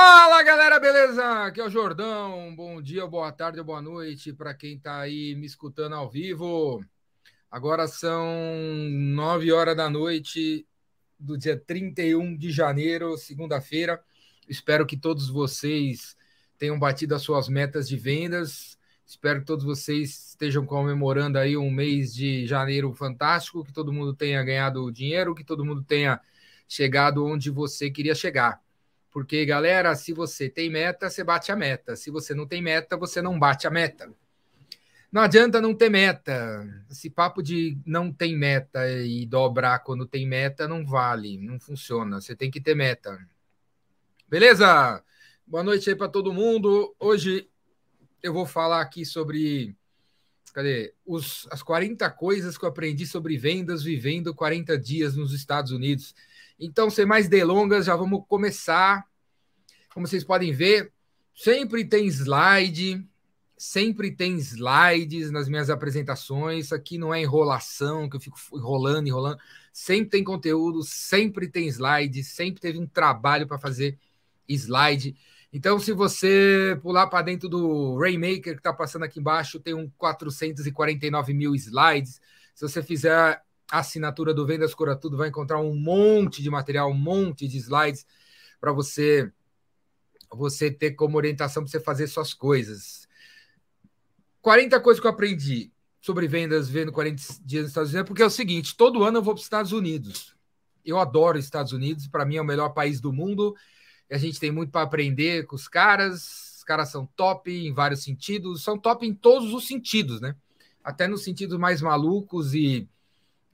Fala galera, beleza? Aqui é o Jordão. Bom dia, boa tarde, boa noite para quem está aí me escutando ao vivo. Agora são 9 horas da noite do dia 31 de janeiro, segunda-feira. Espero que todos vocês tenham batido as suas metas de vendas. Espero que todos vocês estejam comemorando aí um mês de janeiro fantástico, que todo mundo tenha ganhado dinheiro, que todo mundo tenha chegado onde você queria chegar. Porque, galera, se você tem meta, você bate a meta. Se você não tem meta, você não bate a meta. Não adianta não ter meta. Esse papo de não tem meta e dobrar quando tem meta não vale, não funciona. Você tem que ter meta. Beleza? Boa noite aí para todo mundo. Hoje eu vou falar aqui sobre cadê? Os, as 40 coisas que eu aprendi sobre vendas vivendo 40 dias nos Estados Unidos. Então, sem mais delongas, já vamos começar. Como vocês podem ver, sempre tem slide, sempre tem slides nas minhas apresentações. Isso aqui não é enrolação, que eu fico enrolando, enrolando. Sempre tem conteúdo, sempre tem slide, sempre teve um trabalho para fazer slide. Então, se você pular para dentro do Rainmaker que está passando aqui embaixo, tem um 449 mil slides. Se você fizer assinatura do Vendas Cura Tudo, vai encontrar um monte de material, um monte de slides para você você ter como orientação para você fazer suas coisas. 40 coisas que eu aprendi sobre vendas vendo 40 dias nos Estados Unidos, porque é o seguinte, todo ano eu vou para os Estados Unidos. Eu adoro os Estados Unidos, para mim é o melhor país do mundo. A gente tem muito para aprender com os caras. Os caras são top em vários sentidos, são top em todos os sentidos, né? Até nos sentidos mais malucos e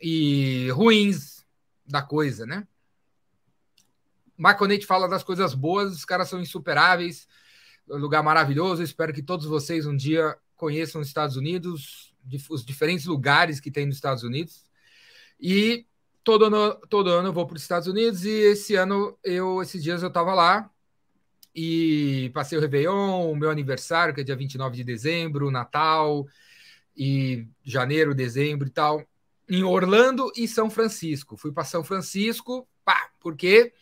e ruins da coisa, né? Gente fala das coisas boas, os caras são insuperáveis, lugar maravilhoso. espero que todos vocês um dia conheçam os Estados Unidos, os diferentes lugares que tem nos Estados Unidos. E todo ano, todo ano eu vou para os Estados Unidos e esse ano eu esses dias eu estava lá e passei o Réveillon, o meu aniversário, que é dia 29 de dezembro, Natal e janeiro, dezembro e tal em Orlando e São Francisco. Fui para São Francisco, pá, porque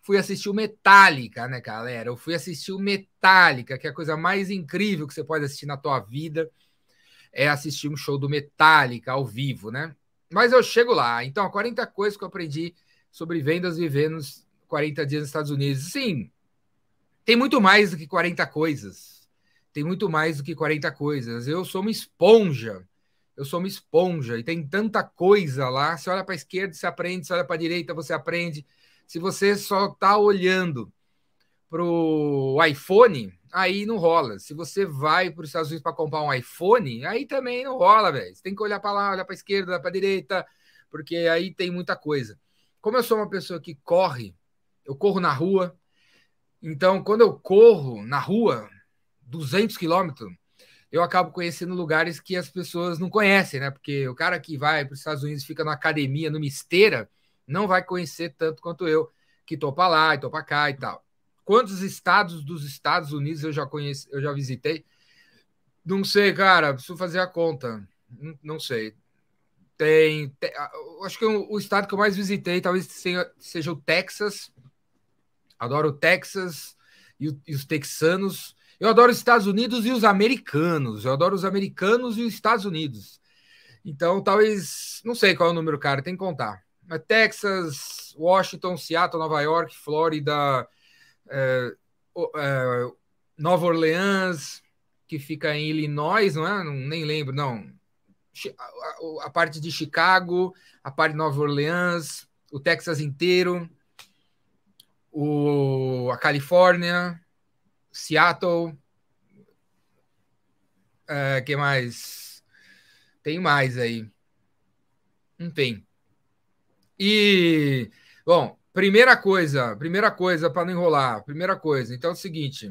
fui assistir o Metallica, né, galera? Eu fui assistir o Metallica, que é a coisa mais incrível que você pode assistir na tua vida, é assistir um show do Metallica ao vivo, né? Mas eu chego lá. Então, 40 coisas que eu aprendi sobre vendas vivendo nos 40 dias nos Estados Unidos. Sim, tem muito mais do que 40 coisas. Tem muito mais do que 40 coisas. Eu sou uma esponja eu sou uma esponja e tem tanta coisa lá. Você olha para a esquerda, você aprende, você olha para a direita, você aprende. Se você só está olhando para o iPhone, aí não rola. Se você vai para os Estados Unidos para comprar um iPhone, aí também não rola, velho. Você tem que olhar para lá, olhar para a esquerda, olhar para a direita, porque aí tem muita coisa. Como eu sou uma pessoa que corre, eu corro na rua. Então, quando eu corro na rua, 200 quilômetros, eu acabo conhecendo lugares que as pessoas não conhecem, né? Porque o cara que vai para os Estados Unidos fica na academia, numa esteira, não vai conhecer tanto quanto eu, que tô para lá e tô para cá e tal. Quantos estados dos Estados Unidos eu já conheço, eu já visitei? Não sei, cara, preciso fazer a conta. Não, não sei. Tem, tem, acho que o, o, estado que eu mais visitei talvez seja, seja o Texas. Adoro o Texas e, o, e os texanos. Eu adoro os Estados Unidos e os americanos. Eu adoro os americanos e os Estados Unidos. Então, talvez. Não sei qual é o número, cara, tem que contar. Mas Texas, Washington, Seattle, Nova York, Flórida, é, é, Nova Orleans, que fica em Illinois, não é? Não, nem lembro, não. A, parte de Chicago, a parte de Nova Orleans, o Texas inteiro, o, a Califórnia, Seattle. Uh, que mais? Tem mais aí. Enfim. E, bom, primeira coisa, primeira coisa para não enrolar, primeira coisa. Então é o seguinte.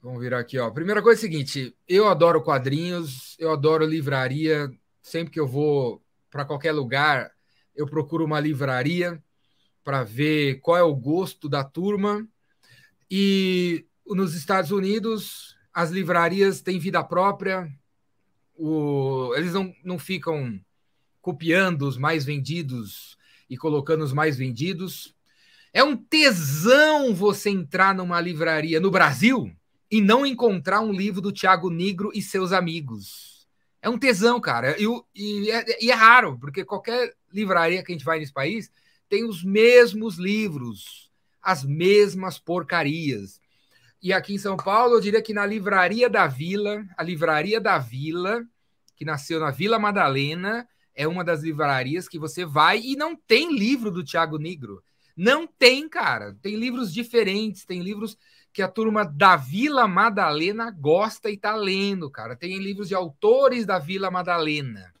Vamos virar aqui, ó. Primeira coisa é o seguinte: eu adoro quadrinhos, eu adoro livraria. Sempre que eu vou para qualquer lugar, eu procuro uma livraria para ver qual é o gosto da turma e nos Estados Unidos, as livrarias têm vida própria, o, eles não, não ficam copiando os mais vendidos e colocando os mais vendidos. É um tesão você entrar numa livraria no Brasil e não encontrar um livro do Tiago Negro e seus amigos. É um tesão, cara. E, e, é, e é raro, porque qualquer livraria que a gente vai nesse país tem os mesmos livros, as mesmas porcarias. E aqui em São Paulo, eu diria que na Livraria da Vila, a Livraria da Vila, que nasceu na Vila Madalena, é uma das livrarias que você vai e não tem livro do Tiago Negro. Não tem, cara. Tem livros diferentes, tem livros que a turma da Vila Madalena gosta e tá lendo, cara. Tem livros de autores da Vila Madalena.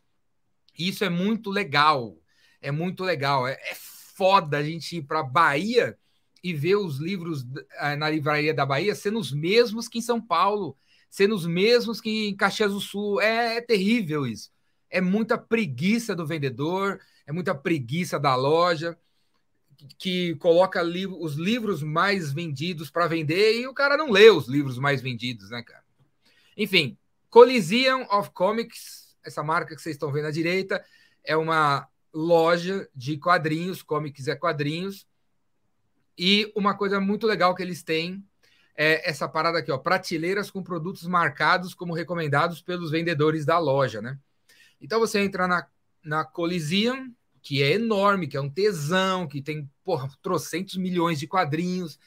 Isso é muito legal. É muito legal. É, é foda a gente ir para Bahia e ver os livros eh, na livraria da Bahia sendo os mesmos que em São Paulo, sendo os mesmos que em Caxias do Sul. É, é terrível isso. É muita preguiça do vendedor, é muita preguiça da loja que coloca os livros mais vendidos para vender e o cara não lê os livros mais vendidos, né, cara? Enfim, Coliseum of Comics, essa marca que vocês estão vendo à direita, é uma loja de quadrinhos, comics é quadrinhos, e uma coisa muito legal que eles têm é essa parada aqui, ó, prateleiras com produtos marcados como recomendados pelos vendedores da loja, né? Então você entra na, na Coliseum, que é enorme, que é um tesão, que tem, porra, trocentos milhões de quadrinhos.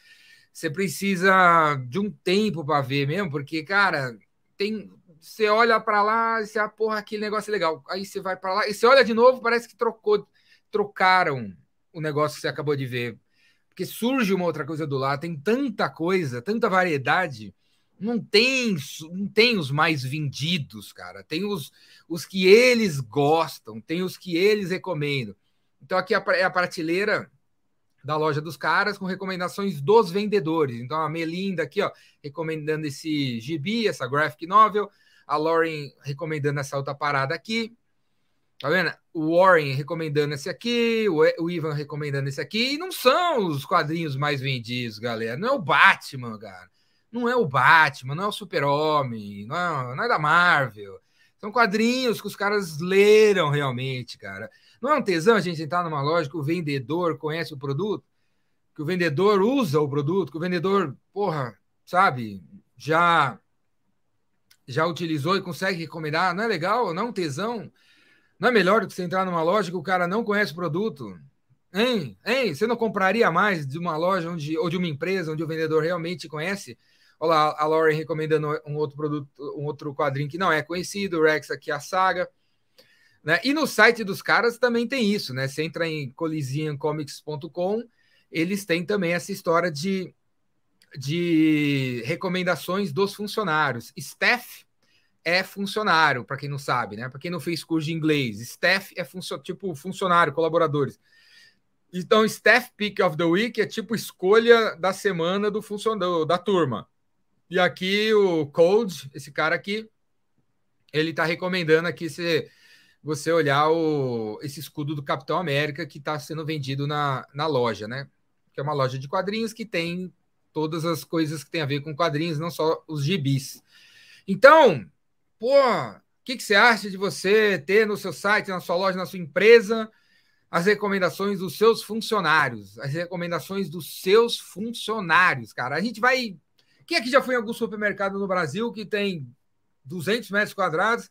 Você precisa de um tempo para ver mesmo, porque, cara, tem. Você olha para lá e você, ah, porra, aquele negócio é legal. Aí você vai para lá e você olha de novo, parece que trocou, trocaram o negócio que você acabou de ver porque surge uma outra coisa do lado, tem tanta coisa, tanta variedade. Não tem, não tem os mais vendidos, cara. Tem os, os que eles gostam, tem os que eles recomendam. Então, aqui é a prateleira da loja dos caras com recomendações dos vendedores. Então, a Melinda aqui, ó, recomendando esse gibi, essa graphic novel. A Lauren recomendando essa outra parada aqui. Tá vendo? O Warren recomendando esse aqui, o Ivan recomendando esse aqui, e não são os quadrinhos mais vendidos, galera. Não é o Batman, cara. Não é o Batman, não é o Super-Homem, não, é, não é da Marvel. São quadrinhos que os caras leram realmente, cara. Não é um tesão a gente entrar numa loja que o vendedor conhece o produto, que o vendedor usa o produto, que o vendedor, porra, sabe, já já utilizou e consegue recomendar. Não é legal? Não é um tesão? Não é melhor do que você entrar numa loja que o cara não conhece o produto? Hein? Hein? Você não compraria mais de uma loja onde, ou de uma empresa onde o vendedor realmente conhece? Olha lá, a Lauren recomendando um outro produto, um outro quadrinho que não é conhecido, o Rex aqui a saga. Né? E no site dos caras também tem isso, né? Você entra em coliseumcomics.com, eles têm também essa história de, de recomendações dos funcionários. Staff é funcionário, para quem não sabe, né? Para quem não fez curso de inglês, staff é funcio tipo funcionário, colaboradores. Então, staff pick of the week é tipo escolha da semana do funcionário da turma. E aqui o Code, esse cara aqui, ele está recomendando aqui você, você olhar o, esse escudo do Capitão América que está sendo vendido na, na loja, né? Que é uma loja de quadrinhos que tem todas as coisas que tem a ver com quadrinhos, não só os gibis. Então, Pô, o que, que você acha de você ter no seu site, na sua loja, na sua empresa, as recomendações dos seus funcionários? As recomendações dos seus funcionários, cara. A gente vai. Quem aqui já foi em algum supermercado no Brasil que tem 200 metros quadrados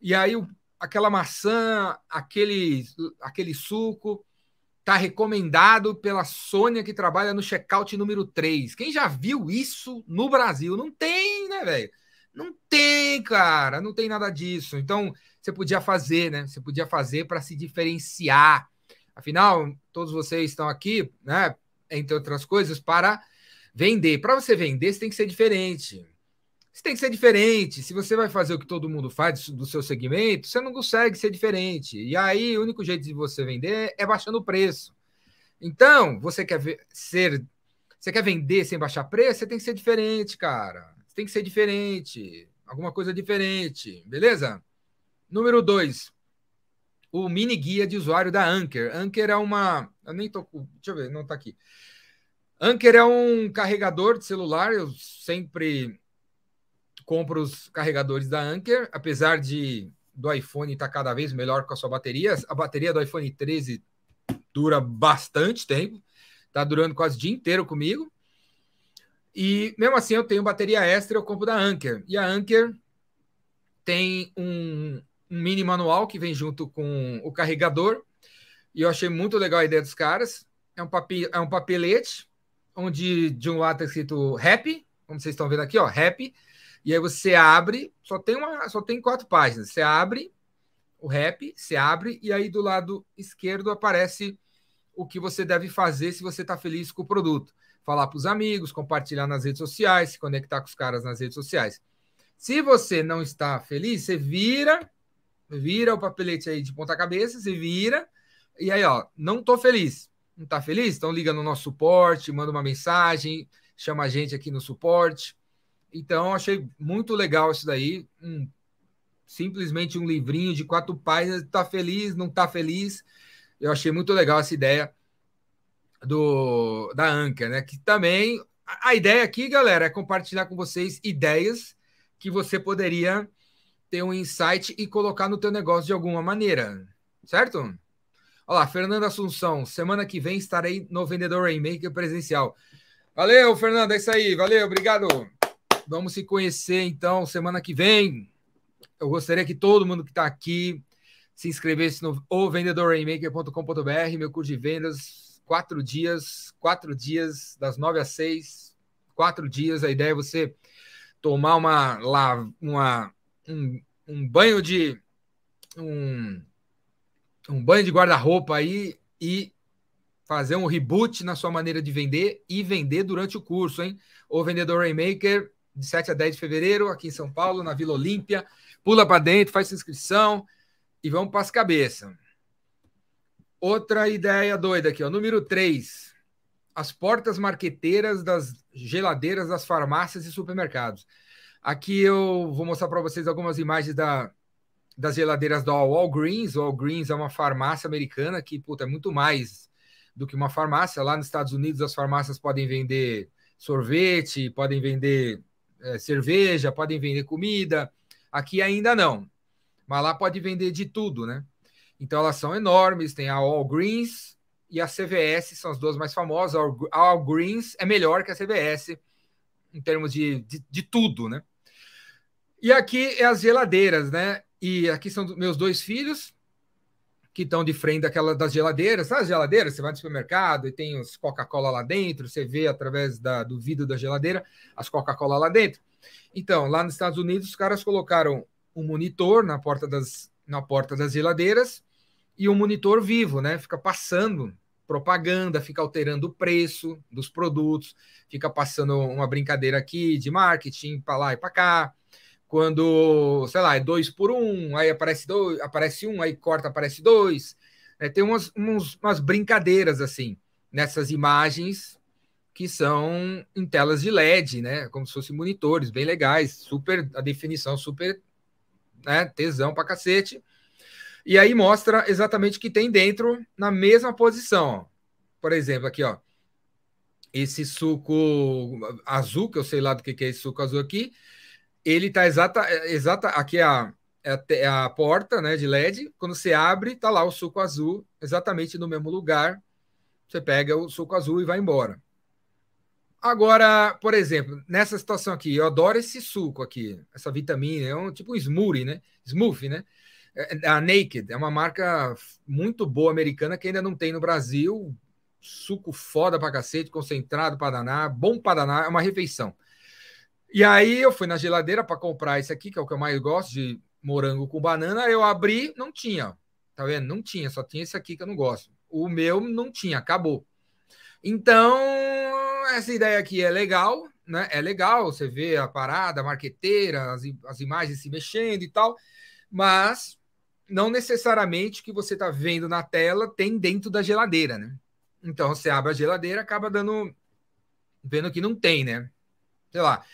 e aí aquela maçã, aquele, aquele suco tá recomendado pela Sônia que trabalha no checkout número 3. Quem já viu isso no Brasil? Não tem, né, velho? Não tem, cara, não tem nada disso. Então, você podia fazer, né? Você podia fazer para se diferenciar. Afinal, todos vocês estão aqui, né? Entre outras coisas, para vender. Para você vender, você tem que ser diferente. Você tem que ser diferente. Se você vai fazer o que todo mundo faz do seu segmento, você não consegue ser diferente. E aí, o único jeito de você vender é baixando o preço. Então, você quer ser. Você quer vender sem baixar preço? Você tem que ser diferente, cara tem que ser diferente, alguma coisa diferente, beleza? Número dois, o mini guia de usuário da Anker. Anker é uma. Eu nem tô. Deixa eu ver, não tá aqui. Anker é um carregador de celular. Eu sempre compro os carregadores da Anker, apesar de do iPhone estar tá cada vez melhor com a sua bateria. A bateria do iPhone 13 dura bastante tempo. Tá durando quase o dia inteiro comigo. E mesmo assim eu tenho bateria extra, eu compro da Anker. E a Anker tem um, um mini manual que vem junto com o carregador. E eu achei muito legal a ideia dos caras. É um, papi, é um papelete onde de um lado está escrito Happy, como vocês estão vendo aqui, ó, Happy. E aí você abre, só tem uma, só tem quatro páginas. Você abre o rap, você abre e aí do lado esquerdo aparece o que você deve fazer se você está feliz com o produto. Falar para os amigos, compartilhar nas redes sociais, se conectar com os caras nas redes sociais. Se você não está feliz, você vira, vira o papelete aí de ponta cabeça, você vira e aí, ó, não tô feliz. Não tá feliz? Então liga no nosso suporte, manda uma mensagem, chama a gente aqui no suporte. Então, achei muito legal isso daí. Um, simplesmente um livrinho de quatro páginas. Tá feliz, não tá feliz. Eu achei muito legal essa ideia do da Anca, né? Que também a, ideia aqui, galera, é compartilhar com vocês ideias que você poderia ter um insight e colocar no teu negócio de alguma maneira, certo? Olha lá, Fernanda Assunção, semana que vem estarei no Vendedor Rainmaker presencial. Valeu, Fernanda, é isso aí, valeu, obrigado. Vamos se conhecer então semana que vem. Eu gostaria que todo mundo que está aqui se inscrevesse no vendedorrainmaker.com.br, meu curso de vendas, quatro dias, quatro dias, das nove às seis, quatro dias. A ideia é você tomar uma, lá, uma um, um banho de um, um banho de guarda-roupa aí e fazer um reboot na sua maneira de vender e vender durante o curso, hein? O Vendedor Rainmaker de 7 a 10 de fevereiro, aqui em São Paulo, na Vila Olímpia. Pula para dentro, faz sua inscrição e vamos para as cabeças. Outra ideia doida aqui, ó. Número 3. As portas marqueteiras das geladeiras das farmácias e supermercados. Aqui eu vou mostrar para vocês algumas imagens da, das geladeiras da Walgreens. Walgreens é uma farmácia americana que puta, é muito mais do que uma farmácia. Lá nos Estados Unidos, as farmácias podem vender sorvete, podem vender é, cerveja, podem vender comida. Aqui ainda não. Mas lá pode vender de tudo, né? Então elas são enormes, tem a All Greens e a CVS, são as duas mais famosas. A All Greens é melhor que a CVS em termos de, de, de tudo, né? E aqui é as geladeiras, né? E aqui são meus dois filhos, que estão de frente daquela das geladeiras. Sabe as geladeiras? Você vai no supermercado e tem os Coca-Cola lá dentro, você vê através da, do vidro da geladeira as Coca-Cola lá dentro. Então, lá nos Estados Unidos, os caras colocaram um monitor na porta das, na porta das geladeiras e um monitor vivo, né? Fica passando propaganda, fica alterando o preço dos produtos, fica passando uma brincadeira aqui de marketing para lá e para cá quando, sei lá, é dois por um, aí aparece dois, aparece um, aí corta, aparece dois. É, tem umas, uns, umas brincadeiras assim nessas imagens que são em telas de LED, né? Como se fossem monitores, bem legais, super a definição super né, tesão pra cacete. E aí mostra exatamente o que tem dentro na mesma posição. Por exemplo, aqui, ó. Esse suco azul, que eu sei lá do que é esse suco azul aqui, ele tá exata, exata aqui é a, é a, é porta né, de LED. Quando você abre, tá lá o suco azul, exatamente no mesmo lugar. Você pega o suco azul e vai embora. Agora, por exemplo, nessa situação aqui, eu adoro esse suco aqui, essa vitamina, é um tipo um smoothie, né? Smoothie, né? É, é, a Naked é uma marca muito boa americana que ainda não tem no Brasil. Suco foda pra cacete, concentrado para danar, bom para danar, é uma refeição. E aí eu fui na geladeira para comprar esse aqui, que é o que eu mais gosto, de morango com banana. Eu abri, não tinha. Tá vendo? Não tinha, só tinha esse aqui que eu não gosto. O meu não tinha, acabou. Então, essa ideia aqui é legal, né? É legal, você vê a parada, a marqueteira, as, as imagens se mexendo e tal, mas não necessariamente que você está vendo na tela tem dentro da geladeira, né? Então, você abre a geladeira, acaba dando vendo que não tem, né? Sei lá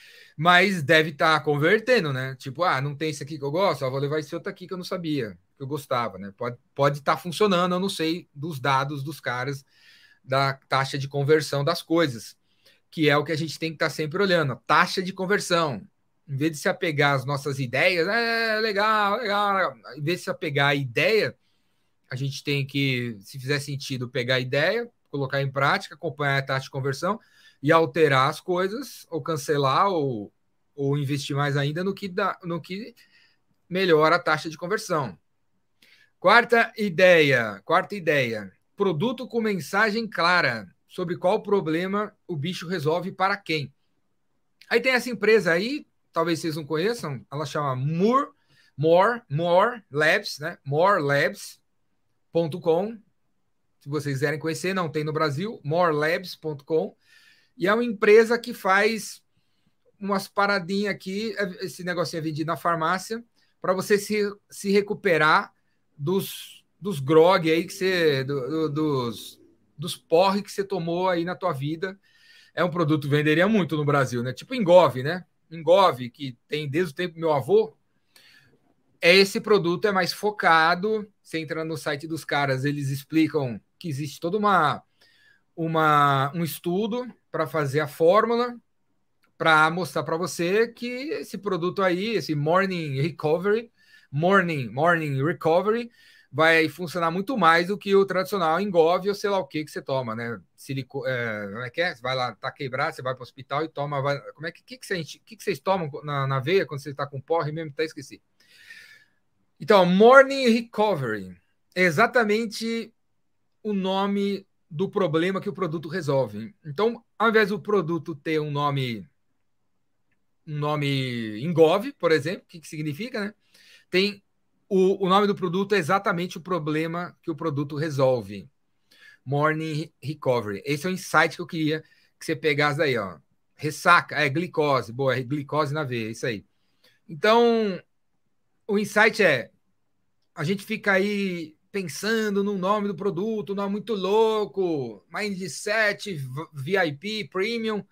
mas deve estar tá convertendo, né? Tipo, ah, não tem esse aqui que eu gosto, ó, vou levar esse outro aqui que eu não sabia, que eu gostava, né? Pode estar pode tá funcionando, eu não sei dos dados dos caras da taxa de conversão das coisas, que é o que a gente tem que estar tá sempre olhando, taxa de conversão. Em vez de se apegar às nossas ideias, é legal, legal, em vez de se apegar à ideia, a gente tem que, se fizer sentido, pegar a ideia, colocar em prática, acompanhar a taxa de conversão e alterar as coisas, ou cancelar, ou, ou investir mais ainda no que, dá, no que melhora a taxa de conversão. Quarta ideia, quarta ideia, produto com mensagem clara sobre qual problema o bicho resolve para quem. Aí tem essa empresa aí, talvez vocês não conheçam, ela chama More, More, More Labs, né? morelabs.com. Se vocês quiserem conhecer, não tem no Brasil, morelabs.com. E é uma empresa que faz umas paradinhas aqui, esse negocinho é vendido na farmácia, para você se, se recuperar dos, dos grog aí que você. Do, do, dos, dos porre que você tomou aí na tua vida. É um produto que venderia muito no Brasil, né? Tipo Engove, né? Engove, que tem desde o tempo meu avô. Esse produto é mais focado. Você entra no site dos caras, eles explicam que existe toda uma, uma um estudo para fazer a fórmula para mostrar para você que esse produto aí, esse Morning Recovery, Morning, Morning Recovery, vai funcionar muito mais do que o tradicional engove ou sei lá o que que você toma, né? Silico, é, como é que é? Você vai lá, tá quebrado, você vai para o hospital e toma. Vai, como é que, que, que, você, que, que vocês tomam na, na veia quando você está com porre mesmo? Até esqueci. Então, Morning Recovery é exatamente o nome do problema que o produto resolve. Então, ao invés do produto ter um nome um nome Engove, por exemplo, o que, que significa, né? Tem o, o nome do produto é exatamente o problema que o produto resolve. Morning Recovery. Esse é o insight que eu queria que você pegasse daí, ó. Ressaca, é glicose, boa, é glicose na veia, é isso aí. Então, o insight é: a gente fica aí pensando no nome do produto, não é muito louco, Mindset, VIP, Premium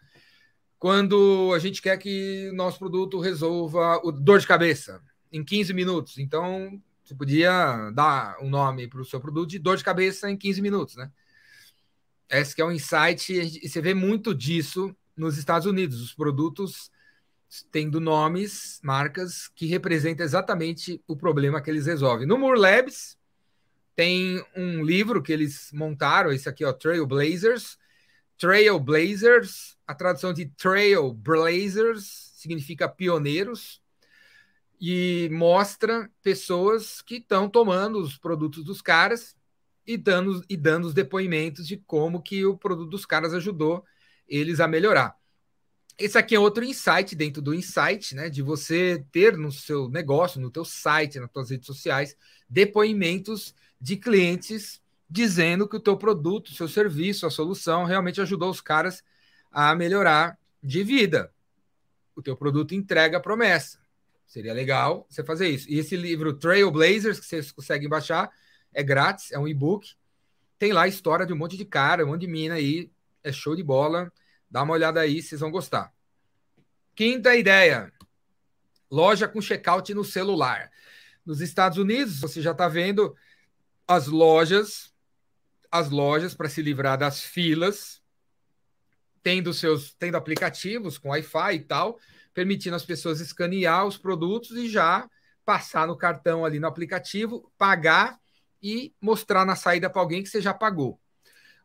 quando a gente quer que nosso produto resolva o dor de cabeça em 15 minutos. Então, você podia dar um nome para o seu produto de dor de cabeça em 15 minutos, né? Esse que é um insight, e você vê muito disso nos Estados Unidos. Os produtos tendo nomes, marcas que representam exatamente o problema que eles resolvem. No Moore Labs tem um livro que eles montaram, esse aqui, ó, Trailblazers. Trailblazers a tradução de Trailblazers significa pioneiros e mostra pessoas que estão tomando os produtos dos caras e dando, e dando os depoimentos de como que o produto dos caras ajudou eles a melhorar. Esse aqui é outro insight dentro do insight, né? De você ter no seu negócio, no teu site, nas suas redes sociais, depoimentos de clientes dizendo que o teu produto, o seu serviço, a solução realmente ajudou os caras a melhorar de vida. O teu produto entrega a promessa. Seria legal você fazer isso. E esse livro Trailblazers, que vocês conseguem baixar, é grátis, é um e-book. Tem lá a história de um monte de cara, um monte de mina aí. É show de bola. Dá uma olhada aí, vocês vão gostar. Quinta ideia: loja com checkout no celular. Nos Estados Unidos, você já está vendo as lojas, as lojas para se livrar das filas tendo seus tendo aplicativos com Wi-Fi e tal, permitindo as pessoas escanear os produtos e já passar no cartão ali no aplicativo, pagar e mostrar na saída para alguém que você já pagou.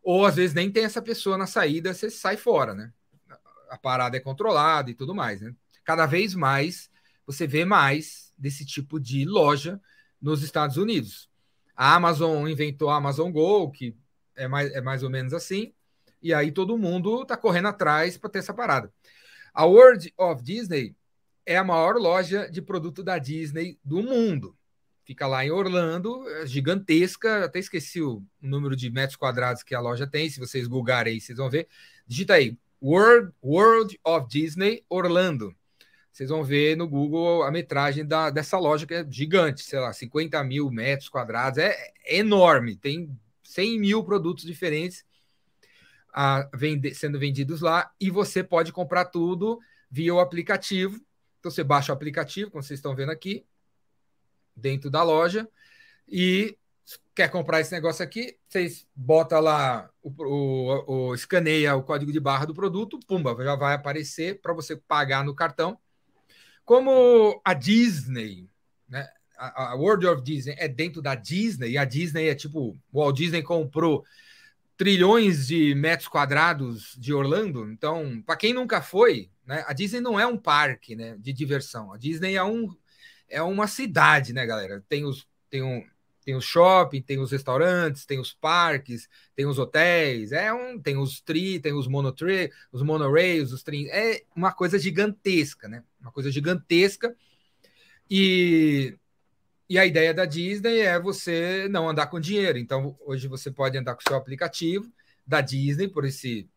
Ou às vezes nem tem essa pessoa na saída, você sai fora, né? A parada é controlada e tudo mais, né? Cada vez mais você vê mais desse tipo de loja nos Estados Unidos. A Amazon inventou a Amazon Go, que é mais, é mais ou menos assim. E aí todo mundo tá correndo atrás para ter essa parada. A World of Disney é a maior loja de produto da Disney do mundo. Fica lá em Orlando, é gigantesca. Até esqueci o número de metros quadrados que a loja tem. Se vocês googarem aí, vocês vão ver. Digita aí World, World of Disney Orlando. Vocês vão ver no Google a metragem da, dessa loja, que é gigante, sei lá, 50 mil metros quadrados. É, é enorme. Tem 100 mil produtos diferentes a vender, sendo vendidos lá e você pode comprar tudo via o aplicativo. Então você baixa o aplicativo, como vocês estão vendo aqui, dentro da loja e quer comprar esse negócio aqui, vocês bota lá o, o, o escaneia o código de barra do produto, pumba, já vai aparecer para você pagar no cartão. Como a Disney, né? A, a World of Disney é dentro da Disney, e a Disney é tipo, o Walt Disney comprou trilhões de metros quadrados de Orlando. Então, para quem nunca foi, né, a Disney não é um parque né, de diversão. A Disney é, um, é uma cidade, né, galera? Tem os, tem, um, tem os shopping, tem os restaurantes, tem os parques, tem os hotéis, é um, tem os tri, tem os monotree, os monorails, os tri, é uma coisa gigantesca, né? Uma coisa gigantesca. E e a ideia da Disney é você não andar com dinheiro. Então, hoje você pode andar com o seu aplicativo da Disney, por esse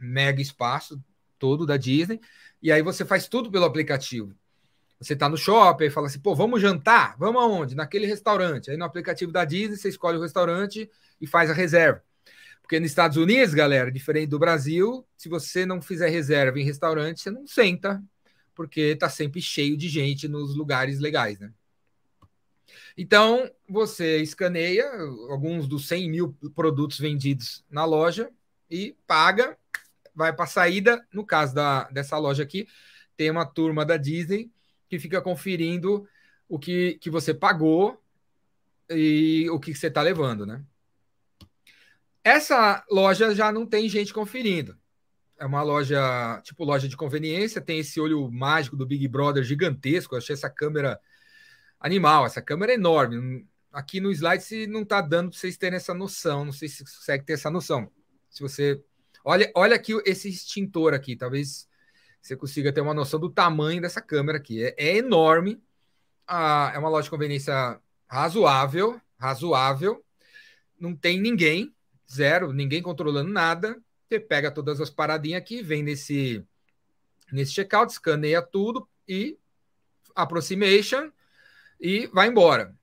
mega espaço todo da Disney, e aí você faz tudo pelo aplicativo. Você está no shopping e fala assim, pô, vamos jantar? Vamos aonde? Naquele restaurante. Aí no aplicativo da Disney, você escolhe o restaurante e faz a reserva. Porque nos Estados Unidos, galera, diferente do Brasil, se você não fizer reserva em restaurante, você não senta, porque está sempre cheio de gente nos lugares legais, né? Então, você escaneia alguns dos 100 mil produtos vendidos na loja e paga, vai para a saída. No caso da, dessa loja aqui, tem uma turma da Disney que fica conferindo o que, que você pagou e o que você está levando, né? Essa loja já não tem gente conferindo. É uma loja, tipo loja de conveniência, tem esse olho mágico do Big Brother gigantesco. Eu achei essa câmera animal. Essa câmera é enorme. Aqui no slide não está dando para vocês terem essa noção. Não sei se consegue ter essa noção. Se você. Olha, olha aqui esse extintor aqui. Talvez você consiga ter uma noção do tamanho dessa câmera aqui. É, é enorme. Ah, é uma loja de conveniência razoável. Razoável. Não tem ninguém. Zero. Ninguém controlando nada. Você pega todas as paradinhas aqui, vem nesse, nesse checkout, escaneia tudo e approximation e vai embora.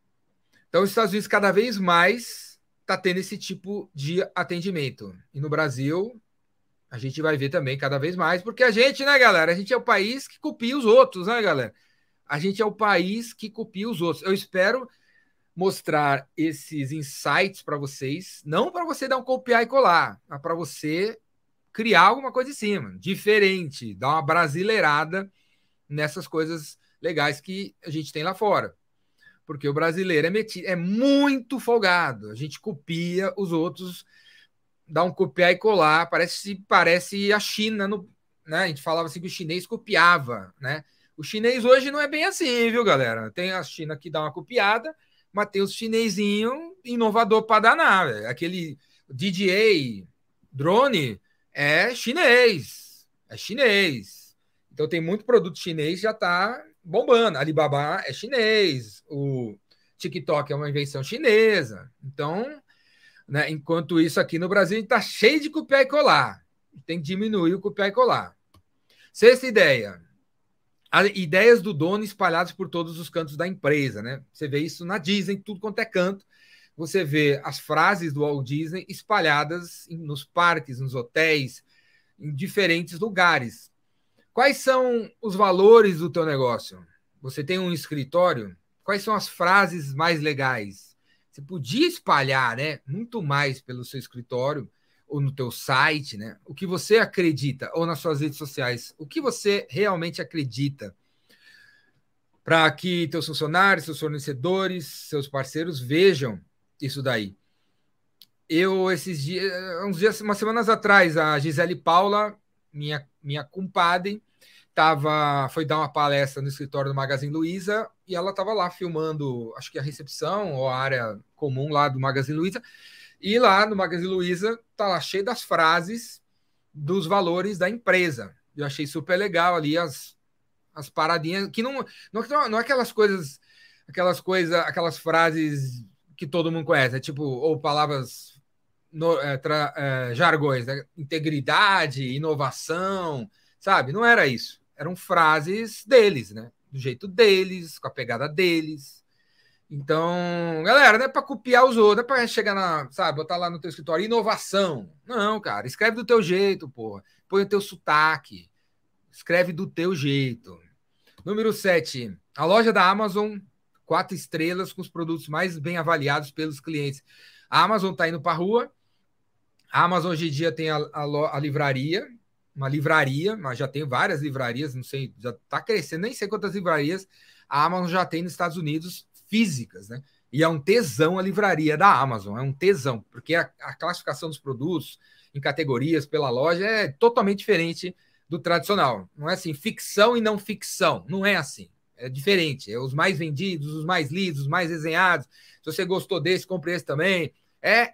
Então, os Estados Unidos cada vez mais está tendo esse tipo de atendimento. E no Brasil, a gente vai ver também cada vez mais, porque a gente, né, galera? A gente é o país que copia os outros, né, galera? A gente é o país que copia os outros. Eu espero mostrar esses insights para vocês, não para você dar um copiar e colar, mas para você criar alguma coisa em cima, diferente, dar uma brasileirada nessas coisas legais que a gente tem lá fora porque o brasileiro é, metido, é muito folgado. A gente copia os outros, dá um copiar e colar. Parece, parece a China, no, né? A gente falava assim que o chinês copiava, né? O chinês hoje não é bem assim, viu, galera? Tem a China que dá uma copiada, mas tem os chinesinho inovador para danar. Véio. Aquele DJI drone é chinês, é chinês. Então tem muito produto chinês já está bombando. Alibaba é chinês, o TikTok é uma invenção chinesa. Então, né, enquanto isso aqui no Brasil está cheio de copiar e colar. Tem que diminuir o copiar e colar. Sexta ideia. Ideias do dono espalhadas por todos os cantos da empresa, né? Você vê isso na Disney, tudo quanto é canto. Você vê as frases do Walt Disney espalhadas nos parques, nos hotéis, em diferentes lugares. Quais são os valores do teu negócio? Você tem um escritório? Quais são as frases mais legais? Você podia espalhar, né, muito mais pelo seu escritório ou no teu site, né? O que você acredita ou nas suas redes sociais? O que você realmente acredita? Para que teus funcionários, seus fornecedores, seus parceiros vejam isso daí. Eu esses dias, uns dias, umas semanas atrás, a Gisele Paula minha, minha compadre, tava, foi dar uma palestra no escritório do Magazine Luiza e ela estava lá filmando, acho que a recepção ou a área comum lá do Magazine Luiza. E lá no Magazine Luiza tá lá cheio das frases dos valores da empresa. Eu achei super legal ali as, as paradinhas que não, não, não é aquelas coisas, aquelas coisas, aquelas frases que todo mundo conhece, é tipo ou palavras no, é, tra, é, jargões, né? integridade, inovação, sabe? Não era isso. Eram frases deles, né? Do jeito deles, com a pegada deles. Então, galera, não é para copiar os outros, não é para chegar na, sabe, botar lá no teu escritório inovação. Não, cara, escreve do teu jeito, porra. Põe o teu sotaque. Escreve do teu jeito. Número 7. A loja da Amazon, quatro estrelas com os produtos mais bem avaliados pelos clientes. A Amazon está indo para rua, a Amazon hoje em dia tem a, a, a, livraria, uma livraria, mas já tem várias livrarias, não sei, já está crescendo, nem sei quantas livrarias a Amazon já tem nos Estados Unidos físicas, né? E é um tesão a livraria da Amazon, é um tesão, porque a, a classificação dos produtos em categorias pela loja é totalmente diferente do tradicional. Não é assim, ficção e não ficção. Não é assim. É diferente. É os mais vendidos, os mais lidos, os mais desenhados. Se você gostou desse, compre esse também. É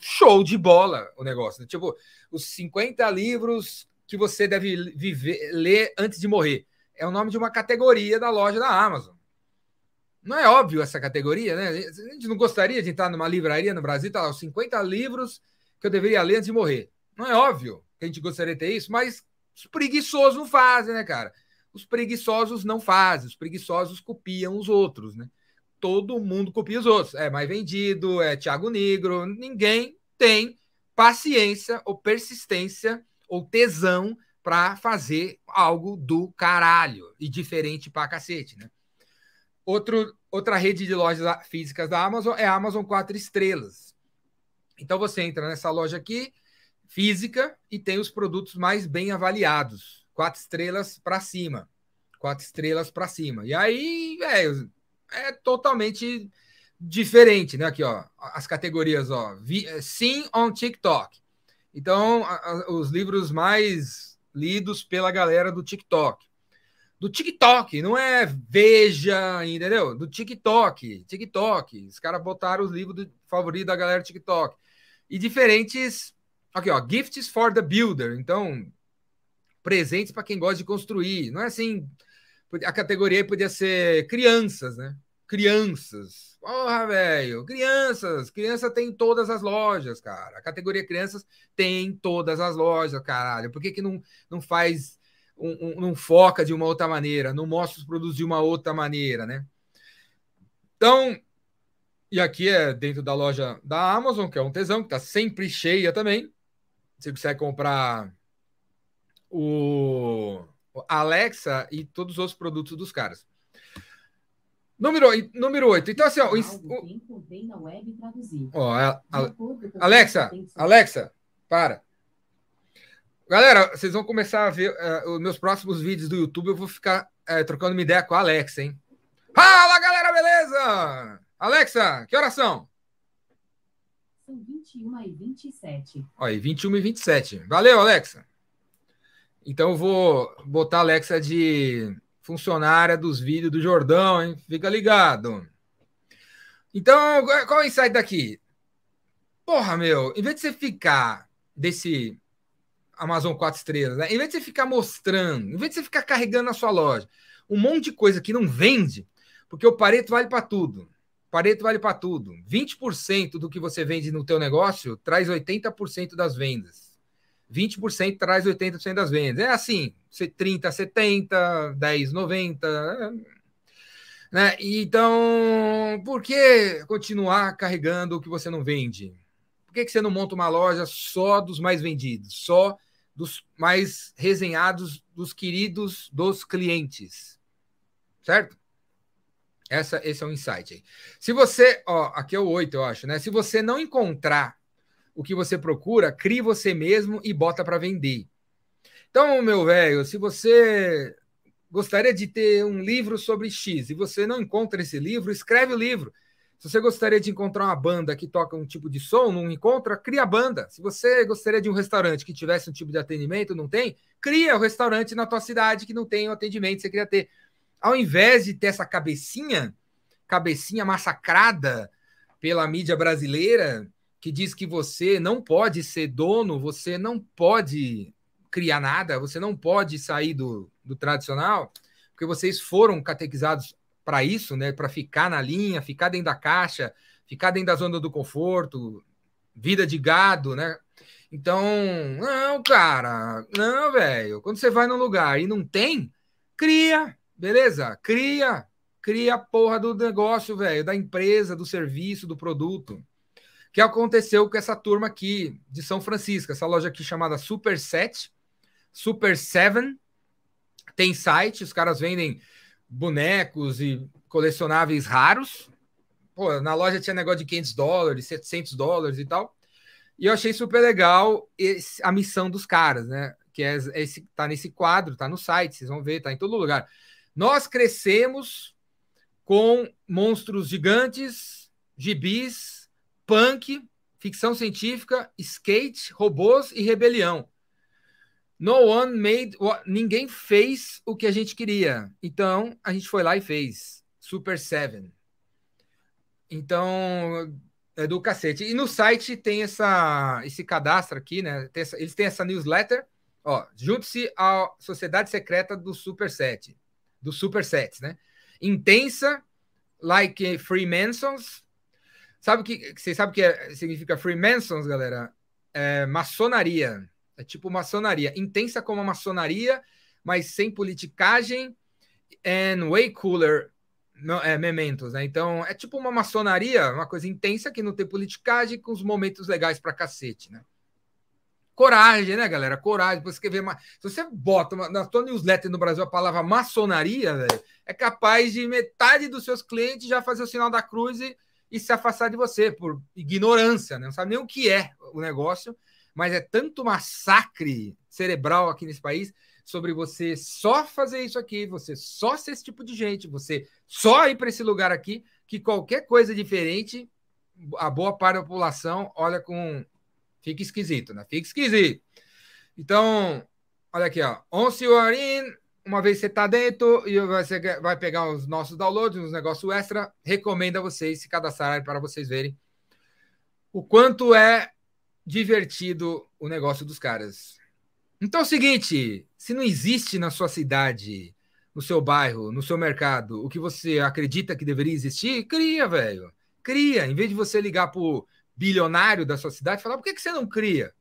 show de bola o negócio. Tipo, os 50 livros que você deve viver, ler antes de morrer. É o nome de uma categoria da loja da Amazon. Não é óbvio essa categoria, né? A gente não gostaria de entrar numa livraria no Brasil, tá lá, os 50 livros que eu deveria ler antes de morrer. Não é óbvio que a gente gostaria de ter isso, mas os preguiçosos não fazem, né, cara? Os preguiçosos não fazem, os preguiçosos copiam os outros, né? Todo mundo copia os outros. É mais vendido, é Thiago Negro, ninguém tem paciência ou persistência ou tesão para fazer algo do caralho e diferente pra cacete, né? Outro, outra rede de lojas físicas da Amazon é a Amazon 4 estrelas. Então você entra nessa loja aqui, física, e tem os produtos mais bem avaliados. Quatro estrelas para cima. Quatro estrelas para cima. E aí, velho, é totalmente diferente, né? Aqui, ó, as categorias, ó, sim on TikTok. Então, a, a, os livros mais lidos pela galera do TikTok do TikTok, não é Veja, entendeu? Do TikTok, TikTok. Os caras botaram os livros do favorito da galera do TikTok. E diferentes. Aqui, ó, Gifts for the Builder. Então, presentes para quem gosta de construir. Não é assim. A categoria podia ser crianças, né? Crianças. Porra, velho. Crianças. Criança tem em todas as lojas, cara. A categoria crianças tem em todas as lojas, caralho. Por que, que não, não faz um, um, não foca de uma outra maneira, não mostra os produtos de uma outra maneira, né? Então, e aqui é dentro da loja da Amazon, que é um tesão, que está sempre cheia também. Você consegue comprar o Alexa e todos os outros produtos dos caras. Número, número 8. Então, assim, ó. O, ó a, a, Alexa, Alexa, para. Galera, vocês vão começar a ver uh, os meus próximos vídeos do YouTube. Eu vou ficar uh, trocando uma ideia com a Alexa, hein? Fala, galera, beleza? Alexa, que horas são? São 21 e 27. Olha, 21 e 27. Valeu, Alexa. Então eu vou botar a Alexa de funcionária dos vídeos do Jordão, hein? Fica ligado. Então, qual é o insight daqui? Porra, meu, em vez de você ficar desse Amazon 4 estrelas, né? Em vez de você ficar mostrando, em vez de você ficar carregando na sua loja um monte de coisa que não vende, porque o Pareto vale para tudo. Pareto vale para tudo. 20% do que você vende no teu negócio traz 80% das vendas. 20% traz 80% das vendas. É assim, 30, 70, 10, 90. Né? Então, por que continuar carregando o que você não vende? Por que, que você não monta uma loja só dos mais vendidos? Só dos mais resenhados, dos queridos dos clientes. Certo? Essa, esse é o um insight aí. Se você, ó, aqui é o 8, eu acho, né? Se você não encontrar o que você procura, crie você mesmo e bota para vender. Então, meu velho, se você gostaria de ter um livro sobre X e você não encontra esse livro, escreve o livro. Se você gostaria de encontrar uma banda que toca um tipo de som, não encontra, cria a banda. Se você gostaria de um restaurante que tivesse um tipo de atendimento, não tem, cria o um restaurante na tua cidade que não tem o atendimento que você queria ter. Ao invés de ter essa cabecinha, cabecinha massacrada pela mídia brasileira, que diz que você não pode ser dono, você não pode criar nada, você não pode sair do, do tradicional, porque vocês foram catequizados para isso, né? Para ficar na linha, ficar dentro da caixa, ficar dentro da zona do conforto, vida de gado, né? Então, não, cara, não, velho. Quando você vai num lugar e não tem, cria, beleza? Cria, cria a porra do negócio, velho, da empresa, do serviço, do produto. Que aconteceu com essa turma aqui de São Francisco, essa loja aqui chamada Super 7, Super 7. Tem site, os caras vendem bonecos e colecionáveis raros. Pô, na loja tinha negócio de 500 dólares, 700 dólares e tal. E eu achei super legal esse, a missão dos caras, né? Que é esse, tá nesse quadro, tá no site, vocês vão ver, tá em todo lugar. Nós crescemos com monstros gigantes gibis, punk, ficção científica, skate, robôs e rebelião. No one made. Ninguém fez o que a gente queria. Então, a gente foi lá e fez. Super Seven. Então, é do cacete. E no site tem essa, esse cadastro aqui, né? Essa, eles têm essa newsletter. Ó, junte-se à sociedade secreta do Super Set. Do Super Sets, né? Intensa, like Freemasons. Sabe o que vocês sabem que é, significa Freemasons, galera? É maçonaria. É tipo maçonaria, intensa como a maçonaria, mas sem politicagem and way cooler é, mementos, né? Então é tipo uma maçonaria, uma coisa intensa que não tem politicagem, com os momentos legais pra cacete, né? Coragem, né, galera? Coragem. Você quer ver uma... Se você bota uma... na tua newsletter no Brasil a palavra maçonaria, velho, é capaz de metade dos seus clientes já fazer o sinal da cruz e, e se afastar de você por ignorância, né? Não sabe nem o que é o negócio mas é tanto massacre cerebral aqui nesse país sobre você só fazer isso aqui, você só ser esse tipo de gente, você só ir para esse lugar aqui, que qualquer coisa diferente, a boa parte da população olha com. Fica esquisito, né? Fica esquisito. Então, olha aqui, ó. Once you are in, uma vez você está dentro e você vai pegar os nossos downloads, os negócios extra, recomendo a vocês se cadastrarem para vocês verem o quanto é divertido o negócio dos caras. Então é o seguinte: se não existe na sua cidade, no seu bairro, no seu mercado, o que você acredita que deveria existir, cria, velho. Cria. Em vez de você ligar pro bilionário da sua cidade e falar, por que, que você não cria?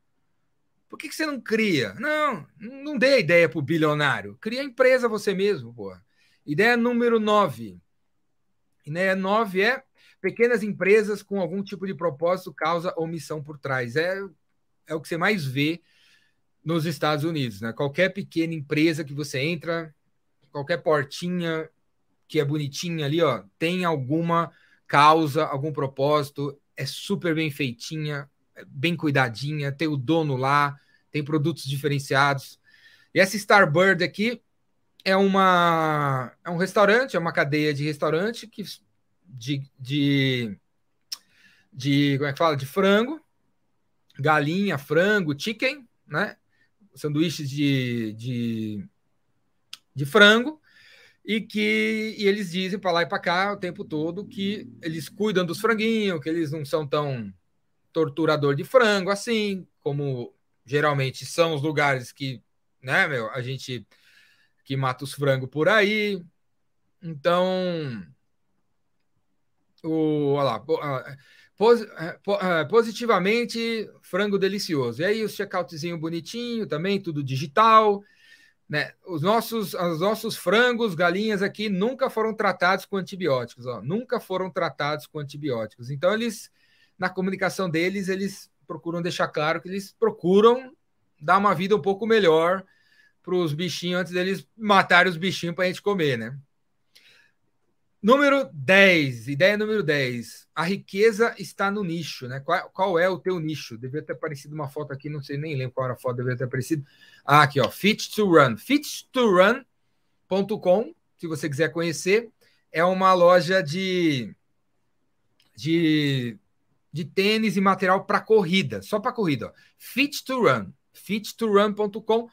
Por que, que você não cria? Não, não dê ideia pro bilionário. Cria a empresa você mesmo, pô. Ideia número 9. Ideia 9 é pequenas empresas com algum tipo de propósito, causa ou missão por trás. É, é o que você mais vê nos Estados Unidos, né? Qualquer pequena empresa que você entra, qualquer portinha que é bonitinha ali, ó, tem alguma causa, algum propósito, é super bem feitinha, bem cuidadinha, tem o dono lá, tem produtos diferenciados. E essa Starbird aqui é uma é um restaurante, é uma cadeia de restaurante que de, de, de como é que fala? De frango, galinha, frango, chicken, né? Sanduíches de, de, de frango e que e eles dizem para lá e para cá o tempo todo que eles cuidam dos franguinhos, que eles não são tão torturador de frango assim, como geralmente são os lugares que, né, meu, a gente que mata os frangos por aí. Então, o, olha lá, ah, é, é, positivamente, frango delicioso. E aí o checkoutzinho bonitinho também, tudo digital. Né? Os, nossos, os nossos frangos, galinhas aqui nunca foram tratados com antibióticos, ó, nunca foram tratados com antibióticos. Então, eles, na comunicação deles, eles procuram deixar claro que eles procuram dar uma vida um pouco melhor para os bichinhos antes deles matarem os bichinhos para a gente comer, né? Número 10, ideia número 10. A riqueza está no nicho, né? Qual, qual, é o teu nicho? Devia ter aparecido uma foto aqui, não sei nem lembro qual era a foto, devia ter aparecido. Ah, aqui, ó, Fit to Run. Fit2run.com, se você quiser conhecer, é uma loja de de, de tênis e material para corrida, só para corrida, ó. Fit to Run. Fit2run.com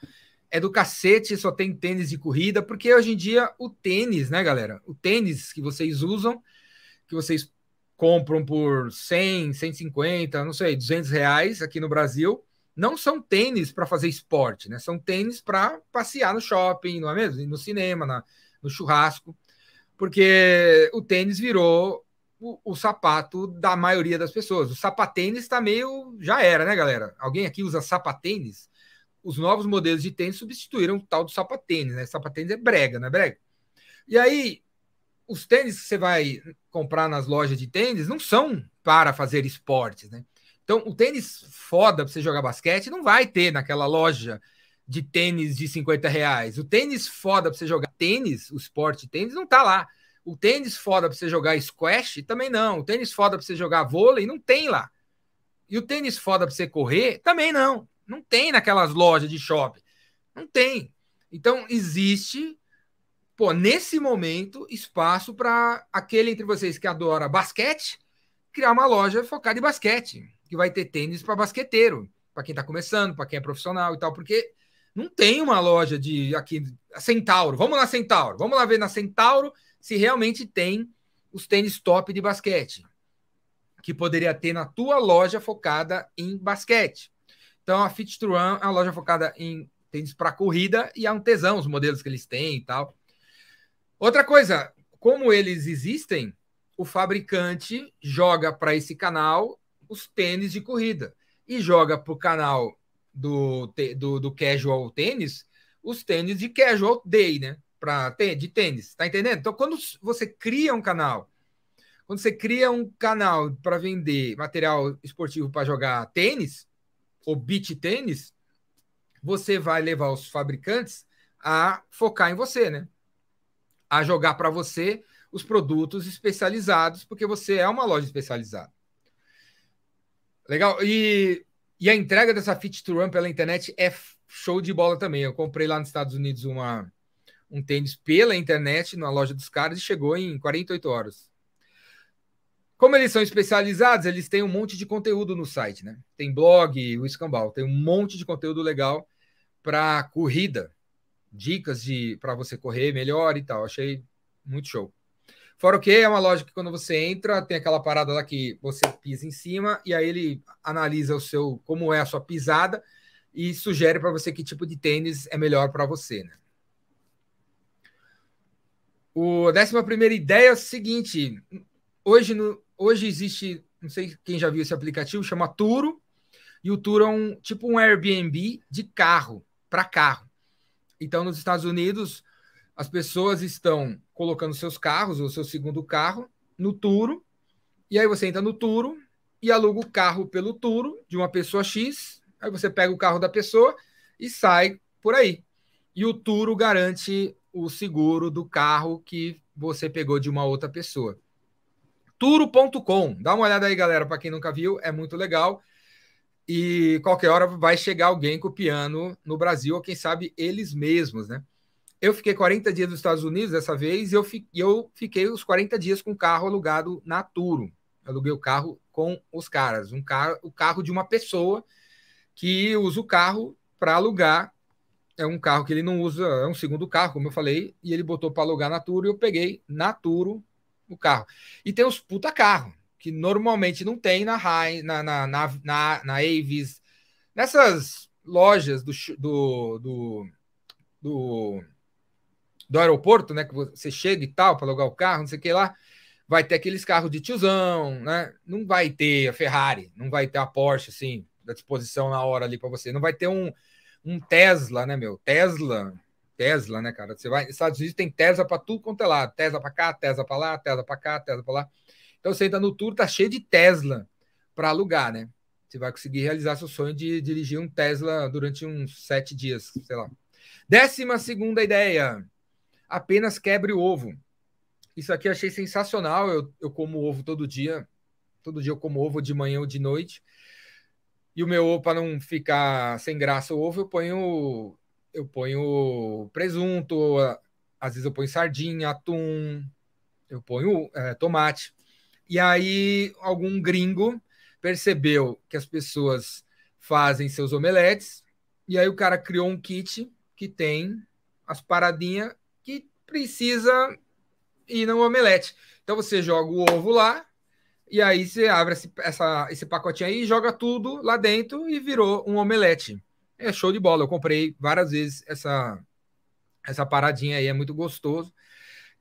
é do cacete, só tem tênis de corrida, porque hoje em dia o tênis, né, galera? O tênis que vocês usam, que vocês compram por 100, 150, não sei, 200 reais aqui no Brasil, não são tênis para fazer esporte, né? São tênis para passear no shopping, não é mesmo? no cinema, na, no churrasco, porque o tênis virou o, o, sapato da maioria das pessoas. O sapatênis está meio. Já era, né, galera? Alguém aqui usa sapatênis? os novos modelos de tênis substituíram o tal do sapatênis, né? Sapatênis é brega, não é brega? E aí, os tênis que você vai comprar nas lojas de tênis não são para fazer esportes, né? Então, o tênis foda para você jogar basquete não vai ter naquela loja de tênis de 50 reais. O tênis foda para você jogar tênis, o esporte tênis, não tá lá. O tênis foda para você jogar squash também não. O tênis foda para você jogar vôlei não tem lá. E o tênis foda para você correr também não. Não tem naquelas lojas de shopping. Não tem. Então, existe, pô, nesse momento, espaço para aquele entre vocês que adora basquete, criar uma loja focada em basquete, que vai ter tênis para basqueteiro, para quem está começando, para quem é profissional e tal, porque não tem uma loja de aqui Centauro. Vamos na Centauro, vamos lá ver na Centauro se realmente tem os tênis top de basquete que poderia ter na tua loja focada em basquete. Então a Fit to é uma loja focada em tênis para corrida e é um tesão os modelos que eles têm e tal. Outra coisa, como eles existem, o fabricante joga para esse canal os tênis de corrida e joga para o canal do, do, do casual tênis os tênis de casual day, né? Pra, de tênis, tá entendendo? Então, quando você cria um canal, quando você cria um canal para vender material esportivo para jogar tênis, ou beach tênis, você vai levar os fabricantes a focar em você, né? A jogar para você os produtos especializados, porque você é uma loja especializada. Legal. E, e a entrega dessa Fit to Run pela internet é show de bola também. Eu comprei lá nos Estados Unidos uma, um tênis pela internet na loja dos caras e chegou em 48 horas. Como eles são especializados, eles têm um monte de conteúdo no site, né? Tem blog, o Escambau, tem um monte de conteúdo legal para corrida, dicas de para você correr melhor e tal. Achei muito show. Fora o que é uma loja que quando você entra, tem aquela parada lá que você pisa em cima e aí ele analisa o seu como é a sua pisada e sugere para você que tipo de tênis é melhor para você, né? O décima primeira ideia é o seguinte: hoje, no, hoje existe, não sei quem já viu esse aplicativo, chama Turo, e o Turo é um tipo um Airbnb de carro para carro. Então, nos Estados Unidos, as pessoas estão colocando seus carros, ou seu segundo carro, no Turo, e aí você entra no Turo e aluga o carro pelo Turo de uma pessoa X, aí você pega o carro da pessoa e sai por aí. E o Turo garante o seguro do carro que você pegou de uma outra pessoa. Turo.com, dá uma olhada aí, galera, para quem nunca viu, é muito legal. E qualquer hora vai chegar alguém copiando no Brasil, ou quem sabe eles mesmos, né? Eu fiquei 40 dias nos Estados Unidos dessa vez e eu, fi, eu fiquei os 40 dias com o carro alugado na Turo. Aluguei o carro com os caras, um carro, o carro de uma pessoa que usa o carro para alugar. É um carro que ele não usa, é um segundo carro, como eu falei, e ele botou para alugar na Turo e eu peguei na Turo o carro. E tem os puta carro, que normalmente não tem na High, na, na, na, na, Avis, nessas lojas do, do, do, do do aeroporto, né? Que você chega e tal para alugar o carro, não sei o que lá. Vai ter aqueles carros de tiozão, né? Não vai ter a Ferrari, não vai ter a Porsche, assim, da disposição na hora ali para você. Não vai ter um, um Tesla, né, meu? Tesla, Tesla, né, cara? Você vai, Estados Unidos tem Tesla para tudo quanto é lado. Tesla para cá, Tesla para lá, Tesla para cá, Tesla para lá. Então você entra no tour, tá cheio de Tesla para alugar, né? Você vai conseguir realizar seu sonho de dirigir um Tesla durante uns sete dias, sei lá. Décima segunda ideia apenas quebre o ovo. Isso aqui eu achei sensacional. Eu, eu como ovo todo dia. Todo dia eu como ovo de manhã ou de noite. E o meu para não ficar sem graça o ovo, eu ponho, eu ponho presunto, às vezes eu ponho sardinha, atum, eu ponho é, tomate. E aí algum gringo percebeu que as pessoas fazem seus omeletes, e aí o cara criou um kit que tem as paradinhas precisa ir no omelete. Então você joga o ovo lá, e aí você abre esse, essa, esse pacotinho aí, joga tudo lá dentro e virou um omelete. É show de bola. Eu comprei várias vezes essa, essa paradinha aí, é muito gostoso.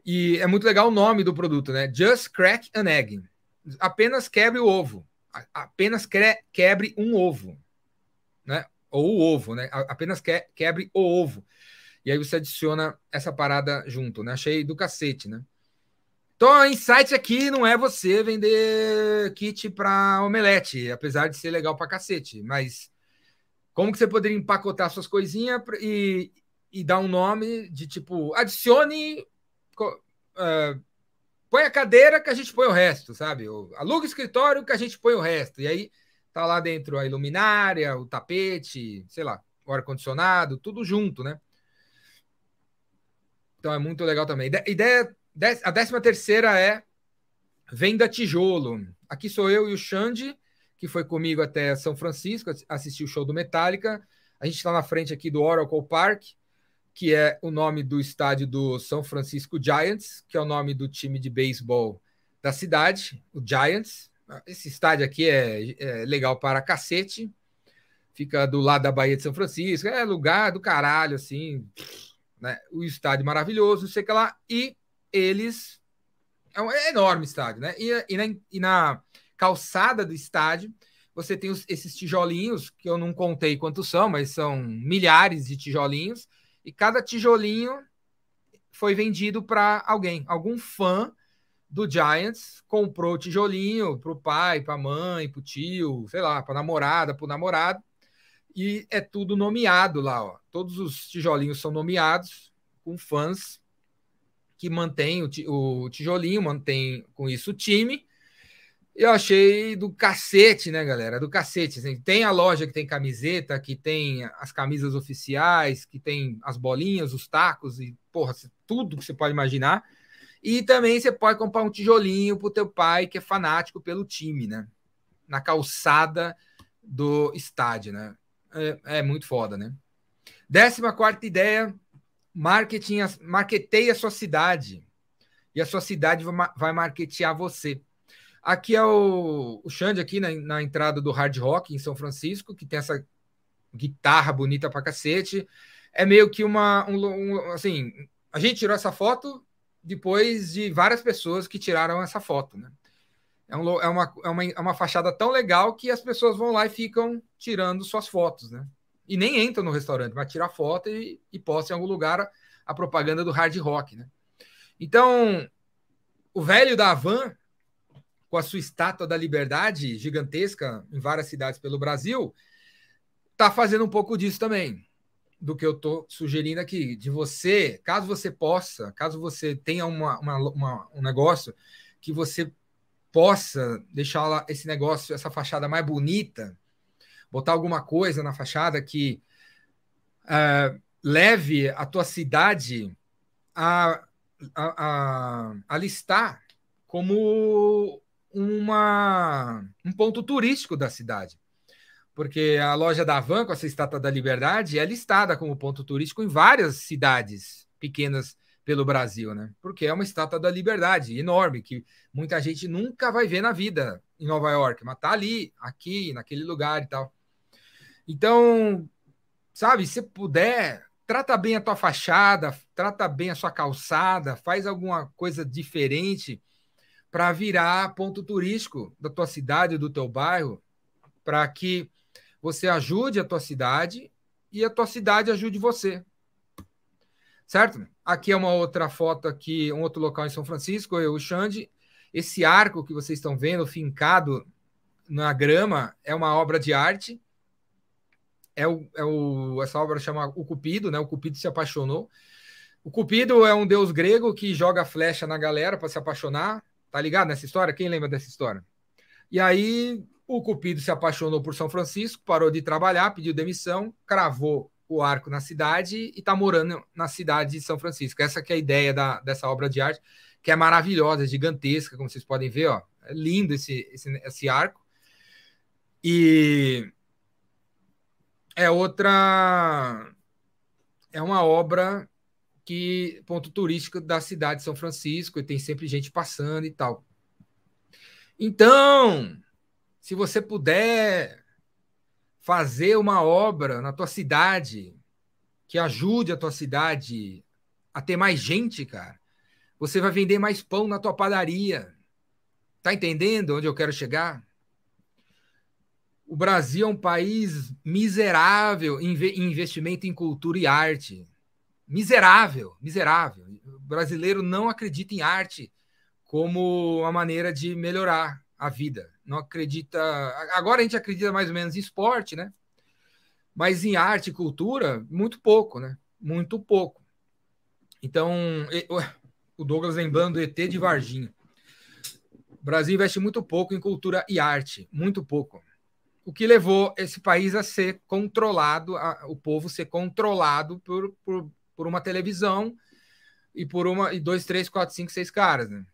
E é muito legal o nome do produto, né? Just crack an egg. Apenas quebre o ovo. Apenas quebre um ovo, né? Ou o ovo, né? Apenas quebre o ovo. E aí você adiciona essa parada junto, né? Achei do cacete, né? Então, insight aqui não é você vender kit para omelete, apesar de ser legal para cacete, mas como que você poderia empacotar suas coisinhas e, e dar um nome de tipo, adicione, uh, põe a cadeira que a gente põe o resto, sabe? Aluga o escritório que a gente põe o resto. E aí tá lá dentro a iluminária, o tapete, sei lá, o ar-condicionado, tudo junto, né? Então é muito legal também. Ideia, a décima terceira é Venda Tijolo. Aqui sou eu e o Xande, que foi comigo até São Francisco, assistiu o show do Metallica. A gente está na frente aqui do Oracle Park, que é o nome do estádio do São Francisco Giants, que é o nome do time de beisebol da cidade, o Giants. Esse estádio aqui é, é, legal para cacete. Fica do lado da Baía de São Francisco. É lugar do caralho, assim. Né? O estádio maravilhoso, não sei o que lá. E eles. É um é enorme estádio, né? E, e, na, e na calçada do estádio você tem os, esses tijolinhos, que eu não contei quantos são, mas são milhares de tijolinhos. E cada tijolinho foi vendido para alguém, algum fã do Giants comprou tijolinho para o pai, para a mãe, para o tio, sei lá, para namorada, para o namorado. E é tudo nomeado lá, ó. Todos os tijolinhos são nomeados com fãs que mantêm o, tijolinho, mantém com isso o time. Eu achei do cacete, né, galera? Do cacete. Assim, tem a loja que tem camiseta, que tem as camisas oficiais, que tem as bolinhas, os tacos e, porra, tudo que você pode imaginar. E também você pode comprar um tijolinho pro teu pai, que é fanático pelo time, né? Na calçada do estádio, né? É, é muito foda, né? Décima quarta ideia: marketing, marketeie a sua cidade. E a sua cidade vai marketear você. Aqui é o, o Xande, aqui na, na entrada do Hard Rock em São Francisco, que tem essa guitarra bonita pra cacete. É meio que uma. Um, um, assim, a gente tirou essa foto depois de várias pessoas que tiraram essa foto, né? É, um, é, uma, é, uma, é uma fachada tão legal que as pessoas vão lá e ficam tirando suas fotos, né? E nem entram no restaurante, mas tirar foto e, e em algum lugar a, a, propaganda do hard rock, né? Então, o velho da Havan, com a sua estátua da liberdade gigantesca em várias cidades pelo Brasil, tá fazendo um pouco disso também do que eu estou sugerindo aqui, de você, caso você possa, caso você tenha uma, uma, uma, um negócio que você possa deixar esse negócio, essa fachada mais bonita, botar alguma coisa na fachada que uh, leve a tua cidade a, a, a, a listar como uma, um ponto turístico da cidade porque a loja da Van, com essa estátua da Liberdade, é listada como ponto turístico em várias cidades pequenas pelo Brasil, né? Porque é uma estátua da Liberdade enorme que muita gente nunca vai ver na vida em Nova York, mas tá ali, aqui, naquele lugar e tal. Então, sabe, se puder, trata bem a tua fachada, trata bem a sua calçada, faz alguma coisa diferente para virar ponto turístico da tua cidade, do teu bairro, para que você ajude a tua cidade e a tua cidade ajude você. Certo? Aqui é uma outra foto aqui, um outro local em São Francisco, eu, o Xande. Esse arco que vocês estão vendo, fincado na grama, é uma obra de arte. É o, é o, essa obra chama O Cupido, né? O Cupido se apaixonou. O Cupido é um deus grego que joga flecha na galera para se apaixonar. Tá ligado nessa história? Quem lembra dessa história? E aí o Cupido se apaixonou por São Francisco, parou de trabalhar, pediu demissão, cravou o arco na cidade e está morando na cidade de São Francisco. Essa que é a ideia da, dessa obra de arte, que é maravilhosa, gigantesca, como vocês podem ver, ó. É lindo esse, esse, esse arco. E é outra é uma obra que ponto turístico da cidade de São Francisco e tem sempre gente passando e tal. Então, se você puder fazer uma obra na tua cidade que ajude a tua cidade a ter mais gente, cara, você vai vender mais pão na tua padaria. Tá entendendo onde eu quero chegar? O Brasil é um país miserável em investimento em cultura e arte. Miserável, miserável. O brasileiro não acredita em arte como uma maneira de melhorar a vida não acredita. Agora a gente acredita mais ou menos em esporte, né? Mas em arte e cultura, muito pouco, né? Muito pouco. Então, o Douglas lembrando do ET de Varginha. O Brasil investe muito pouco em cultura e arte, muito pouco. O que levou esse país a ser controlado, a, o povo ser controlado por, por, por uma televisão e por uma e dois, três, quatro, cinco, seis caras, né?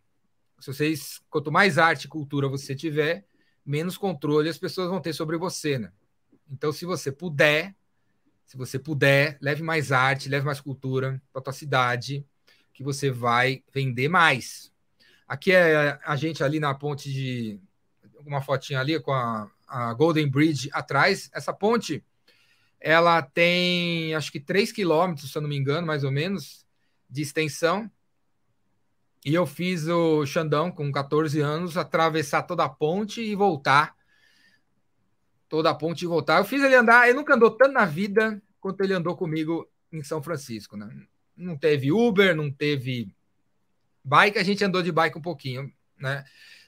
Se vocês, quanto mais arte e cultura você tiver, menos controle as pessoas vão ter sobre você, né? Então, se você puder, se você puder, leve mais arte, leve mais cultura para tua cidade, que você vai vender mais. Aqui é a gente ali na ponte de uma fotinha ali com a, a Golden Bridge atrás. Essa ponte, ela tem acho que 3 quilômetros, se eu não me engano, mais ou menos, de extensão. E eu fiz o Xandão com 14 anos, atravessar toda a ponte e voltar. Toda a ponte e voltar. Eu fiz ele andar, ele nunca andou tanto na vida quanto ele andou comigo em São Francisco, né? Não teve Uber, não teve bike, a gente andou de bike um pouquinho, né?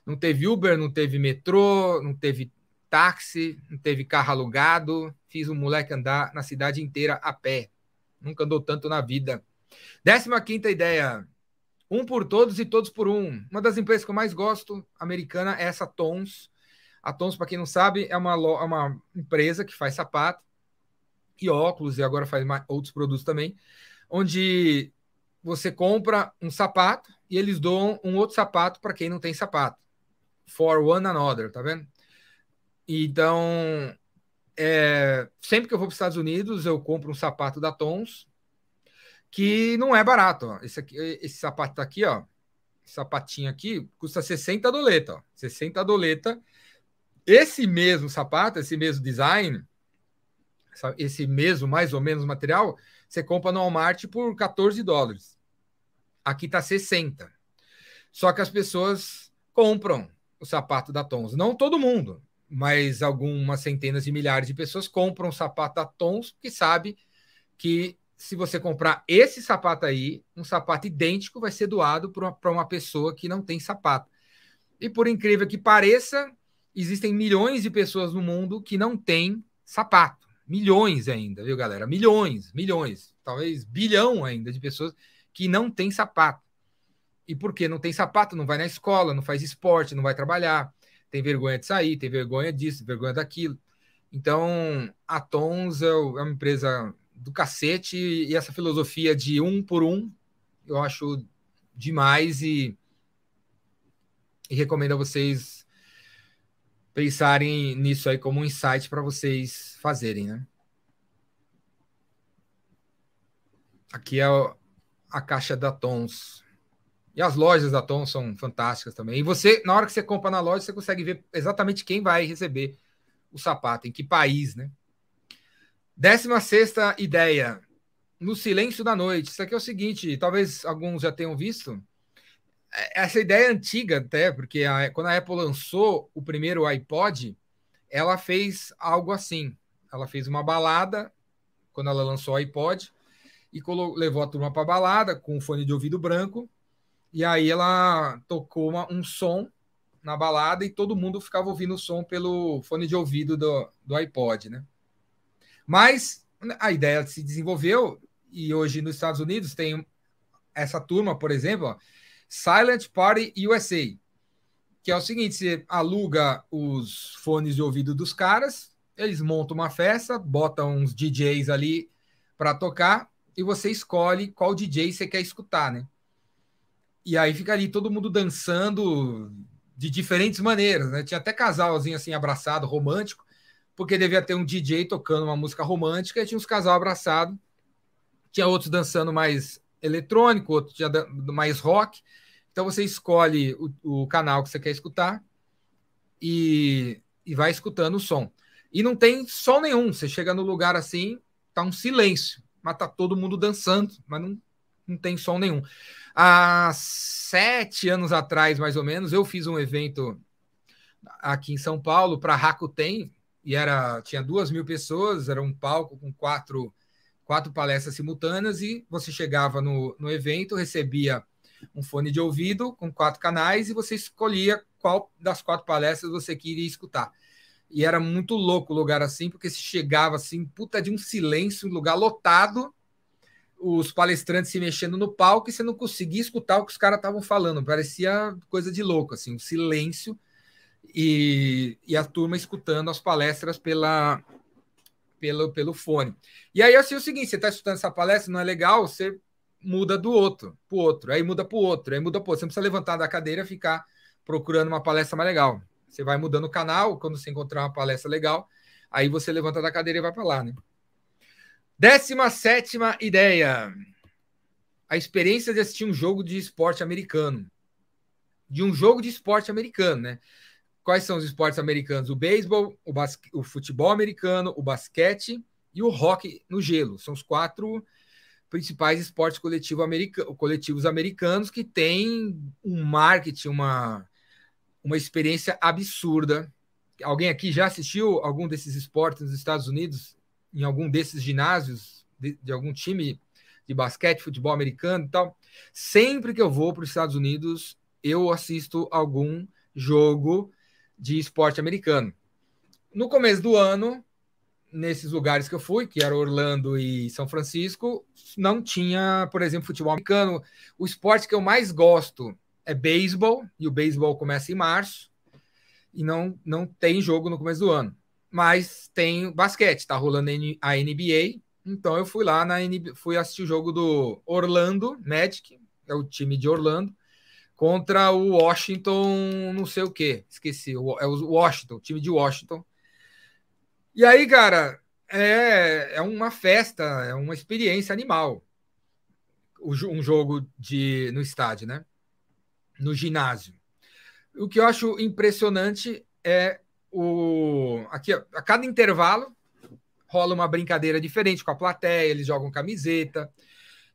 Não teve Uber, não teve metrô, não teve táxi, não teve carro alugado. Fiz um moleque andar na cidade inteira a pé. Nunca andou tanto na vida. Décima quinta ideia. Um por todos e todos por um. Uma das empresas que eu mais gosto, americana, é essa Tons. A Tons, para quem não sabe, é uma, é uma empresa que faz sapato e óculos, e agora faz mais, outros produtos também, onde você compra um sapato e eles doam um outro sapato para quem não tem sapato. For one another, tá vendo? Então, é, sempre que eu vou para os Estados Unidos, eu compro um sapato da Tons, que não é barato. Ó. Esse, aqui, esse sapato tá aqui, ó. Esse sapatinho aqui custa 60 doleta, ó. 60 doleta. Esse mesmo sapato, esse mesmo design, esse mesmo mais ou menos material, você compra no Walmart por 14 dólares. Aqui tá 60. Só que as pessoas compram o sapato da Tons. Não todo mundo, mas algumas centenas de milhares de pessoas compram o sapato da Tons porque sabe que se você comprar esse sapato aí, um sapato idêntico vai ser doado para uma, uma pessoa que não tem sapato. E por incrível que pareça, existem milhões de pessoas no mundo que não têm sapato. Milhões ainda, viu, galera? Milhões, milhões, talvez bilhão ainda de pessoas que não têm sapato. E por que não tem sapato? Não vai na escola, não faz esporte, não vai trabalhar, tem vergonha de sair, tem vergonha disso, vergonha daquilo. Então, a Tons é uma empresa do cacete e essa filosofia de um por um eu acho demais e, e recomendo a vocês pensarem nisso aí como um insight para vocês fazerem, né? Aqui é a caixa da Tons. E as lojas da Tons são fantásticas também. E você, na hora que você compra na loja, você consegue ver exatamente quem vai receber o sapato, em que país, né? Décima sexta ideia. No silêncio da noite. Isso aqui é o seguinte, talvez alguns já tenham visto. É, essa ideia é antiga até, porque a, quando a Apple lançou o primeiro iPod, ela fez algo assim. Ela fez uma balada quando ela lançou o iPod e levou a turma para balada com um fone de ouvido branco. E aí ela tocou uma, um som na balada e todo mundo ficava ouvindo o som pelo fone de ouvido do, do iPod, né? Mas a ideia se desenvolveu e hoje nos Estados Unidos tem essa turma, por exemplo, ó, Silent Party USA, que é o seguinte: você aluga os fones de ouvido dos caras, eles montam uma festa, botam uns DJs ali para tocar e você escolhe qual DJ você quer escutar, né? E aí fica ali todo mundo dançando de diferentes maneiras, né? Tinha até casalzinho assim abraçado, romântico porque devia ter um DJ tocando uma música romântica e tinha uns casal abraçado. Tinha outros dançando mais eletrônico, outros tinha mais rock. Então você escolhe o, o canal que você quer escutar e, e vai escutando o som. E não tem som nenhum. Você chega no lugar assim, tá um silêncio, mas tá todo mundo dançando, mas não, não tem som nenhum. Há sete anos atrás, mais ou menos, eu fiz um evento aqui em São Paulo para Rakuten, e era tinha duas mil pessoas, era um palco com quatro, quatro palestras simultâneas, e você chegava no, no evento, recebia um fone de ouvido com quatro canais e você escolhia qual das quatro palestras você queria escutar. E era muito louco o lugar assim, porque se chegava assim, puta de um silêncio, um lugar lotado, os palestrantes se mexendo no palco e você não conseguia escutar o que os caras estavam falando. Parecia coisa de louco, assim, um silêncio e, e a turma escutando as palestras pela, pelo, pelo fone. E aí, assim, é o seguinte: você está escutando essa palestra, não é legal? Você muda do outro, pro outro, aí muda pro outro, aí muda pro outro. Você não precisa levantar da cadeira e ficar procurando uma palestra mais legal. Você vai mudando o canal, quando você encontrar uma palestra legal, aí você levanta da cadeira e vai para lá, né? Décima sétima ideia. A experiência de assistir um jogo de esporte americano. De um jogo de esporte americano, né? Quais são os esportes americanos? O beisebol, o, basque... o futebol americano, o basquete e o hockey no gelo. São os quatro principais esportes coletivo america... coletivos americanos que têm um marketing, uma, uma experiência absurda. Alguém aqui já assistiu algum desses esportes nos Estados Unidos, em algum desses ginásios de, de algum time de basquete, futebol americano e tal? Sempre que eu vou para os Estados Unidos, eu assisto algum jogo de esporte americano. No começo do ano, nesses lugares que eu fui, que era Orlando e São Francisco, não tinha, por exemplo, futebol americano. O esporte que eu mais gosto é beisebol, e o beisebol começa em março, e não, não tem jogo no começo do ano. Mas tem basquete, tá rolando a NBA, então eu fui lá na NBA, fui assistir o jogo do Orlando Magic, é o time de Orlando, contra o Washington, não sei o que, esqueci, é o Washington, o time de Washington. E aí, cara, é, é uma festa, é uma experiência animal. Um jogo de, no estádio, né? no ginásio. O que eu acho impressionante é o aqui a cada intervalo rola uma brincadeira diferente com a plateia, eles jogam camiseta,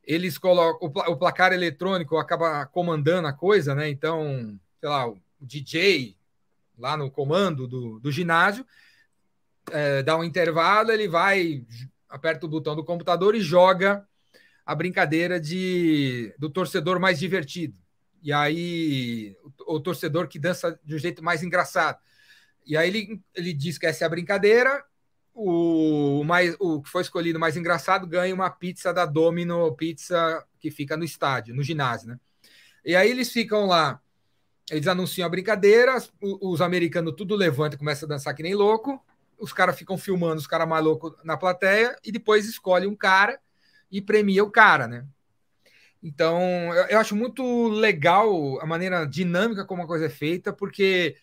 eles colocam o, placar eletrônico acaba comandando a coisa, né? Então, sei lá, o DJ lá no comando do, do ginásio é, dá um intervalo, ele vai aperta o botão do computador e joga a brincadeira de do torcedor mais divertido. E aí, o, o, torcedor que dança de um jeito mais engraçado. E aí ele, ele diz que essa é a brincadeira. O, mais, o que foi escolhido mais engraçado ganha uma pizza da Domino Pizza que fica no estádio, no ginásio, né? E aí eles ficam lá, eles anunciam a brincadeira, os, os americanos tudo levanta e começa a dançar que nem louco, os caras ficam filmando os caras mais loucos na plateia e depois escolhe um cara e premia o cara, né? Então, eu, eu, acho muito legal a maneira dinâmica como a coisa é feita, porque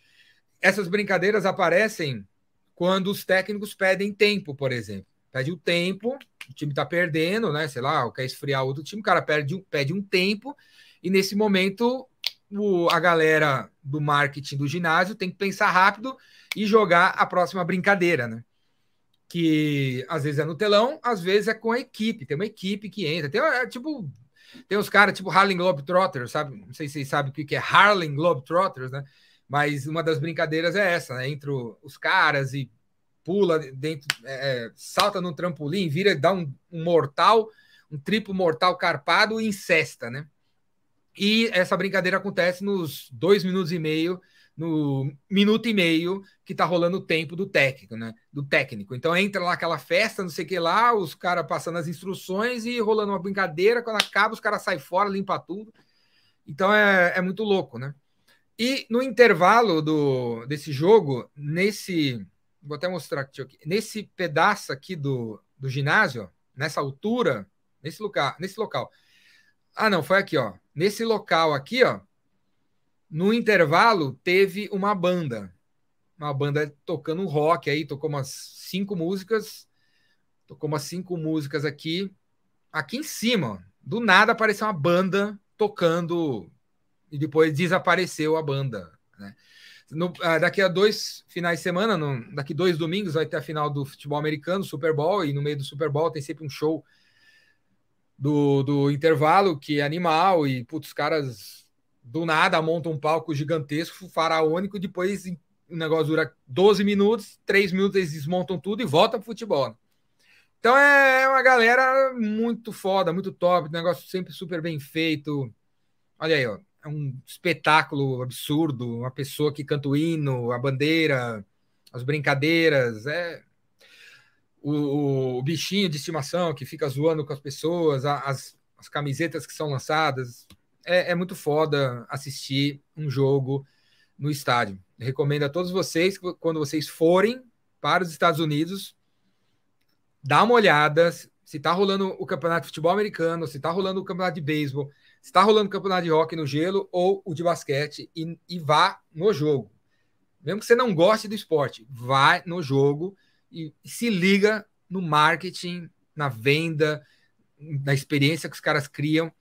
essas brincadeiras aparecem quando os técnicos pedem tempo, por exemplo. Pede o tempo, o time está perdendo, né? Sei lá, quer esfriar outro time, o cara pede, um tempo, e nesse momento o, a galera do marketing do ginásio tem que pensar rápido e jogar a próxima brincadeira, né? Que às vezes é no telão, às vezes é com a equipe. Tem uma equipe que entra. Tem é, tipo tem os caras tipo Harlem Globetrotters, sabe? Não sei se vocês sabem o que é Harlem Globetrotters, né? Mas uma das brincadeiras é essa, né? Entre os caras e pula dentro, é, é, salta no trampolim, vira, dá um, um, mortal, um triplo mortal carpado e incesta, né? E essa brincadeira acontece nos dois minutos e meio no minuto e meio que tá rolando o tempo do técnico, né? Do técnico. Então entra lá aquela festa, não sei o que lá, os caras passando as instruções e rolando uma brincadeira. Quando acaba, os caras saem fora, limpa tudo. Então é, é muito louco, né? E no intervalo do, desse jogo, nesse. Vou até mostrar aqui, nesse pedaço aqui do, do ginásio, nessa altura, nesse local, nesse local. Ah, não, foi aqui, ó. Nesse local aqui, ó, no intervalo, teve uma banda. Uma banda tocando rock aí, tocou umas cinco músicas. Tocou umas cinco músicas aqui. Aqui em cima, do nada apareceu uma banda tocando e depois desapareceu a banda. Né? No, ah, daqui a dois finais de semana, no, daqui dois domingos, vai ter a final do futebol americano, Super Bowl, e no meio do Super Bowl tem sempre um show do, do intervalo que é animal, e putz, os caras do nada monta um palco gigantesco, faraônico, depois o negócio dura 12 minutos, 3 minutos eles desmontam tudo e voltam pro futebol. Então é uma galera muito foda, muito top, negócio sempre super bem feito. Olha aí, ó, é um espetáculo absurdo, uma pessoa que canta o hino, a bandeira, as brincadeiras, é o, o bichinho de estimação que fica zoando com as pessoas, as, as camisetas que são lançadas, é, é muito foda assistir um jogo no estádio. Recomendo a todos vocês quando vocês forem para os Estados Unidos, dá uma olhada. se tá rolando o campeonato de futebol americano, se tá rolando o campeonato de beisebol, se tá rolando campeonato de hockey no gelo ou o de basquete e, e vá no jogo. Mesmo que você não goste do esporte, vai no jogo e, e se liga no marketing, na venda, na experiência que os caras criam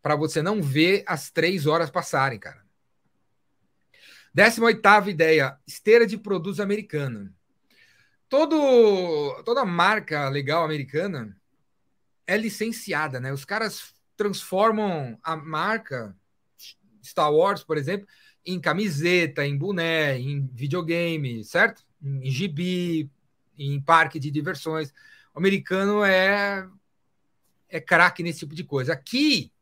para você não ver as três horas passarem, cara. 18 ideia: esteira de produtos americana. Todo, toda marca legal americana é licenciada, né? Os caras transformam a marca Star Wars, por exemplo, em camiseta, em boné, em videogame, certo? Em gibi, em parque de diversões. O americano é é craque nesse tipo de coisa. Aqui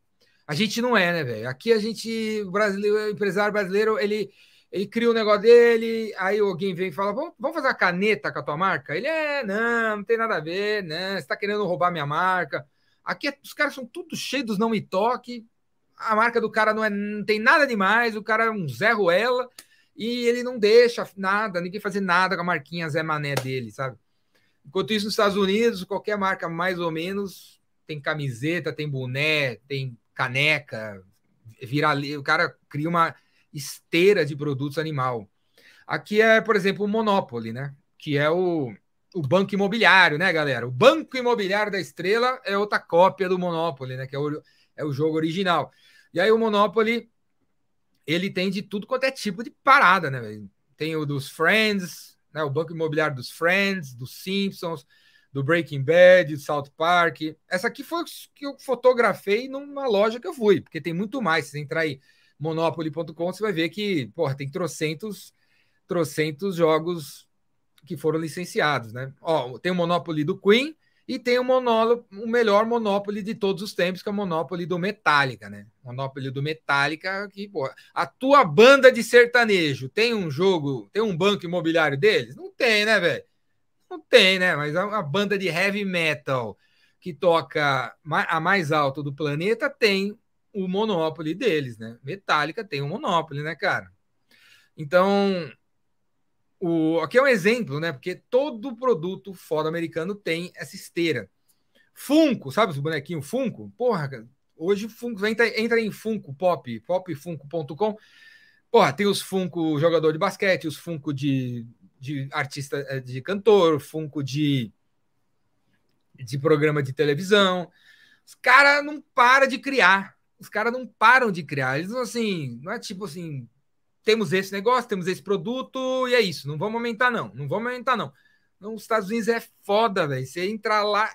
a gente não é, né, velho? Aqui a gente, o brasileiro, o empresário brasileiro, ele ele cria o um negócio dele, aí alguém vem e fala: vamos, fazer uma caneta com a tua marca? Ele é, não, não tem nada a ver, né? Você está querendo roubar minha marca. Aqui é, os caras são tudo cheios dos não me toque. A marca do cara não, é, não tem nada demais, o cara é um Zé Ruela e ele não deixa nada, ninguém fazer nada com a marquinha Zé Mané dele, sabe? Enquanto isso, nos Estados Unidos, qualquer marca mais ou menos tem camiseta, tem boné, tem caneca, vira o cara cria uma esteira de produtos animal. Aqui é, por exemplo, o Monopoly, né? Que é o, o banco imobiliário, né, galera? O banco imobiliário da Estrela é outra cópia do Monopoly, né? Que é o, é o jogo original. E aí o Monopoly ele tem de tudo quanto é tipo de parada, né? Tem o dos Friends, né? O banco imobiliário dos Friends, dos Simpsons, do Breaking Bad, do South Park. Essa aqui foi que eu fotografei numa loja que eu fui, porque tem muito mais. Se entrar aí monopoly.com, você vai ver que, porra, tem trocentos, trocentos jogos que foram licenciados, né? Ó, tem o Monopoly do Queen e tem o, monolo, o melhor Monopoly de todos os tempos, que é o Monopoly do Metallica, né? Monopoly do Metallica, que, porra, a tua banda de sertanejo tem um jogo, tem um banco imobiliário deles? Não tem, né, velho? Não tem, né? Mas a, a banda de heavy metal que toca a mais alta do planeta tem o monopólio deles, né? Metallica tem um monopólio, né, cara? Então, o, aqui é um exemplo, né? Porque todo produto foda americano tem essa esteira. Funko, sabe os bonequinhos Funko? Porra, hoje Funko entra, entra em Funko Pop, popfunko.com. Porra, tem os Funko jogador de basquete, os Funko de, de artista, eh, de cantor, Funko de, de programa de televisão. Os caras não param de criar os caras não param de criar. Eles assim, não é tipo assim, temos esse negócio, temos esse produto e é isso. Não vamos aumentar, não. Não vamos aumentar, não. não os Estados Unidos é foda, velho. Você entra lá.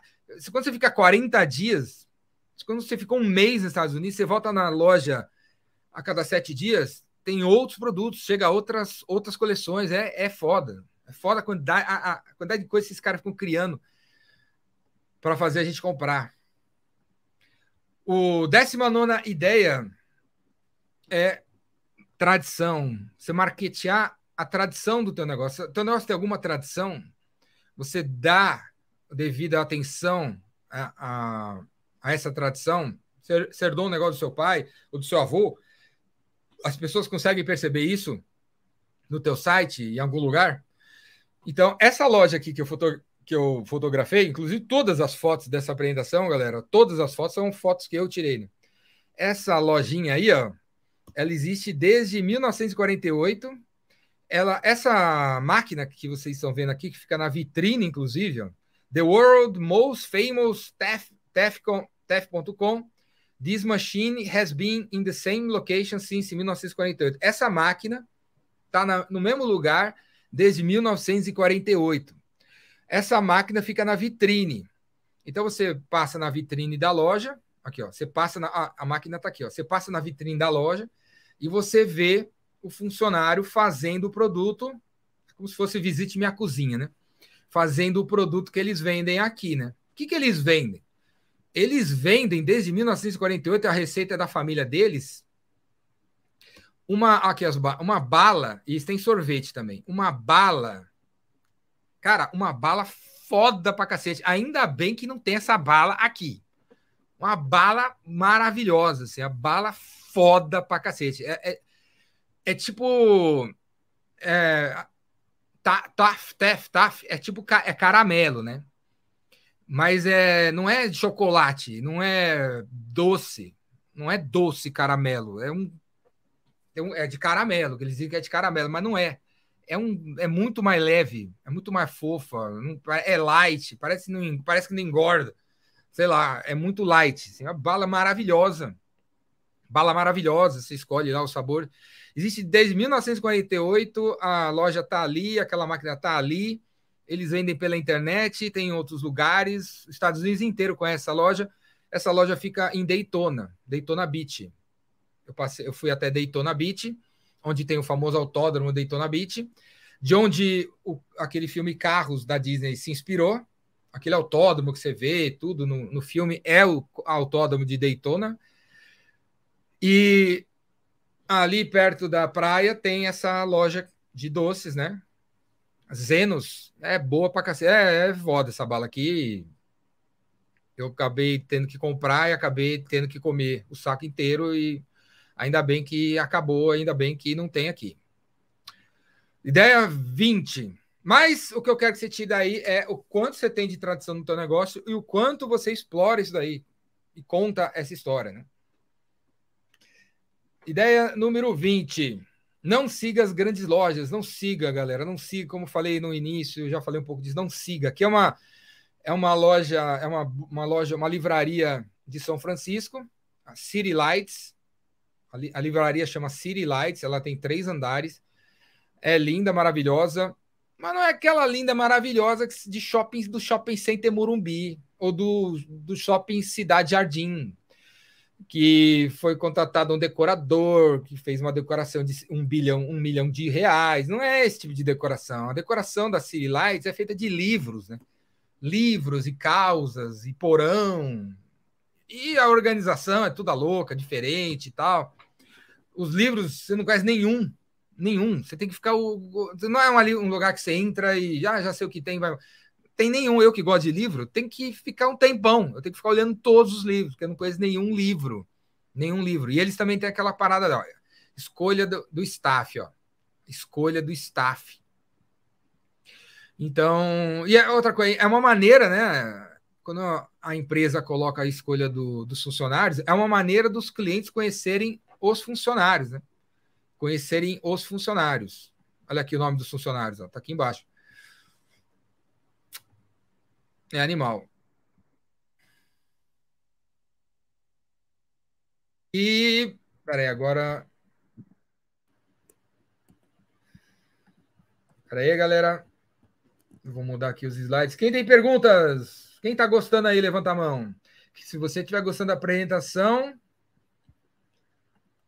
Quando você fica 40 dias, quando você fica um mês nos Estados Unidos, você volta na loja a cada sete dias, tem outros produtos, chega outras, outras coleções. É, é foda. É foda a quantidade, a, a quantidade de coisas que esses caras ficam criando para fazer a gente comprar. O 19 ideia é tradição. Você marketear a tradição do teu negócio. O teu negócio tem alguma tradição? Você dá devida atenção a, a, a essa tradição? Você, herdou um negócio do seu pai ou do seu avô? As pessoas conseguem perceber isso no teu site, em algum lugar? Então, essa loja aqui que eu, foto, que eu fotografei, inclusive todas as fotos dessa apresentação, galera, todas as fotos são fotos que eu tirei. Né? Essa lojinha aí, ó, ela existe desde 1948. Ela, essa máquina que vocês estão vendo aqui, que fica na vitrine, inclusive, ó, The World Most Famous Tef.com. This machine has been in the same location since 1948. Essa máquina está no mesmo lugar desde 1948. Essa máquina fica na vitrine. Então você passa na vitrine da loja, aqui ó, você passa na a, a máquina está aqui, ó. Você passa na vitrine da loja e você vê o funcionário fazendo o produto, como se fosse visite minha cozinha, né? Fazendo o produto que eles vendem aqui, né? O que, que eles vendem? Eles vendem desde 1948 a receita da família deles. Uma aqui uma bala, e tem sorvete também. Uma bala Cara, uma bala foda pra cacete. Ainda bem que não tem essa bala aqui. Uma bala maravilhosa, assim, a bala foda pra cacete. É, é, é tipo. É, taf, taf, taf, é tipo é caramelo, né? mas é, não é chocolate, não é doce, não é doce caramelo, é um, é, um, é de caramelo, que eles dizem que é de caramelo, mas não é. É, um, é muito mais leve, é muito mais fofa, é light, parece, não, parece que não engorda. Sei lá, é muito light. Assim, uma bala maravilhosa. Bala maravilhosa, você escolhe lá o sabor. Existe desde 1948, a loja tá ali, aquela máquina tá ali. Eles vendem pela internet, tem em outros lugares. Os Estados Unidos inteiro conhece essa loja. Essa loja fica em Daytona, Daytona Beach. Eu, passei, eu fui até Daytona Beach, onde tem o famoso autódromo Daytona Beach, de onde o, aquele filme Carros da Disney se inspirou. Aquele autódromo que você vê, tudo no, no filme, é o autódromo de Daytona. E ali perto da praia tem essa loja de doces, né? Zenos, é boa pra cacete. É, é foda essa bala aqui. Eu acabei tendo que comprar e acabei tendo que comer o saco inteiro e ainda bem que acabou, ainda bem que não tem aqui. Ideia 20. Mas o que eu quero que você tire daí é o quanto você tem de tradição no teu negócio e o quanto você explora isso daí e conta essa história, né? Ideia número 20. Não siga as grandes lojas, não siga, galera, não siga, como falei no início, já falei um pouco disso, não siga. Aqui é uma é uma loja, é uma, uma loja, uma livraria de São Francisco, a City Lights. A, li, a livraria chama City Lights, ela tem três andares. É linda, maravilhosa, mas não é aquela linda, maravilhosa de shopping do shopping center Morumbi ou do, do shopping Cidade Jardim, que foi contratado um decorador que fez uma decoração de um bilhão, um milhão de reais. Não é esse tipo de decoração. A decoração da City Lights é feita de livros, né? Livros e causas e porão. E a organização é toda louca, diferente e tal. Os livros você não conhece nenhum, nenhum. Você tem que ficar o, não é um, um lugar que você entra e ah, já sei o que tem, vai tem nenhum. Eu que gosto de livro, tem que ficar um tempão. Eu tenho que ficar olhando todos os livros, porque eu não conheço nenhum livro. Nenhum livro. E eles também têm aquela parada, ó, escolha do, do staff, ó. Escolha do staff. Então, e é outra coisa, é uma maneira, né? Quando a empresa coloca a escolha do, dos funcionários, é uma maneira dos clientes conhecerem os funcionários, né? Conhecerem os funcionários. Olha aqui o nome dos funcionários, ó, tá aqui embaixo. É animal. E. Peraí, agora. Peraí, galera. Vou mudar aqui os slides. Quem tem perguntas? Quem está gostando aí, levanta a mão. Se você estiver gostando da apresentação,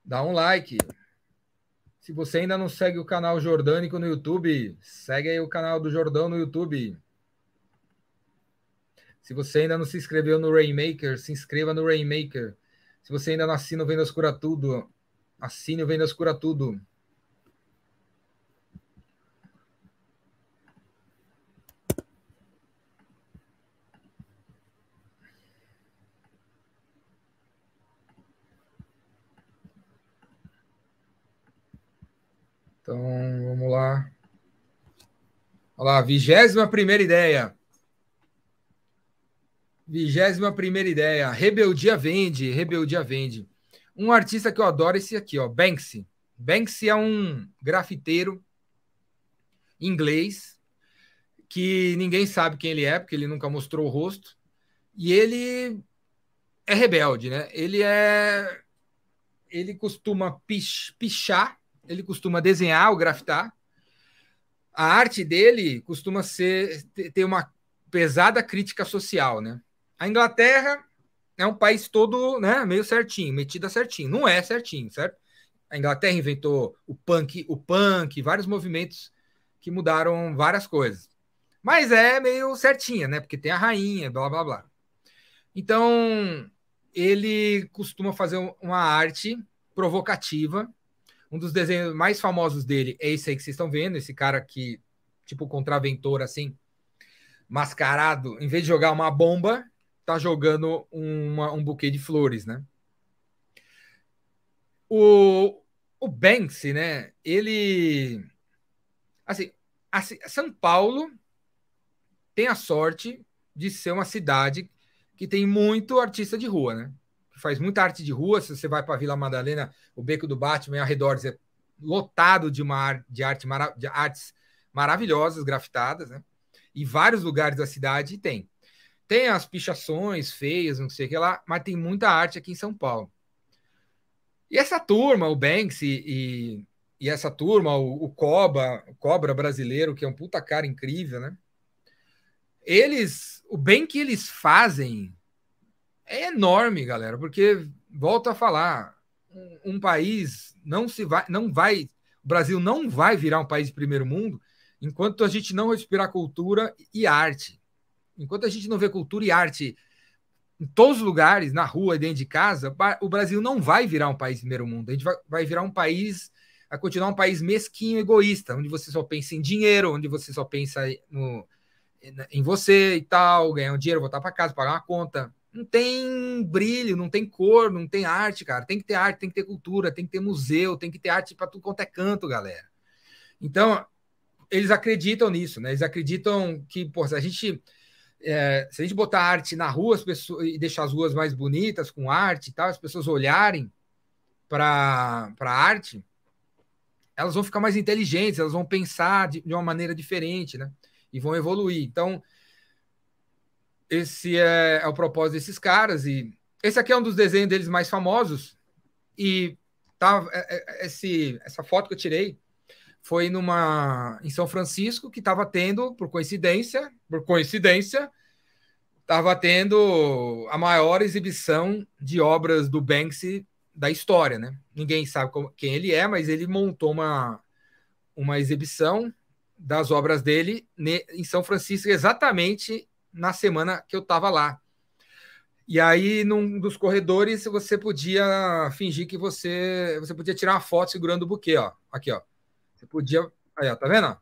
dá um like. Se você ainda não segue o canal Jordânico no YouTube, segue aí o canal do Jordão no YouTube. Se você ainda não se inscreveu no Rainmaker, se inscreva no Rainmaker. Se você ainda não assina o Vendas Cura Tudo, assine o Vendas Cura Tudo. Então, vamos lá. Olha lá, vigésima primeira ideia. Vigésima primeira ideia. Rebeldia vende, rebeldia vende. Um artista que eu adoro é esse aqui, ó, Banksy. Banksy é um grafiteiro inglês que ninguém sabe quem ele é, porque ele nunca mostrou o rosto. E ele é rebelde, né? Ele é ele costuma pich, pichar, ele costuma desenhar ou grafitar. A arte dele costuma ser ter uma pesada crítica social, né? A Inglaterra é um país todo, né, meio certinho, metida certinho. Não é certinho, certo? A Inglaterra inventou o punk, o punk, vários movimentos que mudaram várias coisas. Mas é meio certinha, né? Porque tem a rainha, blá blá blá. Então, ele costuma fazer uma arte provocativa. Um dos desenhos mais famosos dele é esse aí que vocês estão vendo, esse cara que, tipo, contraventor, assim, mascarado, em vez de jogar uma bomba, tá jogando uma, um buquê de flores, né? O, o né? Ele. Assim, São Paulo tem a sorte de ser uma cidade que tem muito artista de rua, né? Faz muita arte de rua. Se você vai para Vila Madalena, o Beco do Batman, ao redor é lotado de, uma, de, arte, de artes maravilhosas, grafitadas, né? E vários lugares da cidade tem. Tem as pichações feias, não sei o que lá, mas tem muita arte aqui em São Paulo. E essa turma, o Banksy e, e essa turma, o, o Coba, o Cobra brasileiro, que é um puta cara incrível, né? Eles, o bem que eles fazem é enorme, galera, porque volto a falar, um, um país não se vai, não vai, o Brasil não vai virar um país de primeiro mundo enquanto a gente não respirar cultura e arte. Enquanto a gente não vê cultura e arte em todos os lugares, na rua e dentro de casa, o Brasil não vai virar um país primeiro mundo. A gente vai, virar um país, vai continuar um país mesquinho, egoísta, onde você só pensa em dinheiro, onde você só pensa no, em você e tal, ganhar um dinheiro, voltar para casa, pagar uma conta. Não tem brilho, não tem cor, não tem arte, cara. Tem que ter arte, tem que ter cultura, tem que ter museu, tem que ter arte para tudo quanto é canto, galera. Então, eles acreditam nisso, né? Eles acreditam que, pô, se a gente é, se a gente botar arte na rua as pessoas, e deixar as ruas mais bonitas com arte e tal, as pessoas olharem para a arte, elas vão ficar mais inteligentes, elas vão pensar de, de uma maneira diferente, né? E vão evoluir. Então, esse é, é, o propósito desses caras. E esse aqui é um dos desenhos deles mais famosos. E tá, é, é, esse, essa foto que eu tirei foi numa em São Francisco que estava tendo, por coincidência, por coincidência, estava tendo a maior exibição de obras do Banksy da história, né? Ninguém sabe como, quem ele é, mas ele montou uma, uma exibição das obras dele em São Francisco exatamente na semana que eu estava lá. E aí, num dos corredores, você podia fingir que você você podia tirar uma foto segurando o buquê, ó. Aqui, ó. Você podia. Aí, ó, tá vendo?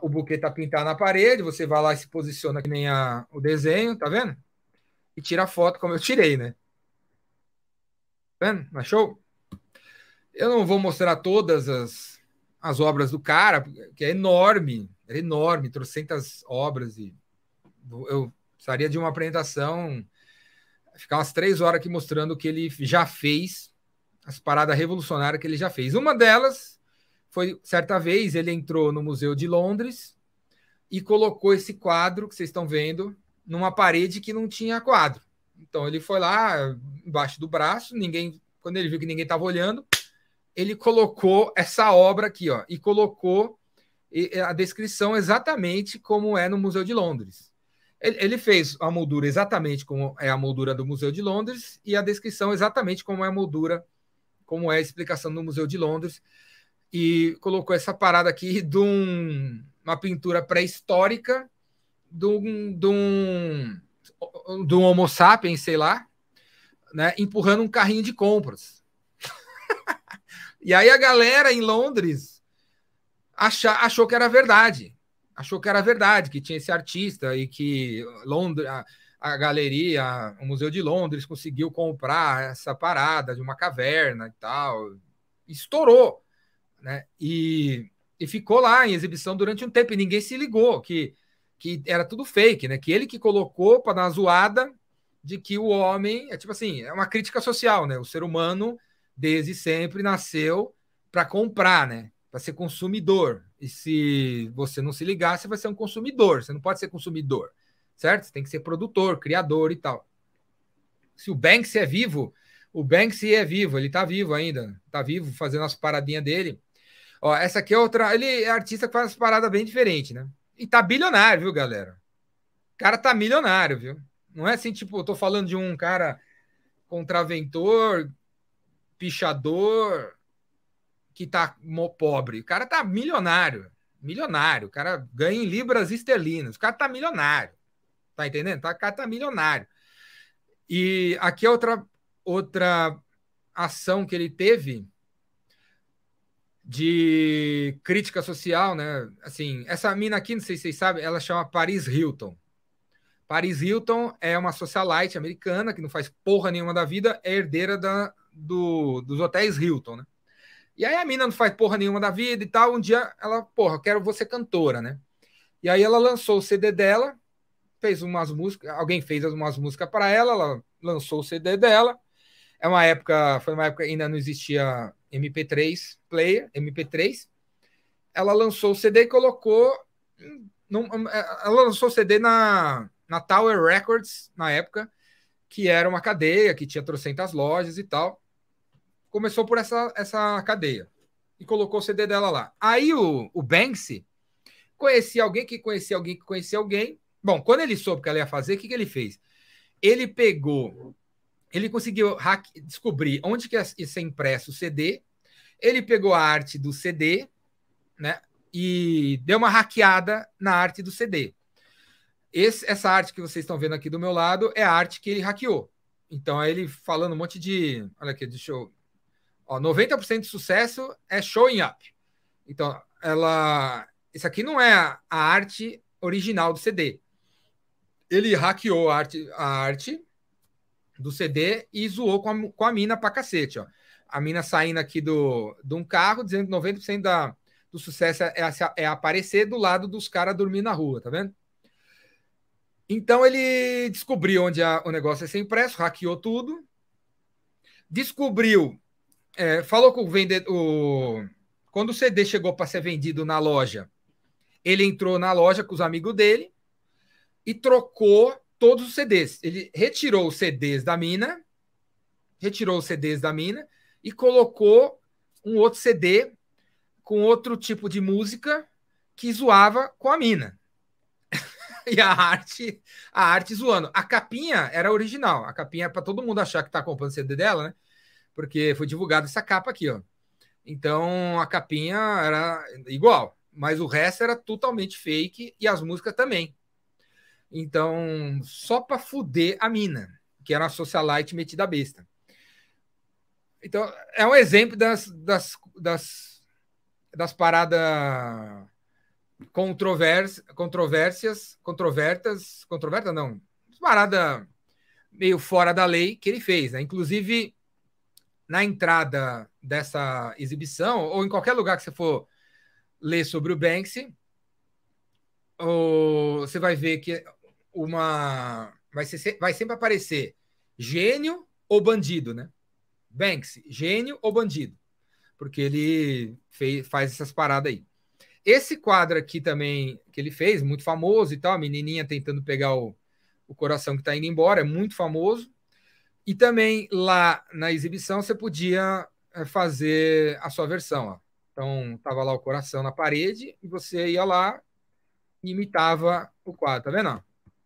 O buquê tá pintado na parede, você vai lá e se posiciona que nem a, o desenho, tá vendo? E tira a foto como eu tirei, né? Tá vendo? Achou? Eu não vou mostrar todas as, as obras do cara, que é enorme, é enorme, trocentas obras, e eu precisaria de uma apresentação, ficar umas três horas aqui mostrando o que ele já fez, as paradas revolucionárias que ele já fez. Uma delas foi certa vez ele entrou no Museu de Londres e colocou esse quadro que vocês estão vendo numa parede que não tinha quadro. Então ele foi lá embaixo do braço, ninguém, quando ele viu que ninguém estava olhando, ele colocou essa obra aqui, ó, e colocou a descrição exatamente como é no Museu de Londres. Ele fez a moldura exatamente como é a moldura do Museu de Londres e a descrição exatamente como é a moldura, como é a explicação do Museu de Londres e colocou essa parada aqui de um, uma pintura pré-histórica de um, de, um, de um Homo sapiens, sei lá, né, empurrando um carrinho de compras. e aí a galera em Londres achar, achou que era verdade. Achou que era verdade, que tinha esse artista e que Londres, a, a galeria, o Museu de Londres conseguiu comprar essa parada de uma caverna e tal. Estourou né? E, e ficou lá em exibição durante um tempo e ninguém se ligou que, que era tudo fake, né? Que ele que colocou para dar uma zoada de que o homem é tipo assim, é uma crítica social, né? O ser humano desde sempre nasceu para comprar, né? Para ser consumidor. E se você não se ligar, você vai ser um consumidor. Você não pode ser consumidor, certo? Você tem que ser produtor, criador e tal. Se o Banksy é vivo, o Banksy é vivo, ele tá vivo ainda, tá vivo fazendo as paradinhas dele. Ó, essa aqui é outra. Ele é artista que faz parada bem diferente, né? E tá bilionário, viu, galera? O cara tá milionário, viu? Não é assim, tipo, eu tô falando de um cara contraventor, pichador, que tá pobre. O cara tá milionário. Milionário. O cara ganha em libras esterlinas. O cara tá milionário. Tá entendendo? O cara tá milionário. E aqui é outra, outra ação que ele teve de crítica social, né? Assim, essa mina aqui, não sei se vocês sabem, ela chama Paris Hilton. Paris Hilton é uma socialite americana que não faz porra nenhuma da vida, é herdeira da, do, dos hotéis Hilton, né? E aí a mina não faz porra nenhuma da vida e tal. Um dia ela, porra, quero você cantora, né? E aí ela lançou o CD dela, fez umas músicas, alguém fez umas músicas para ela, ela lançou o CD dela. É uma época, foi uma época que ainda não existia MP3 player, MP3. Ela lançou o CD e colocou. Num, ela lançou o CD na, na Tower Records, na época, que era uma cadeia que tinha trocentas lojas e tal. Começou por essa, essa cadeia e colocou o CD dela lá. Aí o, o Banksy conhecia alguém que conhecia alguém que conhecia alguém. Bom, quando ele soube que ela ia fazer, o que, que ele fez? Ele pegou, ele conseguiu hack, descobrir onde que ia ser impresso o CD. Ele pegou a arte do CD, né? E deu uma hackeada na arte do CD. Esse, essa arte que vocês estão vendo aqui do meu lado é a arte que ele hackeou. Então, é ele falando um monte de. Olha aqui, deixa eu. Ó, 90% de sucesso é showing up. Então, ela, isso aqui não é a, a arte original do CD. Ele hackeou a arte, a arte do CD e zoou com a, com a mina pra cacete. Ó. A mina saindo aqui do, de um carro, dizendo que 90% da, do sucesso é, é, aparecer do lado dos caras dormindo na rua, tá vendo? Então ele descobriu onde a, o negócio ia ser impresso, hackeou tudo, descobriu, é, falou com o vendedor. Quando o CD chegou para ser vendido na loja, ele entrou na loja com os amigos dele e trocou todos os CDs. Ele retirou os CDs da mina, retirou os CDs da mina e colocou um outro CD com outro tipo de música que zoava com a mina. e a arte, a arte zoando. A capinha era original. A capinha é para todo mundo achar que está comprando o CD dela, né? Porque foi divulgada essa capa aqui, ó. Então a capinha era igual mas o resto era totalmente fake e as músicas também. Então, só para fuder a mina, que era uma socialite metida besta. Então, é um exemplo das, das, das, das paradas controvers, controvérsias, controvertas, controverta não, parada meio fora da lei que ele fez, né? Inclusive, na entrada dessa exibição, ou em qualquer lugar que você for ler sobre o Banksy, você vai ver que uma vai, ser, vai sempre aparecer gênio ou bandido, né? Banksy, gênio ou bandido, porque ele fez, faz essas paradas aí. Esse quadro aqui também que ele fez, muito famoso e tal, a menininha tentando pegar o, o coração que está indo embora, é muito famoso. E também lá na exibição você podia eh, fazer a sua versão. Ó. Então, tava lá o coração na parede e você ia lá e imitava o quadro. Tá vendo?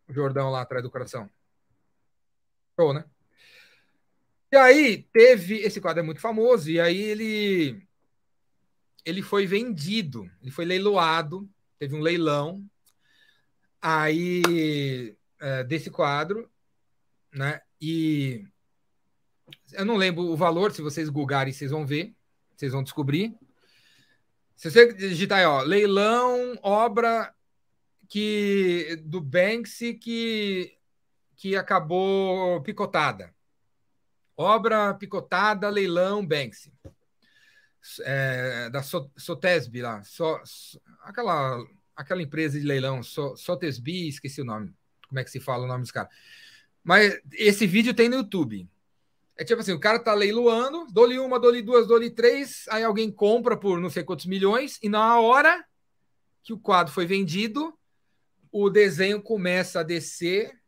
O Jordão lá atrás do coração. Show, né? E aí teve esse quadro é muito famoso e aí ele ele foi vendido, ele foi leiloado, teve um leilão aí é, desse quadro, né? E eu não lembro o valor, se vocês googarem, vocês vão ver, vocês vão descobrir. Se você digitar aí, ó, leilão, obra que do Banksy que, que acabou picotada. Obra picotada, leilão, Banksy. É, da Sotesby lá. So, so, aquela, aquela empresa de leilão, so, Sotesby, esqueci o nome. Como é que se fala o nome dos caras. Mas esse vídeo tem no YouTube. É tipo assim, o cara tá leiloando, dou-lhe uma, dou-lhe duas, dou-lhe três, aí alguém compra por não sei quantos milhões, e na hora que o quadro foi vendido, o desenho começa a descer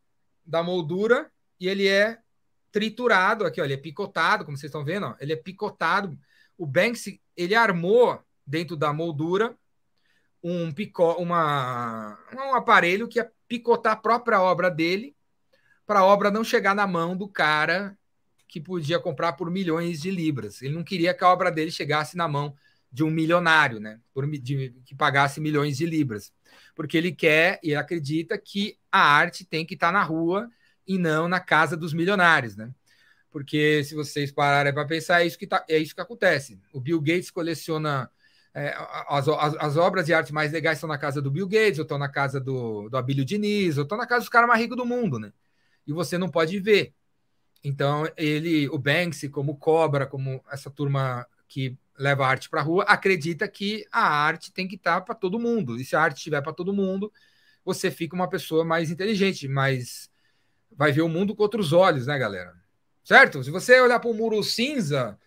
da moldura e ele é triturado aqui, ó, ele é picotado, como vocês estão vendo, ó, ele é picotado. O Banksy, ele armou dentro da moldura um pico, uma, um aparelho que ia picotar a própria obra dele para a obra não chegar na mão do cara que podia comprar por milhões de libras. Ele não queria que a obra dele chegasse na mão de um milionário, né? Por, de, que pagasse milhões de libras. Porque ele quer e acredita que a arte tem que estar na rua e não na casa dos milionários, né? Porque se vocês pararem para pensar, é isso, que tá, é isso que acontece. O Bill Gates coleciona. É, as, as, as, obras de arte mais legais estão na casa do Bill Gates, ou estão na casa do, do Abílio Diniz, ou estão na casa dos caras mais ricos do mundo, né? E você não pode ver. Então, ele, o Banksy, como Cobra, como essa turma que leva a arte para a rua, acredita que a arte tem que estar tá para todo mundo. E se a arte estiver para todo mundo, você fica uma pessoa mais inteligente, mais vai ver o mundo com outros olhos, né, galera? Certo? Se você olhar para um muro cinza,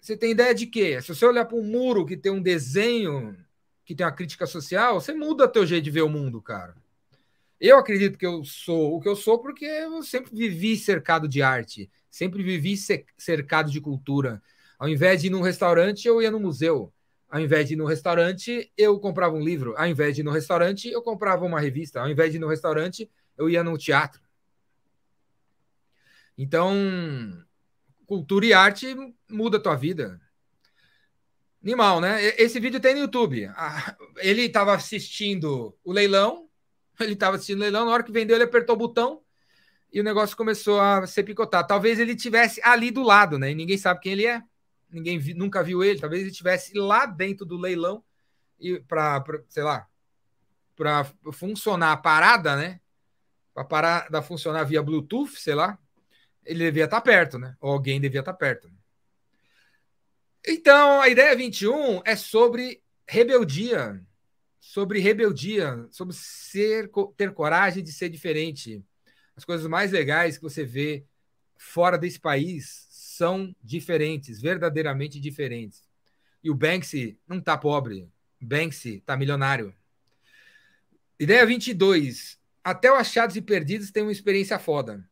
você tem ideia de quê? Se você olhar para um muro que tem um desenho, que tem uma crítica social, você muda teu jeito de ver o mundo, cara. Eu acredito que eu sou o que eu sou porque eu sempre vivi cercado de arte, sempre vivi cercado de cultura. Ao invés de ir num restaurante, eu ia no museu. Ao invés de ir no restaurante, eu comprava um livro. Ao invés de ir no restaurante, eu comprava uma revista. Ao invés de ir no restaurante, eu ia no teatro. Então, cultura e arte muda a tua vida. Animal, né? Esse vídeo tem no YouTube. Ah, ele estava assistindo o leilão, ele estava assistindo o leilão, na hora que vendeu, ele apertou o botão e o negócio começou a ser picotado. Talvez ele tivesse ali do lado, né? E ninguém sabe quem ele é. Ninguém vi, nunca viu ele. Talvez ele estivesse lá dentro do leilão e para, sei lá, para funcionar a parada, né? Para parada funcionar via Bluetooth, sei lá ele devia estar perto, né? Ou alguém devia estar perto. Então, a ideia 21 é sobre rebeldia, sobre rebeldia, sobre ser, ter coragem de ser diferente. As coisas mais legais que você vê fora desse país são diferentes, verdadeiramente diferentes. E o Banksy não está pobre, Banksy está milionário. Ideia 22. Até o Achados e Perdidos tem uma experiência foda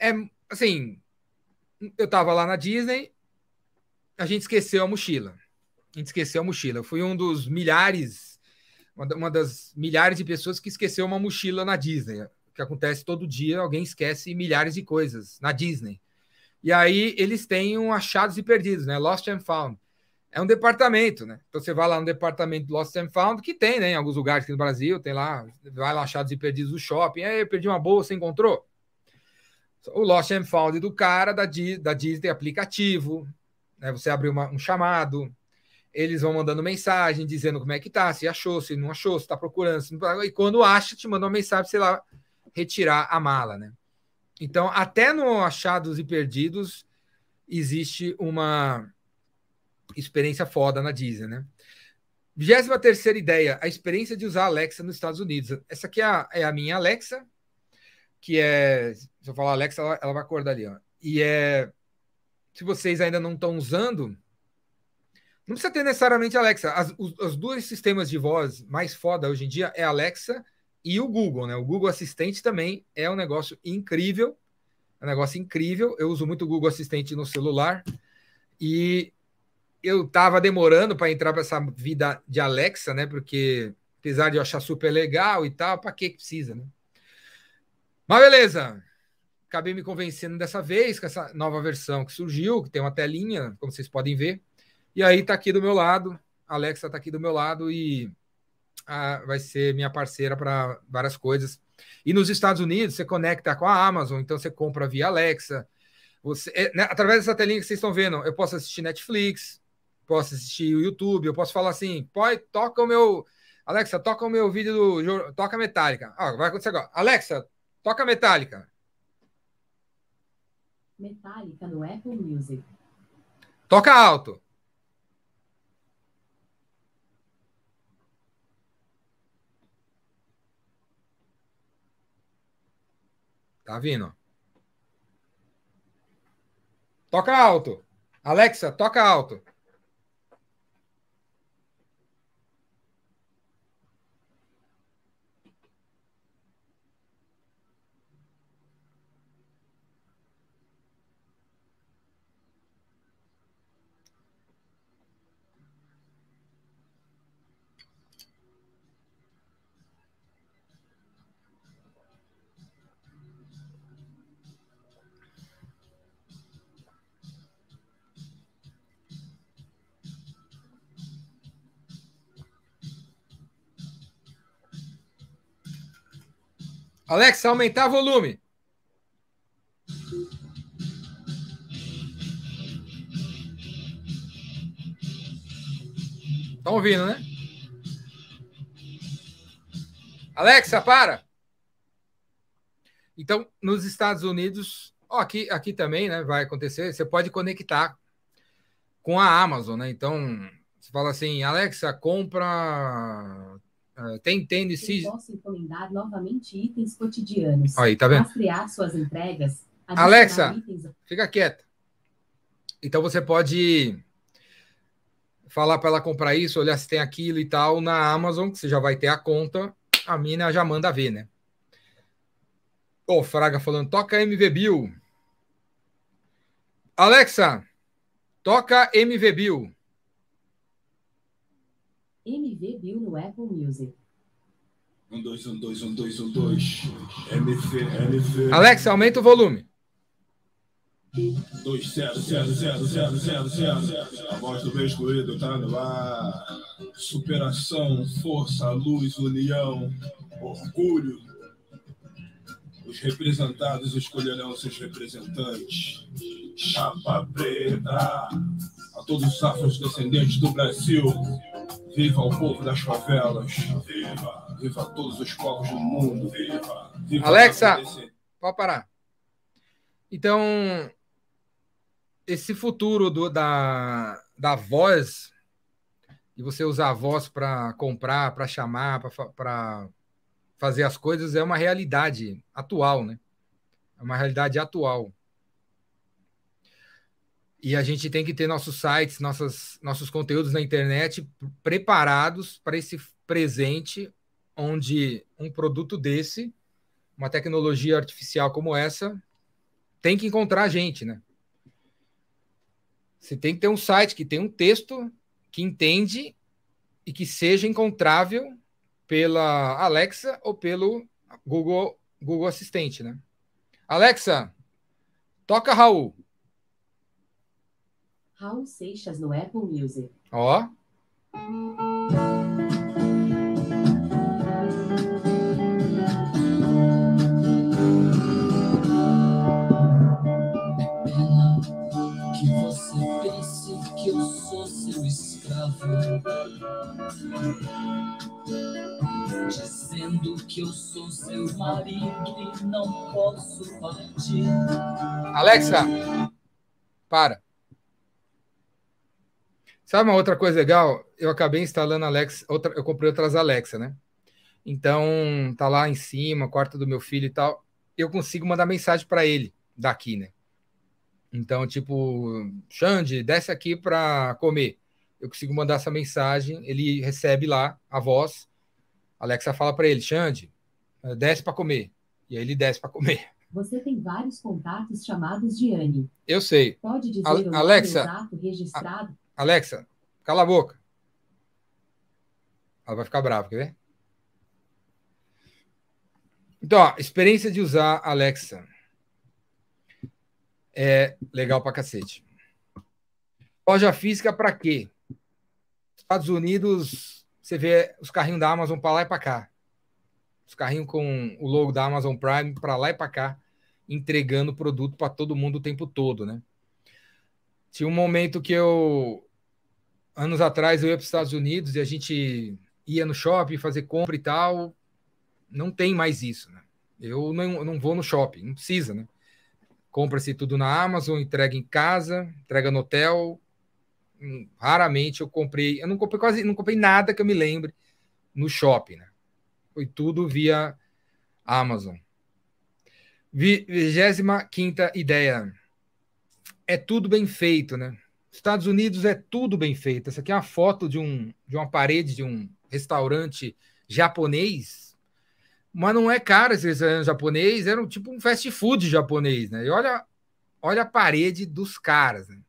é assim, eu tava lá na Disney, a gente esqueceu a mochila. A gente esqueceu a mochila. Eu fui um dos milhares, uma das milhares de pessoas que esqueceu uma mochila na Disney. Que acontece todo dia, alguém esquece milhares de coisas na Disney. E aí eles têm um achados e perdidos, né? Lost and Found. É um departamento, né? Então você vai lá no departamento Lost and Found, que tem, né? Em alguns lugares aqui no Brasil, tem lá, vai lá achados e perdidos do shopping. Aí perdi uma bolsa, encontrou? o Lost and Found do cara da, da Disney aplicativo, né? Você abre uma, um chamado, eles vão mandando mensagem dizendo como é que tá, se achou, se não achou, se está procurando, se não... e quando acha, te manda uma mensagem, sei lá, retirar a mala, né? Então, até no Achados e Perdidos existe uma experiência foda na Disney, né? 23 terceira ideia, a experiência de usar a Alexa nos Estados Unidos. Essa aqui é a, é a minha Alexa, que é. Se eu falar Alexa, ela, ela vai acordar ali. Ó. E é. Se vocês ainda não estão usando, não precisa ter necessariamente Alexa. As, os, os dois sistemas de voz mais foda hoje em dia é Alexa e o Google, né? O Google Assistente também é um negócio incrível. É um negócio incrível. Eu uso muito o Google Assistente no celular. E eu tava demorando para entrar para essa vida de Alexa, né? Porque apesar de eu achar super legal e tal, para que precisa, né? Mas beleza. Acabei me convencendo dessa vez com essa nova versão que surgiu, que tem uma telinha, como vocês podem ver. E aí tá aqui do meu lado, Alexa tá aqui do meu lado e ah, vai ser minha parceira para várias coisas. E nos Estados Unidos você conecta com a Amazon, então você compra via Alexa. Você, é, né, através dessa telinha que vocês estão vendo, eu posso assistir Netflix, posso assistir o YouTube, eu posso falar assim, pode, toca o meu. Alexa, toca o meu vídeo do. Toca Metallica. Ah, vai acontecer agora. Alexa, Toca Metallica. Metallica no Apple Music. Toca alto. Tá vindo. Toca alto. Alexa, toca alto. Alexa, aumentar volume. Estão ouvindo, né? Alexa, para! Então, nos Estados Unidos, ó, aqui, aqui também, né, vai acontecer, você pode conectar com a Amazon, né? Então, você fala assim, Alexa, compra tem tênis. Se... posso encomendar novamente itens cotidianos. Aí, tá vendo? Rastrear suas entregas. Alexa, itens... fica quieta. Então você pode falar para ela comprar isso, olhar se tem aquilo e tal na Amazon, que você já vai ter a conta. A mina já manda ver, né? Ô, oh, Fraga falando, toca MV Bill. Alexa, toca MV Bill. MV Bill no Apple Music. Um, dois, um, dois, um, dois, um, dois. MV, MV. Alexa, aumenta o volume. 2, 0, 0, 0, 0, 0, 0. A voz do bem excluído tá no ar. Superação, força, luz, união, orgulho. Os representados escolherão seus representantes. Chapa preta. A todos os afrodescendentes do Brasil. Viva o povo das favelas. Viva. Viva todos os povos do mundo. Viva. Viva Alexa, pode parar. Então, esse futuro do, da, da voz, e você usar a voz para comprar, para chamar, para fazer as coisas, é uma realidade atual, né? É uma realidade atual. E a gente tem que ter nossos sites, nossas, nossos conteúdos na internet preparados para esse presente, onde um produto desse, uma tecnologia artificial como essa, tem que encontrar a gente, né? Você tem que ter um site que tem um texto que entende e que seja encontrável pela Alexa ou pelo Google, Google Assistente, né? Alexa, toca Raul. Raul Seixas no Apple Music. Ó. Dizendo que eu sou seu marido e não posso partir. Alexa, para. Sabe uma outra coisa legal? Eu acabei instalando Alexa, outra, eu comprei outras Alexa, né? Então, tá lá em cima, quarto do meu filho e tal. Eu consigo mandar mensagem para ele daqui, né? Então, tipo, Xande, desce aqui para comer eu consigo mandar essa mensagem, ele recebe lá a voz. Alexa fala para ele, Xande, eh, desce para comer. E aí ele desce para comer. Você tem vários contatos chamados de Anne. Eu sei. Pode dizer A o Alexa, exato registrado? A Alexa, cala a boca. Ela vai ficar brava, quer ver? Então, ó, experiência de usar Alexa é legal pra cacete. Loja física para quê? Estados Unidos, você vê os carrinhos da Amazon para lá e para cá. Os carrinhos com o logo da Amazon Prime para lá e para cá, entregando produto para todo mundo o tempo todo, né? Tinha um momento que eu, anos atrás, eu ia para os Estados Unidos e a gente ia no shopping fazer compra e tal. Não tem mais isso, né? Eu não, não vou no shopping, não precisa, né? Compra-se tudo na Amazon, entrega em casa, entrega no hotel, raramente eu comprei, eu não comprei quase, não comprei nada que eu me lembre no shopping, né? Foi tudo via Amazon. Vigésima quinta ideia. É tudo bem feito, né? Estados Unidos é tudo bem feito. Essa aqui é uma foto de, um, de uma parede de um restaurante japonês, mas não é caro esse restaurante japonês, era tipo um fast food japonês, né? E olha, olha a parede dos caras, né?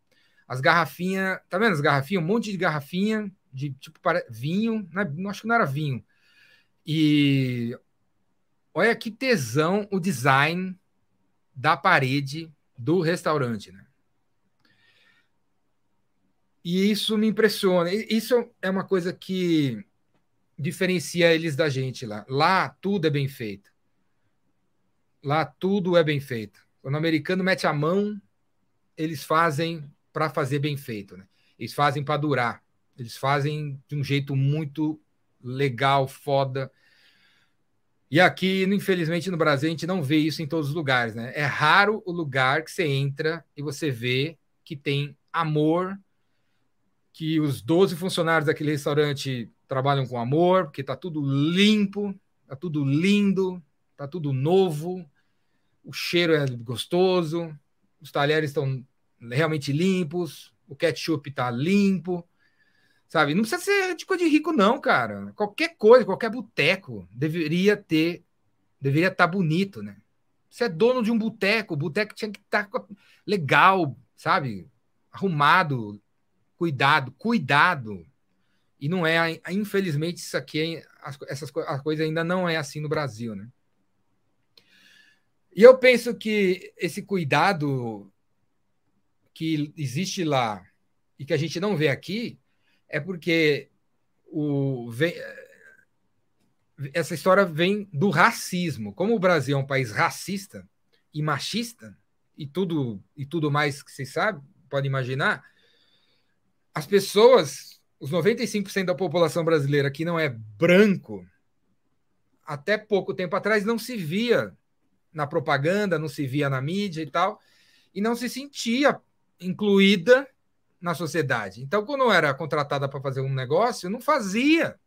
as garrafinhas, tá vendo as garrafinhas? Um monte de garrafinha de tipo para vinho, né? não acho que não era vinho. E olha que tesão o design da parede do restaurante, né? E isso me impressiona. Isso é uma coisa que diferencia eles da gente lá. Lá tudo é bem feito. Lá tudo é bem feito. Quando o americano mete a mão, eles fazem para fazer bem feito. Né? Eles fazem para durar. Eles fazem de um jeito muito legal, foda. E aqui, infelizmente, no Brasil, a gente não vê isso em todos os lugares. Né? É raro o lugar que você entra e você vê que tem amor, que os 12 funcionários daquele restaurante trabalham com amor, porque está tudo limpo, está tudo lindo, está tudo novo, o cheiro é gostoso, os talheres estão realmente limpos, o ketchup está limpo, sabe? Não precisa ser de coisa de rico, não, cara. Qualquer coisa, qualquer boteco deveria ter, deveria estar tá bonito, né? Você é dono de um boteco, o boteco tinha que estar tá legal, sabe? Arrumado, cuidado, cuidado. E não é, infelizmente, isso aqui, essas a coisa ainda não é assim no Brasil, né? E eu penso que esse cuidado que existe lá e que a gente não vê aqui é porque o, vem, essa história vem do racismo. Como o Brasil é um país racista e machista e tudo e tudo mais que vocês sabem, pode imaginar, as pessoas os 95% da população brasileira que não é branco, até pouco tempo atrás não se via na propaganda, não se via na mídia e tal, e não se sentia incluída na sociedade. Então, quando era contratada para fazer um negócio, não fazia.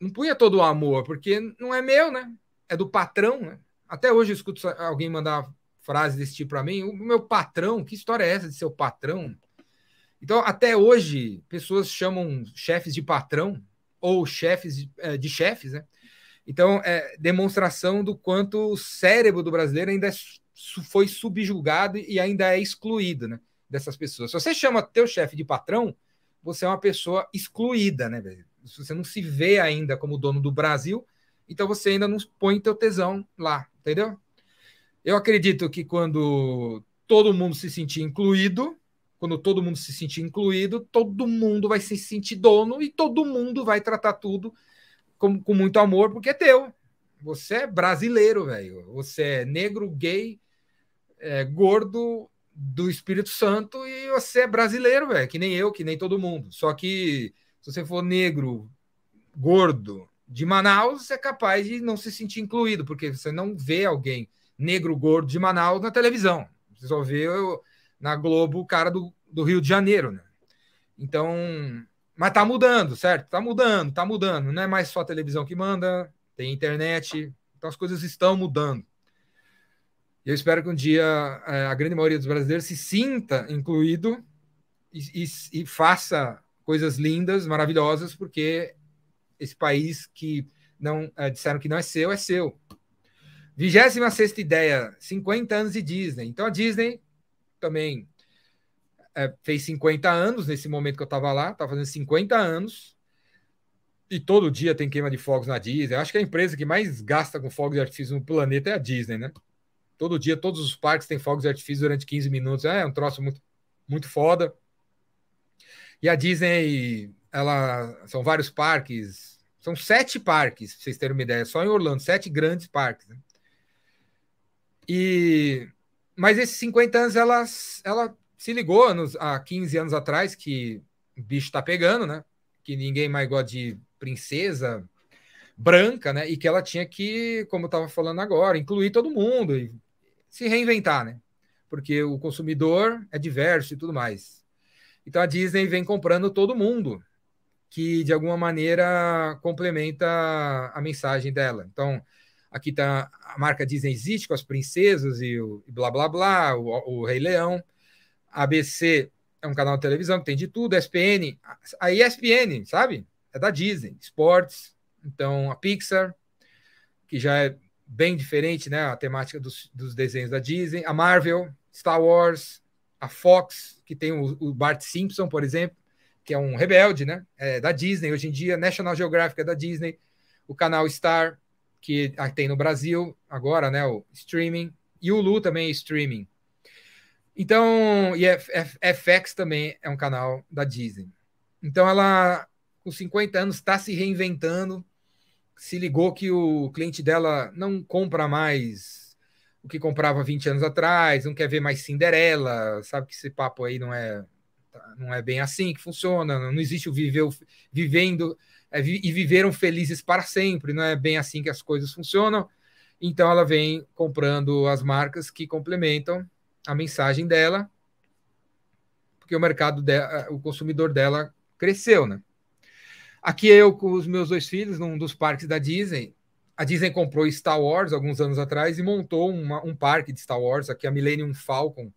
Não punha todo o amor, porque não é meu, né? É do patrão, né? Até hoje eu escuto alguém mandar frase desse tipo para mim. O meu patrão, que história é essa de seu patrão? Então, até hoje, pessoas chamam chefes de patrão ou chefes de, é, de chefes, né? Então, é demonstração do quanto o cérebro do brasileiro ainda é, foi subjugado e ainda é excluído, né? Dessas pessoas. Se você chama teu chefe de patrão, você é uma pessoa excluída, né, você não se vê ainda como dono do Brasil, então você ainda não põe teu tesão lá, entendeu? Eu acredito que quando todo mundo se sentir incluído, quando todo mundo se sentir incluído, todo mundo vai se sentir dono e todo mundo vai tratar tudo com, com muito amor, porque é teu. Você é brasileiro, velho. Você é negro, gay, é, gordo do Espírito Santo e você é brasileiro, velho, que nem eu, que nem todo mundo. Só que se você for negro, gordo de Manaus, você é capaz de não se sentir incluído, porque você não vê alguém negro, gordo de Manaus na televisão. Você só vê na Globo o cara do, do Rio de Janeiro, né? Então, mas tá mudando, certo? Tá mudando, tá mudando. Não é mais só a televisão que manda, tem internet, então as coisas estão mudando. Eu espero que um dia é, a grande maioria dos brasileiros se sinta incluído e, e, e faça coisas lindas, maravilhosas, porque esse país que não é, disseram que não é seu, é seu. 26 ideia, 50 anos de Disney. Então a Disney também é, fez 50 anos nesse momento que eu estava lá, estava fazendo 50 anos. E todo dia tem queima de fogos na Disney. acho que a empresa que mais gasta com fogos de artifício no planeta é a Disney, né? Todo dia, todos os parques têm fogos de artifício durante 15 minutos. É um troço muito, muito foda. E a Disney, ela são vários parques, são sete parques, pra vocês terem uma ideia, só em Orlando, sete grandes parques. Né? E mas esses 50 anos ela, ela se ligou nos, há 15 anos atrás que o bicho tá pegando, né? Que ninguém mais gosta de princesa branca, né? E que ela tinha que, como eu estava falando agora, incluir todo mundo e se reinventar, né? Porque o consumidor é diverso e tudo mais. Então a Disney vem comprando todo mundo que de alguma maneira complementa a mensagem dela. Então, Aqui está a marca Disney existe com as princesas e o e blá blá blá, o, o Rei Leão. ABC é um canal de televisão que tem de tudo. ESPN, a ESPN, sabe? É da Disney, esportes. Então a Pixar, que já é bem diferente, né? A temática dos, dos desenhos da Disney. A Marvel, Star Wars, a Fox, que tem o, o Bart Simpson, por exemplo, que é um rebelde, né? É da Disney hoje em dia. National Geographic é da Disney. O canal Star que tem no Brasil agora, né? O streaming. E o Lu também é streaming. Então, e FX também é um canal da Disney. Então, ela, com 50 anos, está se reinventando. Se ligou que o cliente dela não compra mais o que comprava 20 anos atrás, não quer ver mais Cinderela, sabe que esse papo aí não é não é bem assim que funciona, não existe o viver, vivendo é, e viveram felizes para sempre. Não é bem assim que as coisas funcionam. Então ela vem comprando as marcas que complementam a mensagem dela, porque o mercado dela, o consumidor dela cresceu, né? Aqui eu com os meus dois filhos, num dos parques da Disney. A Disney comprou Star Wars alguns anos atrás e montou uma, um parque de Star Wars, aqui a Millennium Falcon,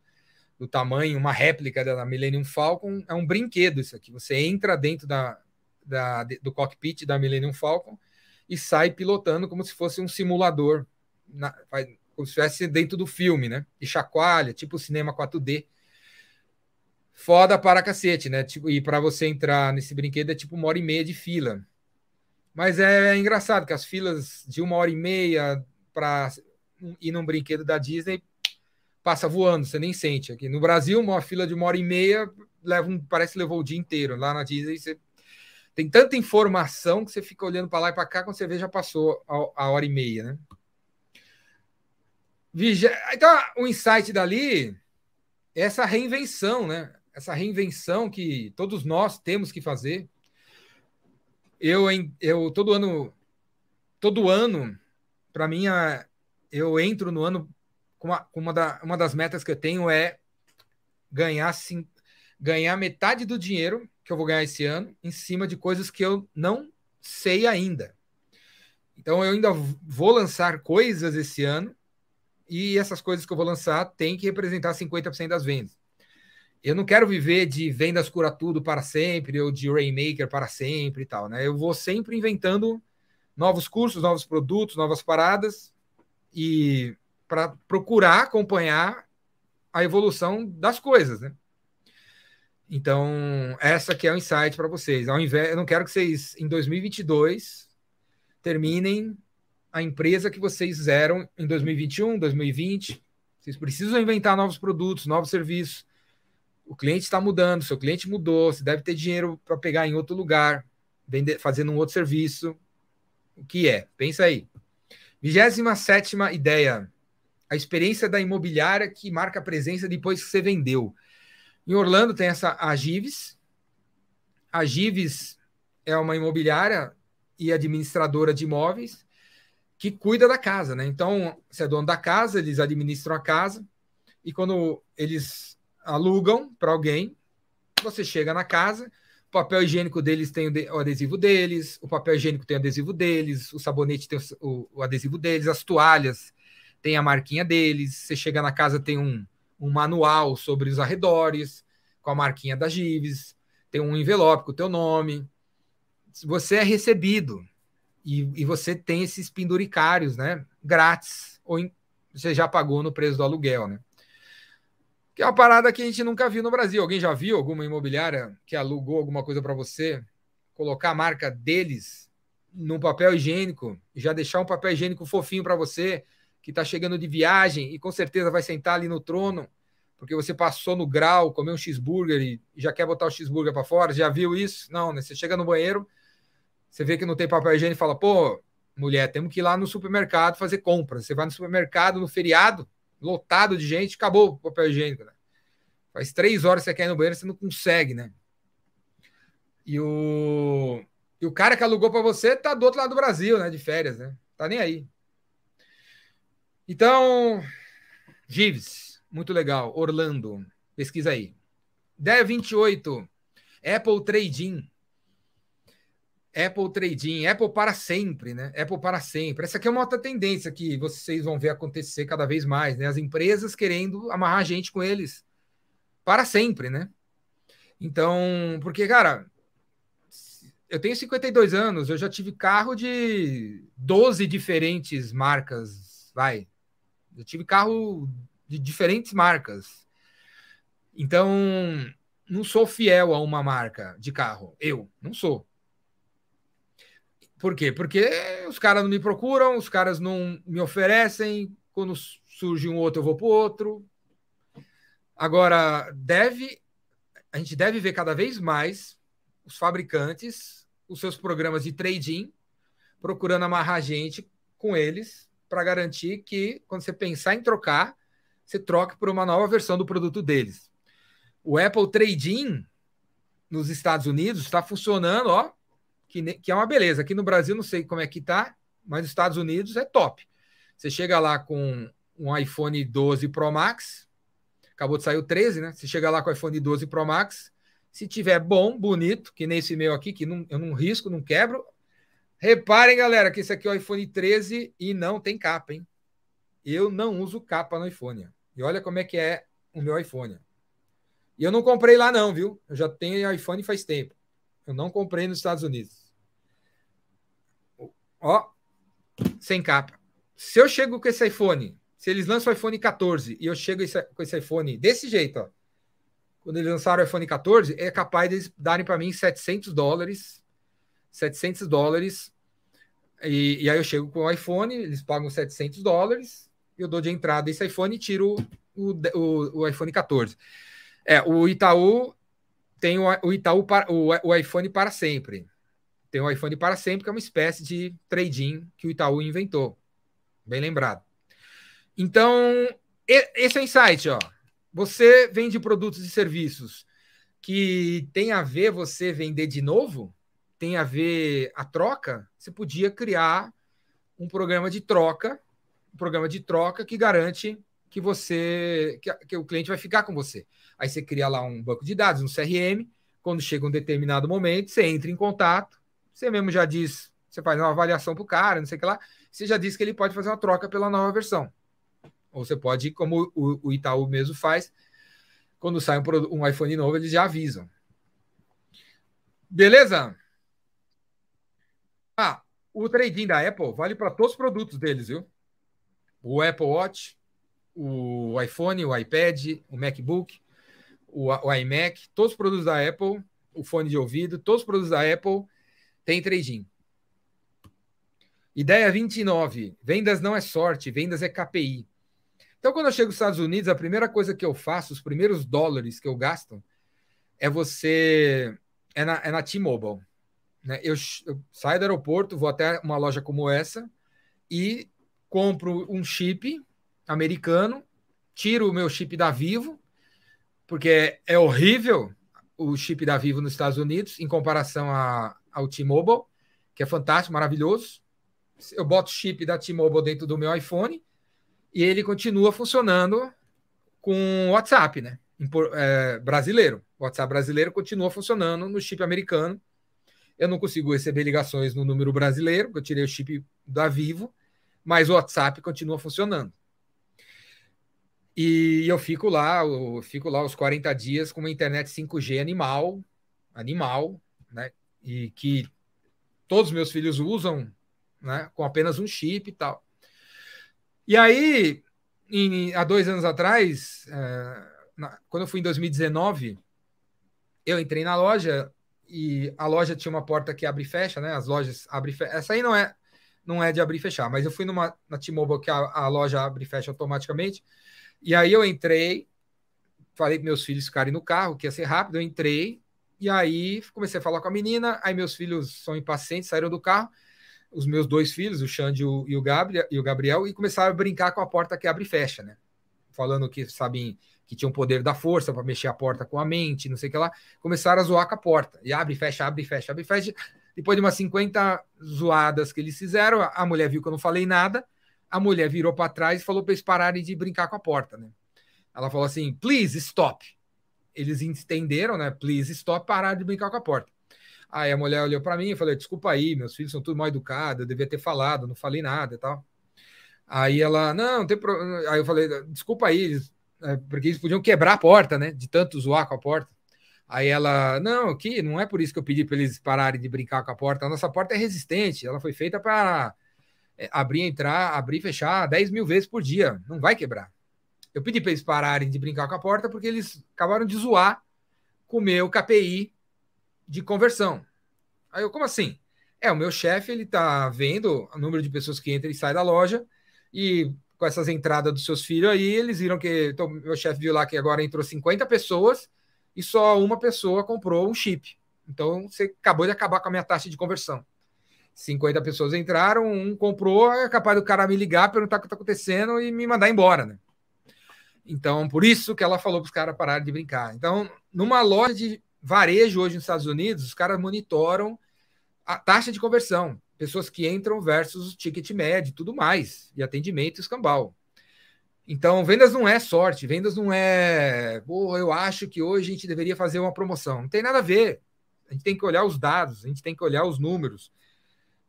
do tamanho, uma réplica da Millennium Falcon. É um brinquedo isso aqui. Você entra dentro da, da, do cockpit da Millennium Falcon e sai pilotando como se fosse um simulador, na, como se estivesse dentro do filme, né? E chacoalha, tipo cinema 4D. Foda para cacete, né? Tipo, e para você entrar nesse brinquedo é tipo uma hora e meia de fila. Mas é, é engraçado que as filas de uma hora e meia para ir num brinquedo da Disney passa voando, você nem sente. Aqui no Brasil, uma fila de uma hora e meia leva um, parece que levou o dia inteiro. Lá na Disney, você tem tanta informação que você fica olhando para lá e para cá, quando você vê, já passou a, a hora e meia, né? Então, o insight dali é essa reinvenção, né? Essa reinvenção que todos nós temos que fazer. Eu, eu todo ano, todo ano, para mim, eu entro no ano com uma, uma, da, uma das metas que eu tenho é ganhar, sim, ganhar metade do dinheiro que eu vou ganhar esse ano em cima de coisas que eu não sei ainda. Então eu ainda vou lançar coisas esse ano e essas coisas que eu vou lançar têm que representar 50% das vendas. Eu não quero viver de vendas cura tudo para sempre ou de Rainmaker para sempre e tal, né? Eu vou sempre inventando novos cursos, novos produtos, novas paradas e para procurar acompanhar a evolução das coisas, né? Então, essa que é o insight para vocês. Ao invés, eu não quero que vocês, em 2022, terminem a empresa que vocês fizeram em 2021, 2020. Vocês precisam inventar novos produtos, novos serviços. O cliente está mudando, seu cliente mudou, você deve ter dinheiro para pegar em outro lugar, vender, fazendo um outro serviço. O que é? Pensa aí. 27 ideia. A experiência da imobiliária que marca a presença depois que você vendeu. Em Orlando tem essa a Gives. A Gives é uma imobiliária e administradora de imóveis que cuida da casa, né? Então, você é dono da casa, eles administram a casa e quando eles alugam para alguém, você chega na casa, o papel higiênico deles tem o adesivo deles, o papel higiênico tem o adesivo deles, o sabonete tem o, o adesivo deles, as toalhas tem a marquinha deles, você chega na casa tem um um manual sobre os arredores, com a marquinha da Gives, tem um envelope com o teu nome. Você é recebido e, e você tem esses penduricários, né? Grátis, ou em, você já pagou no preço do aluguel, né? Que é uma parada que a gente nunca viu no Brasil. Alguém já viu alguma imobiliária que alugou alguma coisa para você? Colocar a marca deles num papel higiênico, já deixar um papel higiênico fofinho para você, que está chegando de viagem e com certeza vai sentar ali no trono, porque você passou no grau, comeu um cheeseburger e já quer botar o cheeseburger para fora. Já viu isso? Não, né? Você chega no banheiro, você vê que não tem papel higiênico e fala: pô, mulher, temos que ir lá no supermercado fazer compras. Você vai no supermercado no feriado, lotado de gente, acabou o papel higiênico. Né? Faz três horas que você quer ir no banheiro, você não consegue, né? E o, e o cara que alugou para você tá do outro lado do Brasil, né? De férias, né? Tá nem aí. Então, Gives, muito legal. Orlando, pesquisa aí. 1028, Apple Trading. Apple Trading, Apple para sempre, né? Apple para sempre. Essa aqui é uma outra tendência que vocês vão ver acontecer cada vez mais, né? As empresas querendo amarrar a gente com eles para sempre, né? Então, porque, cara, eu tenho 52 anos, eu já tive carro de 12 diferentes marcas, vai, eu tive carro de diferentes marcas. Então, não sou fiel a uma marca de carro. Eu não sou. Por quê? Porque os caras não me procuram, os caras não me oferecem. Quando surge um outro, eu vou para outro. Agora, deve, a gente deve ver cada vez mais os fabricantes, os seus programas de trading, procurando amarrar gente com eles para garantir que, quando você pensar em trocar, você troque por uma nova versão do produto deles. O Apple Trade-in nos Estados Unidos está funcionando, ó, que, que é uma beleza. Aqui no Brasil não sei como é que tá, mas nos Estados Unidos é top. Você chega lá com um iPhone 12 Pro Max, acabou de sair o 13, né? Você chega lá com o iPhone 12 Pro Max, Se tiver bom, bonito, que nesse meu aqui, que não, eu não risco, não quebro. Reparem, galera, que esse aqui é o iPhone 13 e não tem capa, hein? Eu não uso capa no iPhone. E olha como é que é o meu iPhone. E eu não comprei lá, não, viu? Eu já tenho iPhone faz tempo. Eu não comprei nos Estados Unidos. Ó, sem capa. Se eu chego com esse iPhone, se eles lançam o iPhone 14 e eu chego com esse iPhone desse jeito, ó, quando eles lançaram o iPhone 14, é capaz de eles darem para mim 700 dólares. 700 dólares. E, e, aí eu chego com o iPhone, eles pagam 700 dólares, eu dou de entrada esse iPhone e tiro o, o, o iPhone 14. É, o Itaú tem o, o Itaú para, o, o iPhone para sempre. Tem o iPhone para sempre, que é uma espécie de trading que o Itaú inventou. Bem lembrado. Então, esse é o insight, ó. Você vende produtos e serviços que tem a ver você vender de novo, tem a ver a troca, você podia criar um programa de troca, um programa de troca que garante que você que, que o cliente vai ficar com você. Aí você cria lá um banco de dados, um CRM, quando chega um determinado momento, você entra em contato, você mesmo já diz, você faz uma avaliação para o cara, não sei o que lá, você já diz que ele pode fazer uma troca pela nova versão. Ou você pode, como o, o Itaú mesmo faz, quando sai um, um iPhone novo, eles já avisam. Beleza? O trading da Apple vale para todos os produtos deles, viu? O Apple Watch, o iPhone, o iPad, o MacBook, o, o iMac, todos os produtos da Apple, o fone de ouvido, todos os produtos da Apple têm trading. Ideia 29. Vendas não é sorte, vendas é KPI. Então, quando eu chego nos Estados Unidos, a primeira coisa que eu faço, os primeiros dólares que eu gasto, é você. É na, é na T-Mobile. Né? Eu, eu saio do aeroporto, vou até uma loja como essa e compro um chip americano, tiro o meu chip da Vivo, porque é horrível o chip da Vivo nos Estados Unidos em comparação a, ao T-Mobile, que é fantástico, maravilhoso. Eu boto o chip da T-Mobile dentro do meu iPhone e ele continua funcionando com WhatsApp, né? É, brasileiro. O WhatsApp brasileiro continua funcionando no chip americano. Eu não consigo receber ligações no número brasileiro, porque eu tirei o chip da Vivo, mas o WhatsApp continua funcionando. E eu fico lá, eu fico lá os 40 dias com uma internet 5G animal, animal, né? E que todos os meus filhos usam, né? Com apenas um chip e tal. E aí, em, há dois anos atrás, é, na, quando eu fui em 2019, eu entrei na loja e a loja tinha uma porta que abre e fecha, né? As lojas abrem e fecham. Essa aí não é, não é de abrir e fechar, mas eu fui numa na T-Mobile que a, a loja abre e fecha automaticamente. E aí eu entrei, falei para meus filhos ficarem no carro, que ia ser rápido, eu entrei, e aí comecei a falar com a menina, aí meus filhos são impacientes, saíram do carro, os meus dois filhos, o Xande e o, Gabriel, e Gabriel, e começaram a brincar com a porta que abre e fecha, né? Falando que sabem que tinham poder da força para mexer a porta com a mente, não sei o que lá. Começaram a zoar com a porta. E abre, fecha, abre, fecha, abre, fecha. Depois de umas 50 zoadas que eles fizeram, a mulher viu que eu não falei nada. A mulher virou para trás e falou para eles pararem de brincar com a porta, né? Ela falou assim: please stop. Eles entenderam, né? Please stop, pararam de brincar com a porta. Aí a mulher olhou para mim e falou: desculpa aí, meus filhos são tudo mal educados, eu devia ter falado, não falei nada e tal. Aí ela, não, não tem problema. Aí eu falei: desculpa aí, é, porque eles podiam quebrar a porta, né? De tanto zoar com a porta. Aí ela, não, aqui não é por isso que eu pedi para eles pararem de brincar com a porta. A nossa porta é resistente, ela foi feita para é, abrir, entrar, abrir e fechar 10 mil vezes por dia, não vai quebrar. Eu pedi para eles pararem de brincar com a porta porque eles acabaram de zoar com o meu KPI de conversão. Aí eu, como assim? É, o meu chefe, ele tá vendo o número de pessoas que entram e saem da loja e com essas entradas dos seus filhos aí, eles viram que, então, meu chefe viu lá que agora entrou 50 pessoas e só uma pessoa comprou um chip. Então, você acabou de acabar com a minha taxa de conversão. 50 pessoas entraram, um comprou, é capaz do cara me ligar, perguntar o que está acontecendo e me mandar embora, né? Então, por isso que ela falou para os caras pararem de brincar. Então, numa loja de varejo hoje nos Estados Unidos, os caras monitoram a taxa de conversão, pessoas que entram versus o ticket médio tudo mais, e atendimento escambau. Então, vendas não é sorte, vendas não é, pô, eu acho que hoje a gente deveria fazer uma promoção. Não tem nada a ver. A gente tem que olhar os dados, a gente tem que olhar os números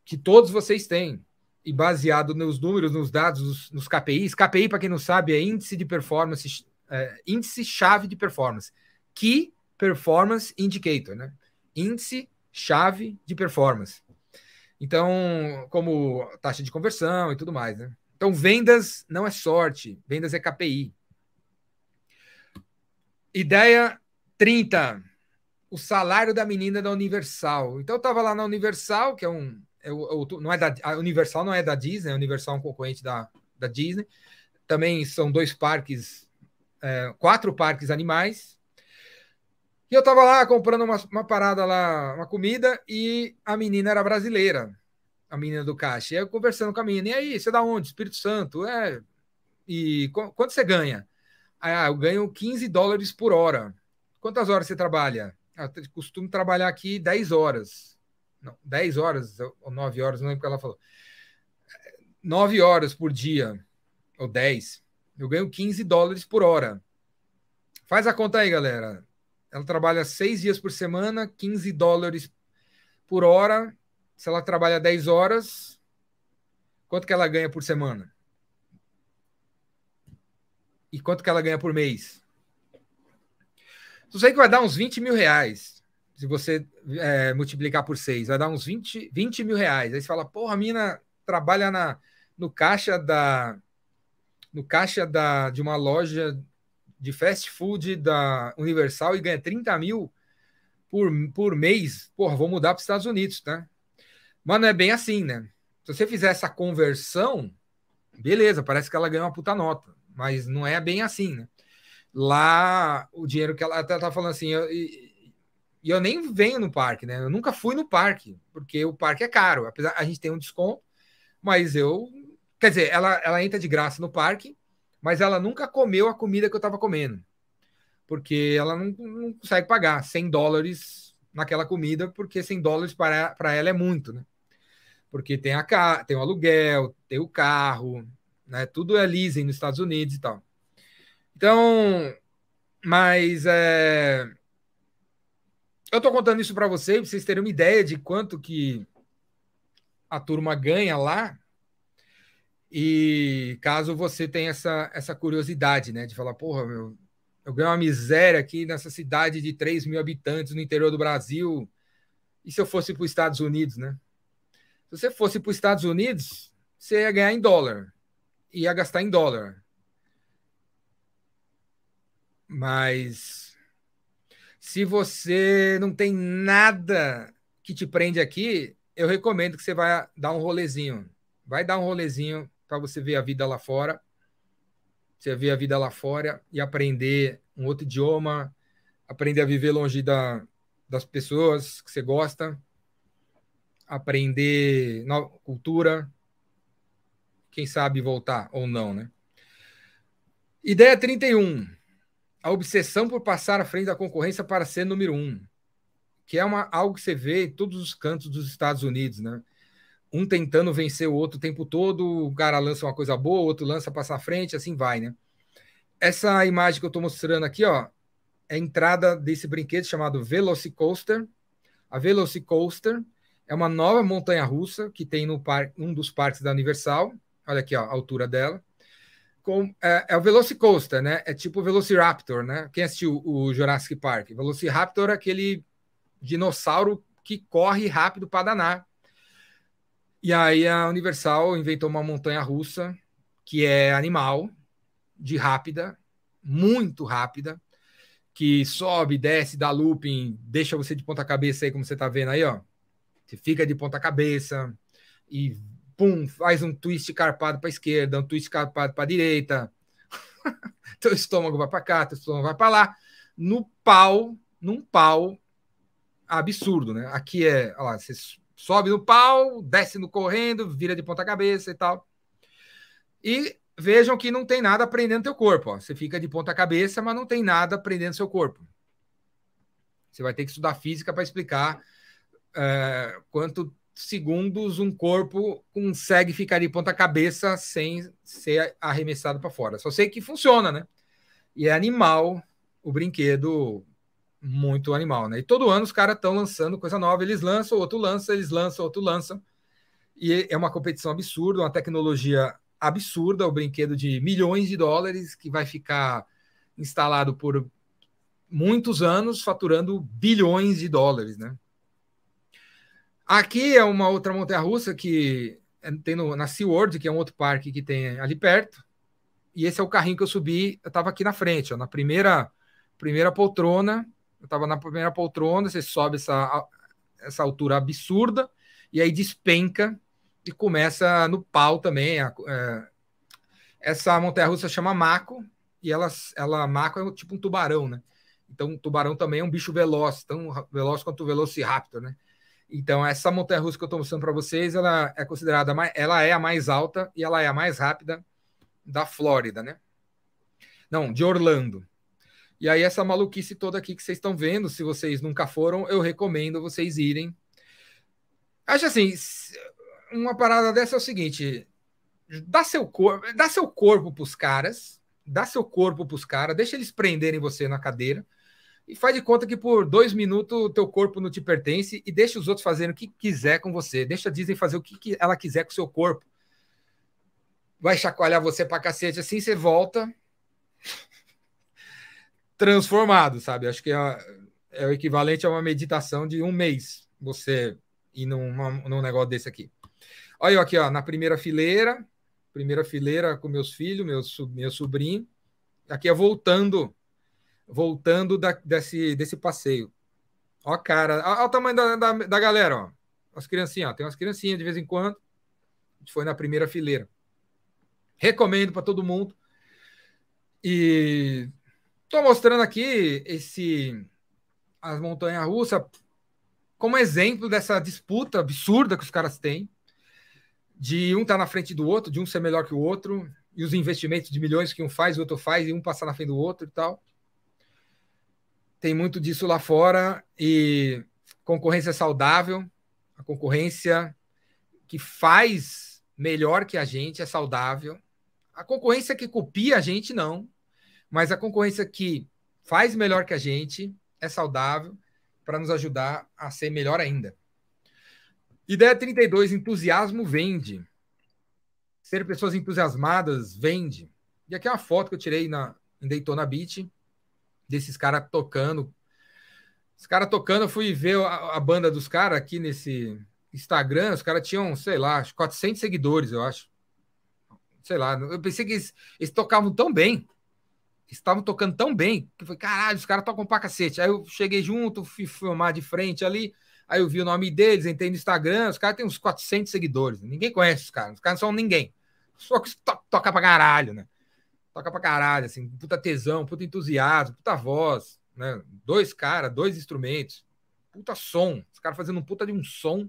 que todos vocês têm. E baseado nos números, nos dados, nos, nos KPIs. KPI, para quem não sabe, é índice de performance, é, índice chave de performance. Key Performance Indicator, né? Índice chave de performance. Então, como taxa de conversão e tudo mais, né? Então, vendas não é sorte, vendas é KPI. Ideia 30 o salário da menina da Universal. Então eu estava lá na Universal, que é um. É o, não é da, a Universal não é da Disney, a Universal é um concorrente da, da Disney. Também são dois parques, é, quatro parques animais. E eu estava lá comprando uma, uma parada lá, uma comida, e a menina era brasileira, a menina do caixa. E eu conversando com a menina, e aí, você é da onde? Espírito Santo. É. E quanto você ganha? Ah, eu ganho 15 dólares por hora. Quantas horas você trabalha? eu costumo trabalhar aqui 10 horas. Não, 10 horas ou 9 horas, não lembro o que ela falou. 9 horas por dia, ou 10. Eu ganho 15 dólares por hora. Faz a conta aí, galera. Ela trabalha 6 dias por semana, 15 dólares por hora. Se ela trabalha 10 horas, quanto que ela ganha por semana? E quanto que ela ganha por mês? Eu sei que vai dar uns 20 mil reais. Se você é, multiplicar por seis, vai dar uns 20, 20 mil reais. Aí você fala, porra, a mina trabalha na, no caixa da. No caixa da, de uma loja de fast food da Universal e ganha 30 mil por, por mês. Porra, vou mudar para os Estados Unidos, tá? Mas não é bem assim, né? Se você fizer essa conversão, beleza, parece que ela ganha uma puta nota. Mas não é bem assim, né? lá o dinheiro que ela até tá falando assim, eu, e, eu nem venho no parque, né? Eu nunca fui no parque, porque o parque é caro. Apesar a gente tem um desconto, mas eu, quer dizer, ela, ela entra de graça no parque, mas ela nunca comeu a comida que eu estava comendo, porque ela não, não consegue pagar 100 dólares naquela comida, porque 100 dólares para, para ela é muito, né? Porque tem a tem o aluguel, tem o carro, né? Tudo é leasing nos Estados Unidos e tal. Então, mas é, eu estou contando isso para vocês, para vocês terem uma ideia de quanto que a turma ganha lá. E caso você tenha essa, essa curiosidade, né, de falar, porra, meu, eu ganho uma miséria aqui nessa cidade de 3 mil habitantes no interior do Brasil. E se eu fosse para os Estados Unidos, né? Se você fosse para os Estados Unidos, você ia ganhar em dólar, ia gastar em dólar. Mas se você não tem nada que te prende aqui, eu recomendo que você vá dar um rolezinho. Vai dar um rolezinho para você ver a vida lá fora. Você ver a vida lá fora e aprender um outro idioma, aprender a viver longe da, das pessoas que você gosta, aprender nova cultura, quem sabe voltar ou não, né? Ideia 31 a obsessão por passar à frente da concorrência para ser número um, que é uma, algo que você vê em todos os cantos dos Estados Unidos, né? Um tentando vencer o outro o tempo todo, o cara lança uma coisa boa, o outro lança passar à frente, assim vai, né? Essa imagem que eu estou mostrando aqui, ó, é a entrada desse brinquedo chamado Velocicoaster. A Velocicoaster é uma nova montanha russa que tem no par, um dos parques da Universal. Olha aqui ó, a altura dela com, é, é, o Velocicoaster, né? É tipo o Velociraptor, né? Quem assistiu o Jurassic Park? Velociraptor é aquele dinossauro que corre rápido para danar. E aí a Universal inventou uma montanha russa que é animal, de rápida, muito rápida, que sobe, desce, dá looping, deixa você de ponta cabeça aí, como você está vendo aí, ó. Você fica de ponta cabeça e pum, faz um twist carpado para esquerda, um twist carpado para direita. teu estômago vai para cá, teu estômago vai para lá. No pau, num pau absurdo, né? Aqui é, olha lá, você sobe no pau, desce no correndo, vira de ponta cabeça e tal. E vejam que não tem nada prendendo teu corpo. Ó. Você fica de ponta cabeça, mas não tem nada prendendo seu corpo. Você vai ter que estudar física para explicar é, quanto segundos um corpo consegue ficar de ponta cabeça sem ser arremessado para fora. Só sei que funciona, né? E é animal o brinquedo, muito animal, né? E todo ano os caras estão lançando coisa nova, eles lançam, outro lança, eles lançam, outro lançam. E é uma competição absurda, uma tecnologia absurda, o brinquedo de milhões de dólares que vai ficar instalado por muitos anos, faturando bilhões de dólares, né? Aqui é uma outra montanha-russa que tem no, na SeaWorld, que é um outro parque que tem ali perto. E esse é o carrinho que eu subi. Eu estava aqui na frente, ó, na primeira, primeira poltrona. Eu estava na primeira poltrona. Você sobe essa, essa altura absurda e aí despenca e começa no pau também. A, é, essa montanha-russa chama Mako e ela, ela Mako é tipo um tubarão, né? Então, um tubarão também é um bicho veloz, tão veloz quanto o Velociraptor, né? Então, essa montanha russa que eu estou mostrando para vocês, ela é considerada, mais, ela é a mais alta e ela é a mais rápida da Flórida, né? Não, de Orlando. E aí, essa maluquice toda aqui que vocês estão vendo, se vocês nunca foram, eu recomendo vocês irem. Acho assim, uma parada dessa é o seguinte: dá seu corpo, dá seu corpo para os caras, dá seu corpo para os caras, deixa eles prenderem você na cadeira e faz de conta que por dois minutos o teu corpo não te pertence e deixa os outros fazerem o que quiser com você. Deixa a Disney fazer o que ela quiser com o seu corpo. Vai chacoalhar você pra cacete, assim você volta transformado, sabe? Acho que é, é, o equivalente a uma meditação de um mês, você ir num, num negócio desse aqui. Olha eu aqui, ó, na primeira fileira, primeira fileira com meus filhos, meu, meu sobrinho. Aqui é voltando voltando da, desse, desse passeio. Ó, cara, olha o tamanho da, da, da galera, ó. As criancinhas, ó. Tem umas criancinhas de vez em quando. A gente foi na primeira fileira. Recomendo para todo mundo. E estou mostrando aqui esse as montanhas russas como exemplo dessa disputa absurda que os caras têm de um estar tá na frente do outro, de um ser melhor que o outro, e os investimentos de milhões que um faz, o outro faz, e um passar na frente do outro e tal tem muito disso lá fora e concorrência saudável, a concorrência que faz melhor que a gente é saudável. A concorrência que copia a gente não, mas a concorrência que faz melhor que a gente é saudável para nos ajudar a ser melhor ainda. Ideia 32, entusiasmo vende. Ser pessoas entusiasmadas vende. E aqui é uma foto que eu tirei na, em Daytona Beach desses caras tocando. Os caras tocando, eu fui ver a, a banda dos caras aqui nesse Instagram, os caras tinham, sei lá, 400 seguidores, eu acho. Sei lá, eu pensei que eles, eles tocavam tão bem, estavam tocando tão bem, que foi, caralho, os caras tocam pra cacete. Aí eu cheguei junto, fui filmar de frente ali, aí eu vi o nome deles, entrei no Instagram, os caras têm uns 400 seguidores, ninguém conhece os caras, os caras não são ninguém. Só que to toca pra caralho, né? toca pra caralho, assim, puta tesão, puta entusiasmo, puta voz, né? Dois caras, dois instrumentos, puta som, os caras fazendo um puta de um som.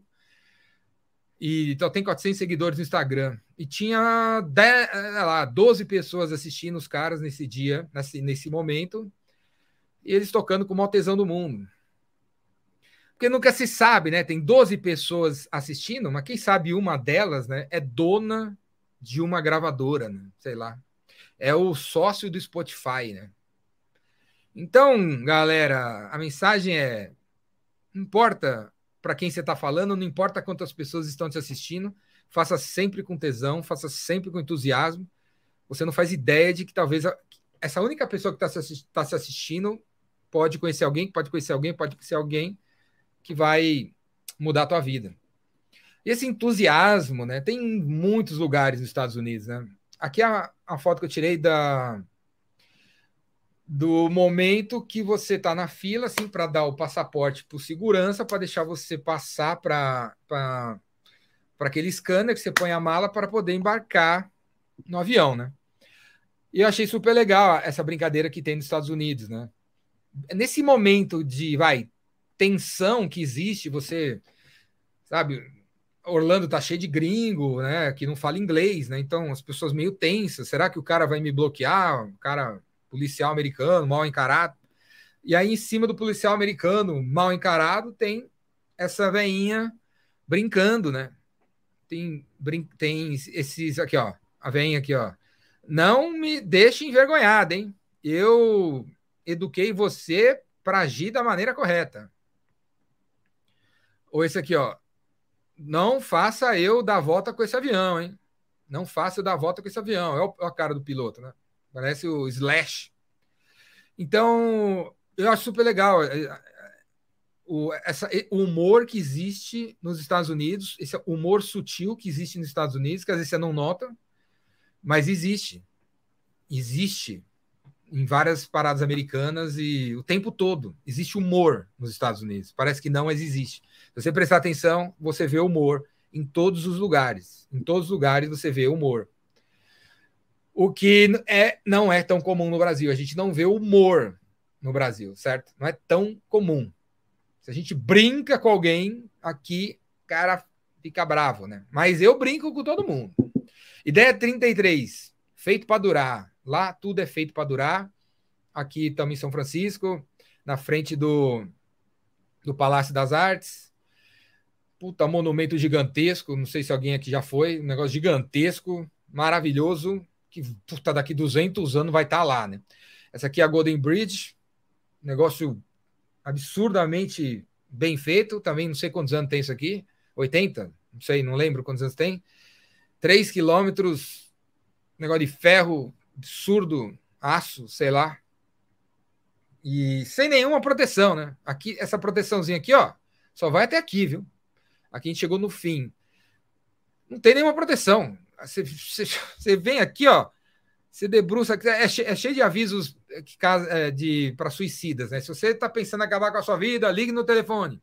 E então tem 400 seguidores no Instagram. E tinha 10, lá, 12 pessoas assistindo os caras nesse dia, nesse, nesse momento. E eles tocando com o maior tesão do mundo. Porque nunca se sabe, né? Tem 12 pessoas assistindo, mas quem sabe uma delas, né, é dona de uma gravadora, né? Sei lá é o sócio do Spotify, né? Então, galera, a mensagem é: não importa para quem você está falando, não importa quantas pessoas estão te assistindo, faça sempre com tesão, faça sempre com entusiasmo. Você não faz ideia de que talvez a, essa única pessoa que está se, tá se assistindo pode conhecer alguém, pode conhecer alguém, pode conhecer alguém que vai mudar a tua vida. E esse entusiasmo, né? Tem muitos lugares nos Estados Unidos, né? Aqui é a, a foto que eu tirei da do momento que você está na fila, assim, para dar o passaporte para segurança, para deixar você passar para aquele scanner que você põe a mala para poder embarcar no avião, né? E eu achei super legal essa brincadeira que tem nos Estados Unidos, né? Nesse momento de, vai, tensão que existe, você, sabe, Orlando tá cheio de gringo, né? Que não fala inglês, né? Então as pessoas meio tensas. Será que o cara vai me bloquear? O cara policial americano, mal encarado. E aí, em cima do policial americano mal encarado, tem essa veinha brincando, né? Tem, brin tem esses aqui, ó. A vem aqui, ó. Não me deixe envergonhado, hein? Eu eduquei você para agir da maneira correta. Ou esse aqui, ó. Não faça eu dar volta com esse avião, hein? Não faça eu dar volta com esse avião. É a cara do piloto, né? Parece o Slash. Então, eu acho super legal é, é, o, essa, o humor que existe nos Estados Unidos, esse humor sutil que existe nos Estados Unidos, que às vezes você não nota, mas existe. Existe em várias paradas americanas e o tempo todo existe humor nos Estados Unidos. Parece que não, mas existe. Se você prestar atenção, você vê humor em todos os lugares. Em todos os lugares você vê humor. O que é, não é tão comum no Brasil. A gente não vê humor no Brasil, certo? Não é tão comum. Se a gente brinca com alguém, aqui, cara fica bravo, né? Mas eu brinco com todo mundo. Ideia 33, feito para durar. Lá tudo é feito para durar. Aqui estamos em São Francisco, na frente do, do Palácio das Artes. Puta, monumento gigantesco. Não sei se alguém aqui já foi. Um negócio gigantesco, maravilhoso. Que puta, daqui 200 anos vai estar tá lá, né? Essa aqui é a Golden Bridge. Negócio absurdamente bem feito. Também não sei quantos anos tem isso aqui. 80? Não sei, não lembro quantos anos tem. 3 quilômetros, negócio de ferro absurdo, aço, sei lá. E sem nenhuma proteção, né? Aqui, essa proteçãozinha aqui, ó, só vai até aqui, viu? Aqui a gente chegou no fim. Não tem nenhuma proteção. Você, você, você vem aqui, ó, você debruça, é, é cheio de avisos é, para suicidas, né? Se você está pensando em acabar com a sua vida, ligue no telefone.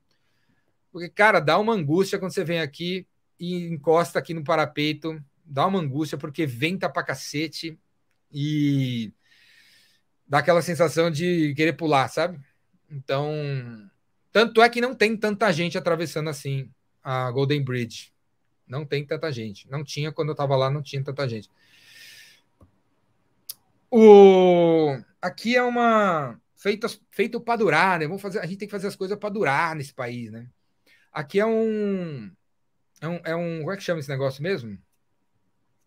Porque, cara, dá uma angústia quando você vem aqui e encosta aqui no parapeito, dá uma angústia porque venta pra cacete e dá aquela sensação de querer pular, sabe? Então, tanto é que não tem tanta gente atravessando assim a Golden Bridge. Não tem tanta gente. Não tinha quando eu estava lá, não tinha tanta gente. O aqui é uma feito feito para durar, né? Vamos fazer, a gente tem que fazer as coisas para durar nesse país, né? Aqui é um é um, é um como é que chama esse negócio mesmo?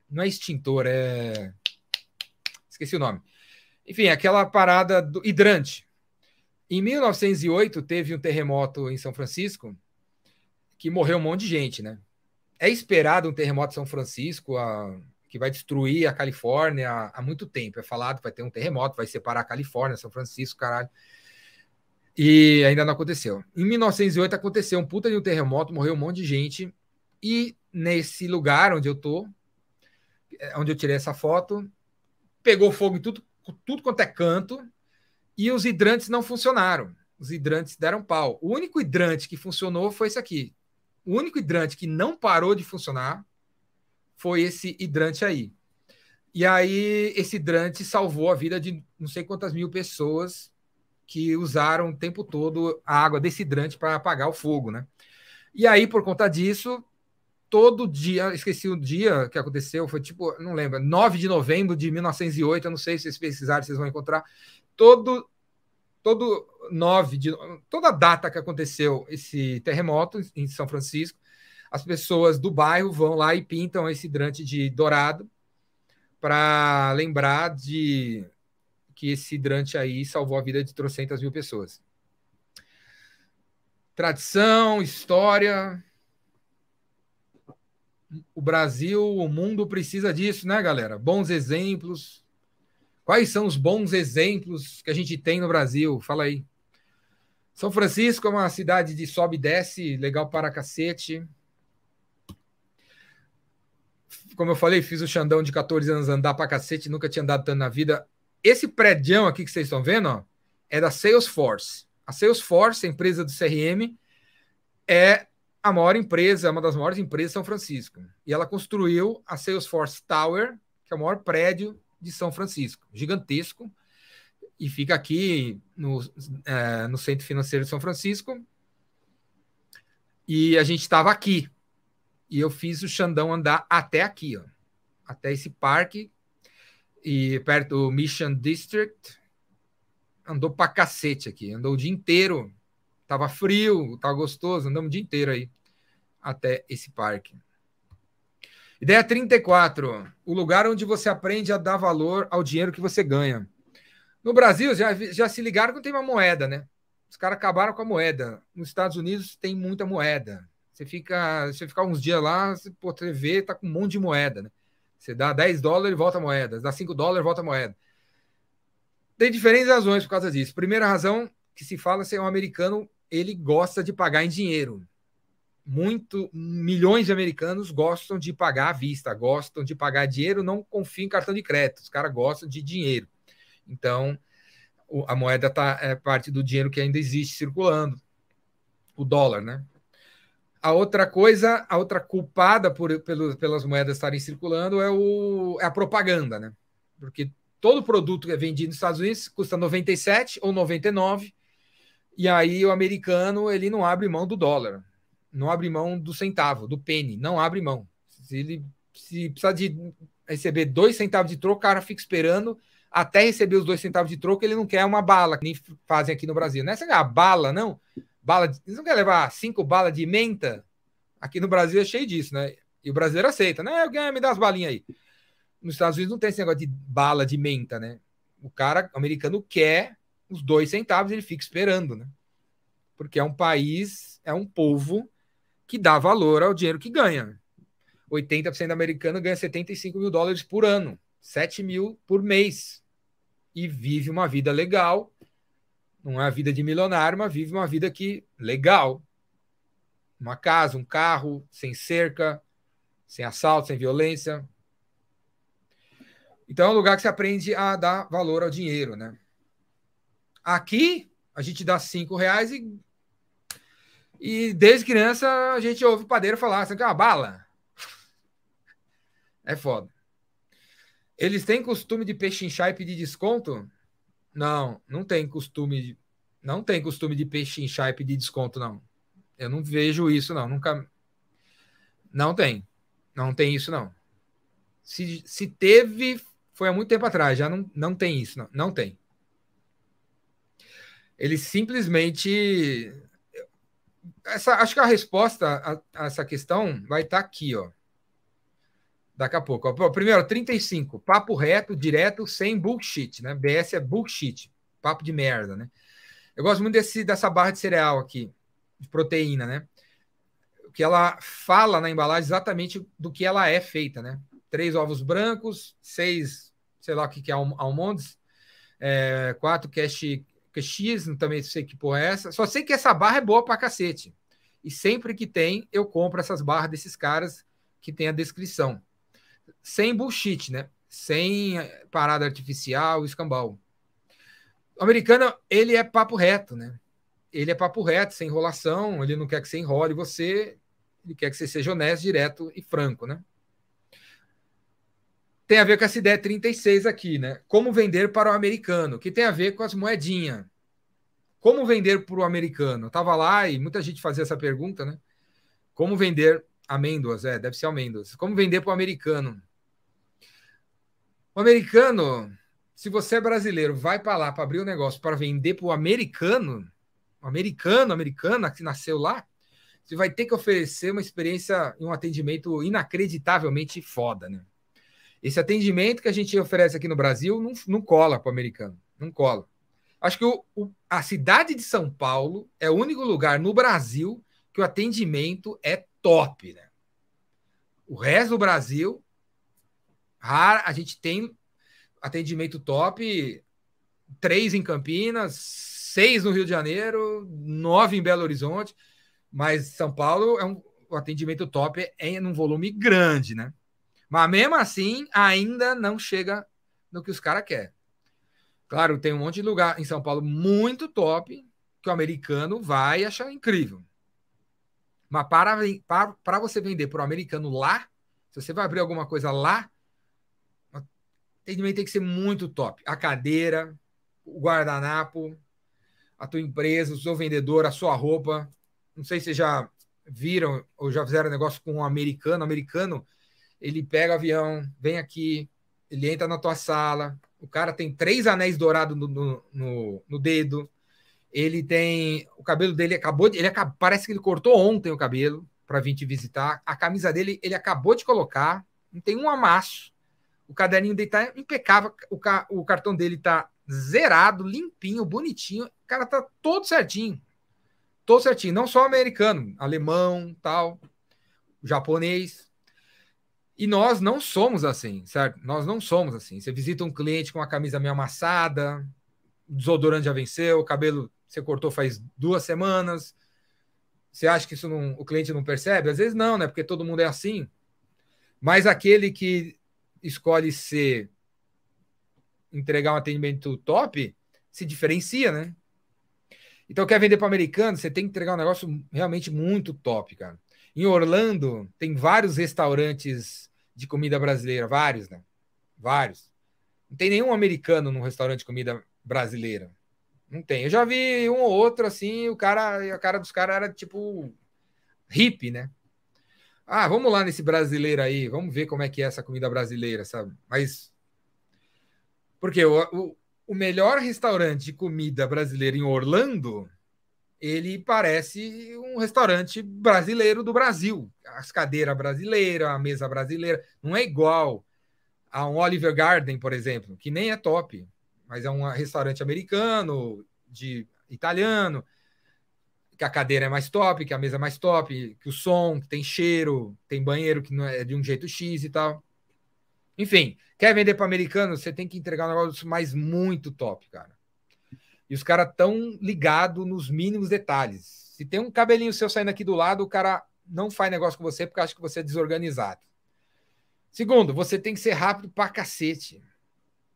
Não é extintor, é esqueci o nome. Enfim, aquela parada do hidrante. Em 1908 teve um terremoto em São Francisco que morreu um monte de gente, né? É esperado um terremoto em São Francisco a que vai destruir a Califórnia há, muito tempo. É falado que vai ter um terremoto, vai separar a Califórnia, São Francisco, caralho. E ainda não aconteceu. Em 1908 aconteceu um puta de um terremoto, morreu um monte de gente. E nesse lugar onde eu tô, é, onde eu tirei essa foto, pegou fogo em tudo, tudo quanto é canto e os hidrantes não funcionaram. Os hidrantes deram pau. O único hidrante que funcionou foi esse aqui. O único hidrante que não parou de funcionar foi esse hidrante aí. E aí, esse hidrante salvou a vida de não sei quantas mil pessoas que usaram o tempo todo a água desse hidrante para apagar o fogo, né? E aí, por conta disso, todo dia, esqueci o dia que aconteceu, foi tipo, não lembro, 9 de novembro de 1908, eu não sei se vocês pesquisarem, vocês vão encontrar. Todo, todo 9 de. Toda data que aconteceu esse terremoto em São Francisco, as pessoas do bairro vão lá e pintam esse hidrante de dourado para lembrar de que esse hidrante aí salvou a vida de trocentas mil pessoas. Tradição, história. O Brasil, o mundo precisa disso, né, galera? Bons exemplos. Quais são os bons exemplos que a gente tem no Brasil? Fala aí. São Francisco é uma cidade de sobe e desce, legal para cacete como eu falei, fiz o Xandão de 14 anos andar pra cacete, nunca tinha andado tanto na vida. Esse prédio aqui que vocês estão vendo, ó, é da Salesforce. A Salesforce, a empresa do CRM, é a maior empresa, uma das maiores empresas de São Francisco. E ela construiu a Salesforce Tower, que é o maior prédio de São Francisco, gigantesco, e fica aqui no, é, no Centro Financeiro de São Francisco. E a gente estava aqui, e eu fiz o Xandão andar até aqui, ó, até esse parque, e perto do Mission District. Andou pra cacete aqui, andou o dia inteiro. Tava frio, tava gostoso, andamos o dia inteiro aí. até esse parque. Ideia 34. O lugar onde você aprende a dar valor ao dinheiro que você ganha. No Brasil, já, já se ligaram que não tem uma moeda, né? Os caras acabaram com a moeda. Nos Estados Unidos tem muita moeda. Você fica, você ficar uns dias lá, você, pô, você vê, tá com um monte de moeda, né? Você dá 10 dólares, volta a moeda. Dá 5 dólares, volta a moeda. Tem diferentes razões por causa disso. Primeira razão que se fala é um americano, ele gosta de pagar em dinheiro. Muito, milhões de americanos gostam de pagar à vista, gostam de pagar dinheiro, não confiam em cartão de crédito. Os caras gostam de dinheiro. Então, a moeda tá, é parte do dinheiro que ainda existe circulando. O dólar, né? A outra coisa, a outra culpada por, pelo, pelas moedas estarem circulando é, o, é a propaganda, né? Porque todo produto que é vendido nos Estados Unidos custa 97 ou 99, e aí o americano ele não abre mão do dólar, não abre mão do centavo, do penny, não abre mão. Se ele se precisar de receber dois centavos de troco, o cara fica esperando até receber os dois centavos de troco, ele não quer uma bala, que nem fazem aqui no Brasil. Não é a bala, não. Bala de... Eles não querem levar cinco balas de menta? Aqui no Brasil é cheio disso, né? E o brasileiro aceita, né? Alguém me dá as balinhas aí nos Estados Unidos não tem esse negócio de bala de menta, né? O cara americano quer os dois centavos, ele fica esperando, né? Porque é um país, é um povo que dá valor ao dinheiro que ganha. 80% do americano ganha 75 mil dólares por ano, 7 mil por mês. E vive uma vida legal. Não é a vida de milionário, mas vive uma vida que legal. Uma casa, um carro, sem cerca, sem assalto, sem violência, então é um lugar que você aprende a dar valor ao dinheiro, né? Aqui a gente dá cinco reais e, e desde criança a gente ouve o padeiro falar, quer uma bala? É foda. Eles têm costume de pechinchar e pedir desconto? Não, não tem costume de, não tem costume de pechinchar e pedir desconto, não. Eu não vejo isso, não. Nunca. Não tem. Não tem isso, não. Se, se teve, foi há muito tempo atrás, já não, não tem isso, não, não tem. Ele simplesmente. Essa, acho que a resposta a, a essa questão vai estar tá aqui, ó. Daqui a pouco. Primeiro, 35. Papo reto, direto, sem bullshit, né? BS é bullshit. Papo de merda, né? Eu gosto muito desse, dessa barra de cereal aqui, de proteína, né? Que ela fala na embalagem exatamente do que ela é feita, né? três ovos brancos, seis, sei lá o que, que é almonds, é, quatro cash, cash também sei que porra é essa. Só sei que essa barra é boa pra cacete. E sempre que tem, eu compro essas barras desses caras que tem a descrição. Sem bullshit, né? Sem parada artificial, escambau. O americano, ele é papo reto, né? Ele é papo reto, sem enrolação, ele não quer que você enrole você, ele quer que você seja honesto, direto e franco, né? tem a ver com essa ideia 36 aqui, né? Como vender para o americano, que tem a ver com as moedinhas. Como vender para o americano? Eu tava lá e muita gente fazia essa pergunta, né? Como vender amêndoas? É, deve ser amêndoas. Como vender para o americano? O americano, se você é brasileiro, vai para lá para abrir um negócio para vender para o americano, americano, americana que nasceu lá, você vai ter que oferecer uma experiência e um atendimento inacreditavelmente foda, né? Esse atendimento que a gente oferece aqui no Brasil não, não cola para o americano. Não cola. Acho que o, o, a cidade de São Paulo é o único lugar no Brasil que o atendimento é top. Né? O resto do Brasil, raro, a gente tem atendimento top, três em Campinas, seis no Rio de Janeiro, nove em Belo Horizonte, mas São Paulo é um o atendimento top é um volume grande, né? Mas mesmo assim, ainda não chega no que os caras querem. Claro, tem um monte de lugar em São Paulo muito top que o americano vai achar incrível. Mas para, para, para você vender para o americano lá, se você vai abrir alguma coisa lá, o atendimento tem que ser muito top. A cadeira, o guardanapo, a tua empresa, o seu vendedor, a sua roupa. Não sei se já viram ou já fizeram negócio com um americano. O americano ele pega o avião, vem aqui, ele entra na tua sala, o cara tem três anéis dourados no, no, no, no dedo, ele tem. O cabelo dele acabou de. Ele acabou, parece que ele cortou ontem o cabelo, para vir te visitar. A camisa dele, ele acabou de colocar, não tem um amasso. O caderninho dele tá impecável, o, ca o cartão dele tá zerado, limpinho, bonitinho. O cara tá todo certinho. Todo certinho, não só americano, alemão, tal, japonês. E nós não somos assim, certo? Nós não somos assim. Você visita um cliente com a camisa meio amassada, desodorante já venceu, o cabelo você cortou faz duas semanas. Você acha que isso não, o cliente não percebe? Às vezes não, né? Porque todo mundo é assim. Mas aquele que escolhe ser entregar um atendimento top se diferencia, né? Então, quer vender para americano, você tem que entregar um negócio realmente muito top, cara. Em Orlando, tem vários restaurantes de comida brasileira, vários, né? Vários. Não tem nenhum americano num restaurante de comida brasileira. Não tem. Eu já vi um ou outro assim, o cara, a cara dos caras era tipo hippie, né? Ah, vamos lá nesse brasileiro aí, vamos ver como é que é essa comida brasileira, sabe? Mas porque o, o, o melhor restaurante de comida brasileira em Orlando, ele parece um restaurante brasileiro do Brasil. As cadeiras brasileiras, a mesa brasileira, não é igual a um Oliver Garden, por exemplo, que nem é top mas é um restaurante americano, de italiano, que a cadeira é mais top, que a mesa é mais top, que o som, que tem cheiro, tem banheiro que não é de um jeito X e tal. Enfim, quer vender para americano, você tem que entregar um negócio mais muito top, cara. E os caras tão ligados nos mínimos detalhes. Se tem um cabelinho seu saindo aqui do lado, o cara não faz negócio com você porque acha que você é desorganizado. Segundo, você tem que ser rápido pra cacete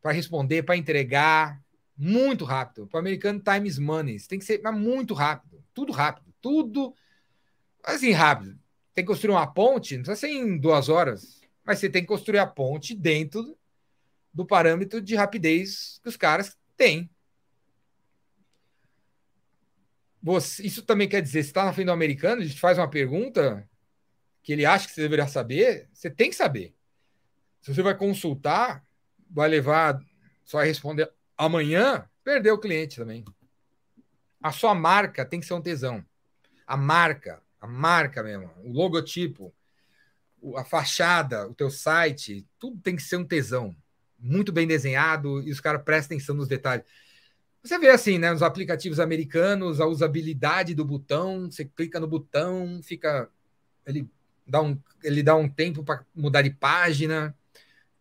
para responder, para entregar, muito rápido. Para o americano, time is money. Tem que ser muito rápido, tudo rápido, tudo assim rápido. Tem que construir uma ponte, não precisa ser em duas horas, mas você tem que construir a ponte dentro do parâmetro de rapidez que os caras têm. Você, isso também quer dizer, se está na frente do americano, a gente faz uma pergunta que ele acha que você deveria saber, você tem que saber. Se você vai consultar, vai levar, só responder amanhã, perdeu o cliente também. A sua marca tem que ser um tesão. A marca, a marca mesmo, o logotipo, a fachada, o teu site, tudo tem que ser um tesão. Muito bem desenhado e os caras prestam atenção nos detalhes. Você vê assim, né, nos aplicativos americanos, a usabilidade do botão, você clica no botão, fica ele dá um ele dá um tempo para mudar de página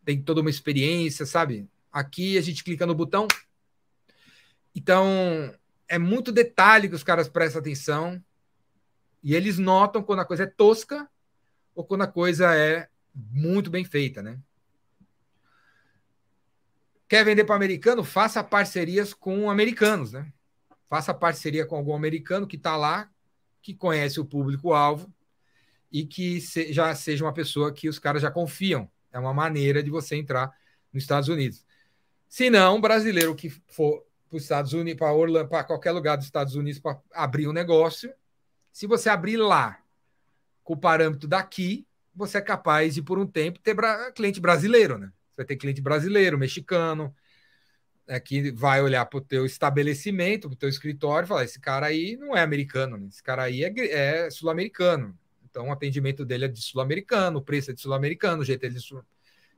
tem toda uma experiência, sabe? Aqui a gente clica no botão. Então, é muito detalhe que os caras prestam atenção e eles notam quando a coisa é tosca ou quando a coisa é muito bem feita, né? Quer vender para americano? Faça parcerias com americanos, né? Faça parceria com algum americano que está lá, que conhece o público-alvo e que já seja uma pessoa que os caras já confiam. É uma maneira de você entrar nos Estados Unidos. Se não, brasileiro que for para os Estados Unidos, para Orlando, para qualquer lugar dos Estados Unidos para abrir um negócio, se você abrir lá com o parâmetro daqui, você é capaz de, por um tempo, ter bra cliente brasileiro, né? Você vai ter cliente brasileiro, mexicano, é, que vai olhar para o teu estabelecimento, para o teu escritório e falar: esse cara aí não é americano, né? esse cara aí é, é sul-americano. Então, o atendimento dele é de sul-americano, o preço é de sul-americano, o jeito é de sul...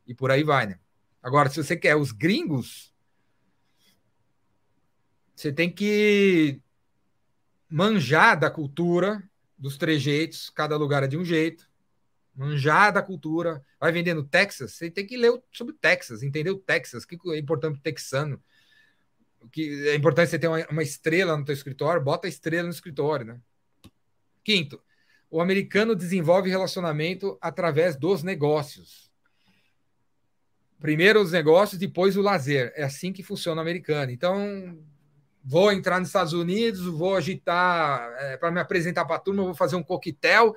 E por aí vai, né? Agora, se você quer os gringos, você tem que manjar da cultura, dos trejeitos, cada lugar é de um jeito, manjar da cultura. Vai vender no Texas, você tem que ler sobre Texas, entender o Texas, o que é importante para o texano. Que é importante você ter uma, uma estrela no teu escritório, bota a estrela no escritório, né? Quinto, o americano desenvolve relacionamento através dos negócios. Primeiro os negócios, depois o lazer. É assim que funciona o americano. Então, vou entrar nos Estados Unidos, vou agitar é, para me apresentar para a turma, vou fazer um coquetel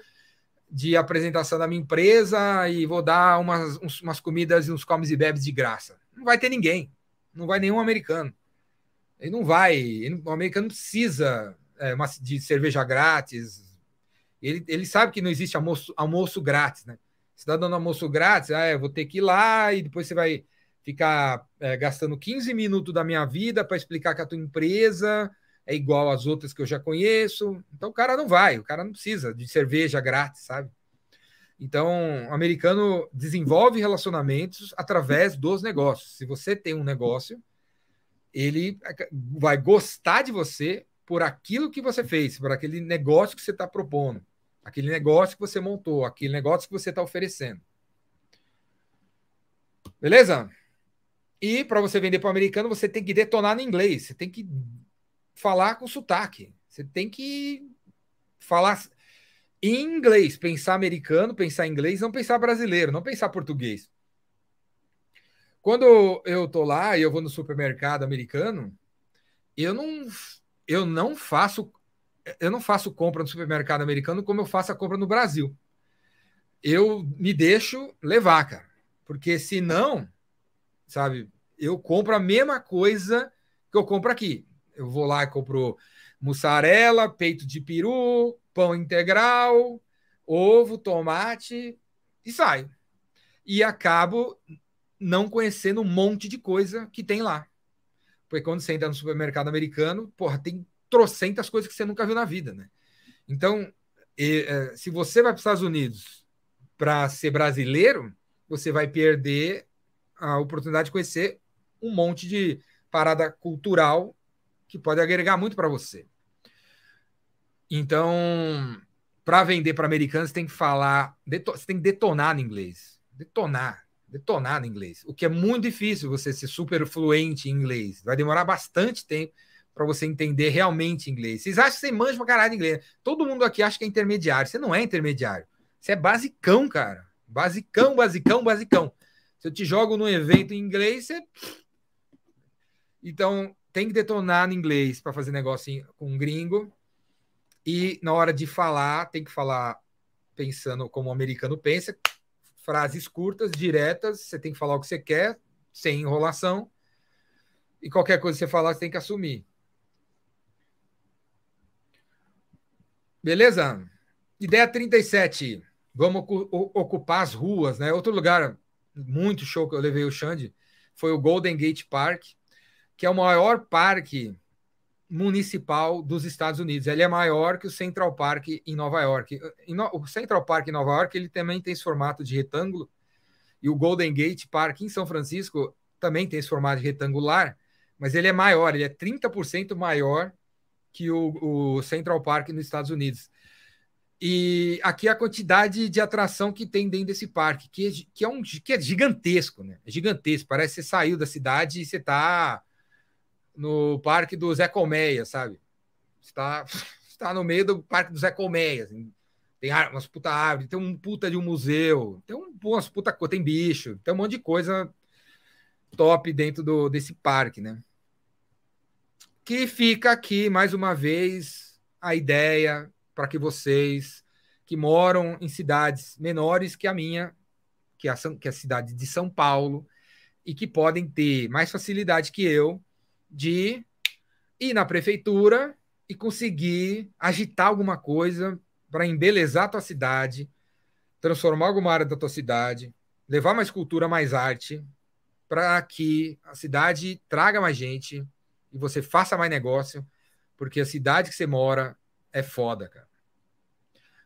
de apresentação da minha empresa e vou dar umas, uns, umas comidas e uns comes e bebes de graça. Não vai ter ninguém. Não vai nenhum americano. Ele não vai. Ele, o americano precisa é, uma, de cerveja grátis, ele, ele sabe que não existe almoço, almoço grátis, né? Você está dando almoço grátis, ah, eu vou ter que ir lá e depois você vai ficar é, gastando 15 minutos da minha vida para explicar que a tua empresa é igual às outras que eu já conheço. Então o cara não vai, o cara não precisa de cerveja grátis, sabe? Então, o americano desenvolve relacionamentos através dos negócios. Se você tem um negócio, ele vai gostar de você por aquilo que você fez, por aquele negócio que você está propondo, aquele negócio que você montou, aquele negócio que você está oferecendo. Beleza? E para você vender para o americano, você tem que detonar no inglês, você tem que falar com sotaque, você tem que falar em inglês, pensar americano, pensar inglês, não pensar brasileiro, não pensar português. Quando eu tô lá e eu vou no supermercado americano, eu não eu não faço eu não faço compra no supermercado americano como eu faço a compra no Brasil. Eu me deixo levar, cara. Porque senão, sabe, eu compro a mesma coisa que eu compro aqui. Eu vou lá e compro mussarela, peito de peru, pão integral, ovo, tomate e saio. E acabo não conhecendo um monte de coisa que tem lá. Porque quando você entra no supermercado americano, porra, tem trocentas coisas que você nunca viu na vida, né? Então, e, é, se você vai para os Estados Unidos para ser brasileiro, você vai perder a oportunidade de conhecer um monte de parada cultural que pode agregar muito para você. Então, para vender para americanos, você tem que falar, você tem que detonar no inglês. Detonar, detonar no inglês. O que é muito difícil você ser super fluente em inglês. Vai demorar bastante tempo para você entender realmente inglês. Vocês acham que você manja pra caralho de inglês? Todo mundo aqui acha que é intermediário. Você não é intermediário. Você é basicão, cara. Basicão, basicão, basicão. Se eu te jogo num evento em inglês, você. Então, tem que detonar no inglês para fazer negócio com um gringo. E na hora de falar, tem que falar pensando como o americano pensa, frases curtas, diretas, você tem que falar o que você quer, sem enrolação. E qualquer coisa que você falar, você tem que assumir. Beleza? Ideia 37. Vamos ocupar as ruas, né? Outro lugar muito show que eu levei o Xande foi o Golden Gate Park, que é o maior parque municipal dos Estados Unidos. Ele é maior que o Central Park em Nova York. O Central Park em Nova York ele também tem esse formato de retângulo e o Golden Gate Park em São Francisco também tem esse formato de retangular, mas ele é maior, ele é 30% maior que o, o Central Park nos Estados Unidos. E aqui a quantidade de atração que tem dentro desse parque, que é, que é, um, que é gigantesco, né? É gigantesco. Parece que você saiu da cidade e você está no parque do Zé Colmeia, sabe? Está está no meio do parque do Zé Colmeia. Assim. Tem umas puta árvores, tem um puta de um museu, tem um, umas puta tem bicho, tem um monte de coisa top dentro do, desse parque, né? Que fica aqui mais uma vez a ideia para que vocês que moram em cidades menores que a minha, que é a, que é a cidade de São Paulo, e que podem ter mais facilidade que eu de ir na prefeitura e conseguir agitar alguma coisa para embelezar a tua cidade, transformar alguma área da tua cidade, levar mais cultura, mais arte, para que a cidade traga mais gente e você faça mais negócio, porque a cidade que você mora é foda, cara.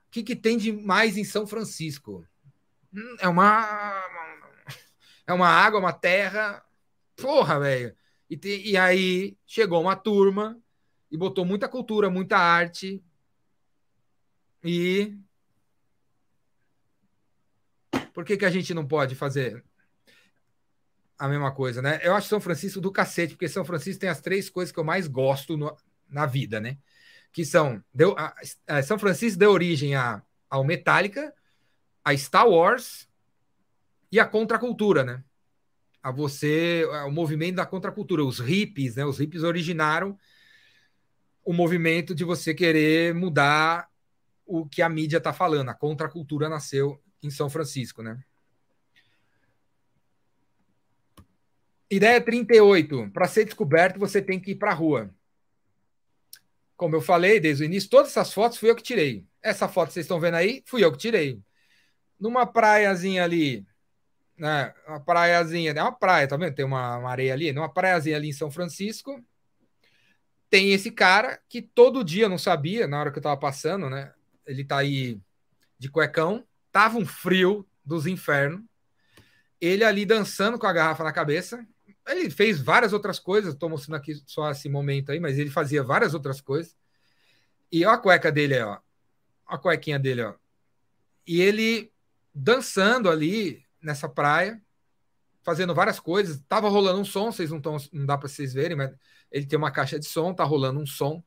O que, que tem de mais em São Francisco? Hum, é uma. É uma água, uma terra. Porra, velho. E, e aí chegou uma turma e botou muita cultura, muita arte. E. Por que, que a gente não pode fazer a mesma coisa, né? Eu acho São Francisco do cacete, porque São Francisco tem as três coisas que eu mais gosto no, na vida, né? Que são. Deu, a, a São Francisco deu origem a, ao Metallica, a Star Wars e a contracultura, né? a você o movimento da contracultura, os hippies, né? Os hippies originaram o movimento de você querer mudar o que a mídia está falando. A contracultura nasceu em São Francisco, né? Ideia 38. Para ser descoberto, você tem que ir para a rua. Como eu falei desde o início, todas essas fotos fui eu que tirei. Essa foto que vocês estão vendo aí, fui eu que tirei. Numa praiazinha ali, né, uma praiazinha, é uma praia, tá vendo? Tem uma, uma areia ali, numa praiazinha ali em São Francisco. tem esse cara que todo dia não sabia, na hora que eu tava passando, né? Ele tá aí de cuecão, tava um frio dos infernos. Ele ali dançando com a garrafa na cabeça. Ele fez várias outras coisas, tô mostrando aqui só esse momento aí, mas ele fazia várias outras coisas. E a cueca dele, ó. A cuequinha dele, ó. E ele dançando ali nessa praia, fazendo várias coisas. Tava rolando um som, vocês não, tão, não dá para vocês verem, mas ele tem uma caixa de som, tá rolando um som.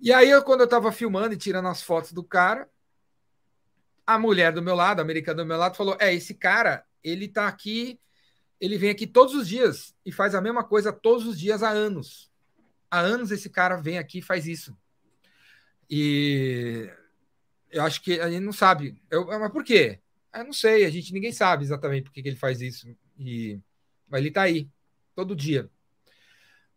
E aí, eu, quando eu tava filmando e tirando as fotos do cara, a mulher do meu lado, a americana do meu lado, falou: É, esse cara, ele tá aqui, ele vem aqui todos os dias e faz a mesma coisa todos os dias há anos. Há anos esse cara vem aqui e faz isso. E eu acho que a gente não sabe. Eu, mas por quê? Eu não sei, a gente ninguém sabe exatamente por que, ele faz isso. E mas ele tá aí todo dia.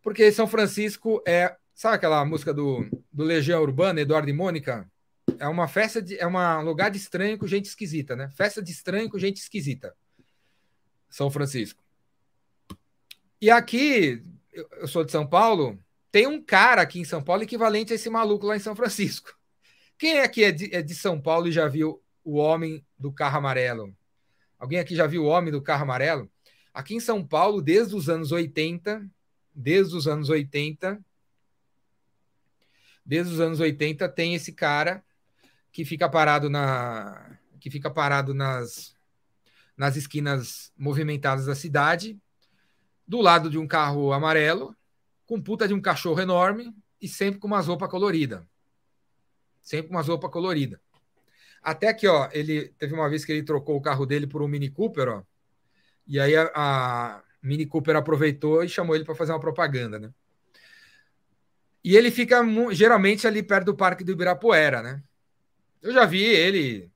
Porque São Francisco é, sabe aquela música do, do Legião Urbana, Eduardo e Mônica? É uma festa de é um lugar de estranho com gente esquisita, né? Festa de estranho com gente esquisita. São Francisco. E aqui, eu sou de São Paulo, tem um cara aqui em São Paulo equivalente a esse maluco lá em São Francisco. Quem aqui é de, é de São Paulo e já viu o homem do carro amarelo? Alguém aqui já viu o homem do carro amarelo? Aqui em São Paulo, desde os anos 80, desde os anos 80, desde os anos 80 tem esse cara que fica parado na que fica parado nas nas esquinas movimentadas da cidade, do lado de um carro amarelo, com puta de um cachorro enorme e sempre com umas roupas coloridas. Sempre com umas roupas coloridas. Até que, ó, ele teve uma vez que ele trocou o carro dele por um Mini Cooper, ó. E aí a, a Mini Cooper aproveitou e chamou ele para fazer uma propaganda, né? E ele fica geralmente ali perto do Parque do Ibirapuera, né? Eu já vi ele,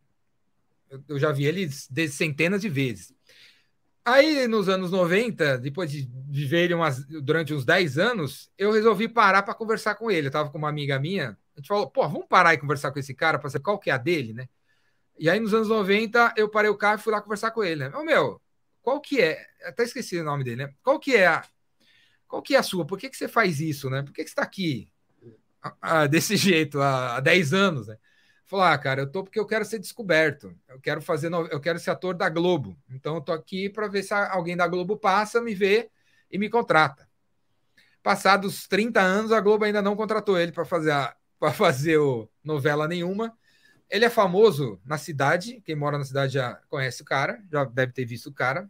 eu já vi ele centenas de vezes. Aí, nos anos 90, depois de, de ver ele umas, durante uns 10 anos, eu resolvi parar para conversar com ele. Eu estava com uma amiga minha, a gente falou, pô, vamos parar e conversar com esse cara para saber qual que é a dele, né? E aí, nos anos 90, eu parei o carro e fui lá conversar com ele, né? Ô, meu, qual que é? Até esqueci o nome dele, né? Qual que é a, qual que é a sua? Por que, que você faz isso, né? Por que, que você está aqui ah, desse jeito há, há 10 anos, né? Falou, ah, cara, eu tô porque eu quero ser descoberto. Eu quero fazer, no... eu quero ser ator da Globo. Então eu tô aqui para ver se alguém da Globo passa, me vê e me contrata. Passados 30 anos, a Globo ainda não contratou ele para fazer a para fazer o... novela nenhuma. Ele é famoso na cidade, quem mora na cidade já conhece o cara, já deve ter visto o cara.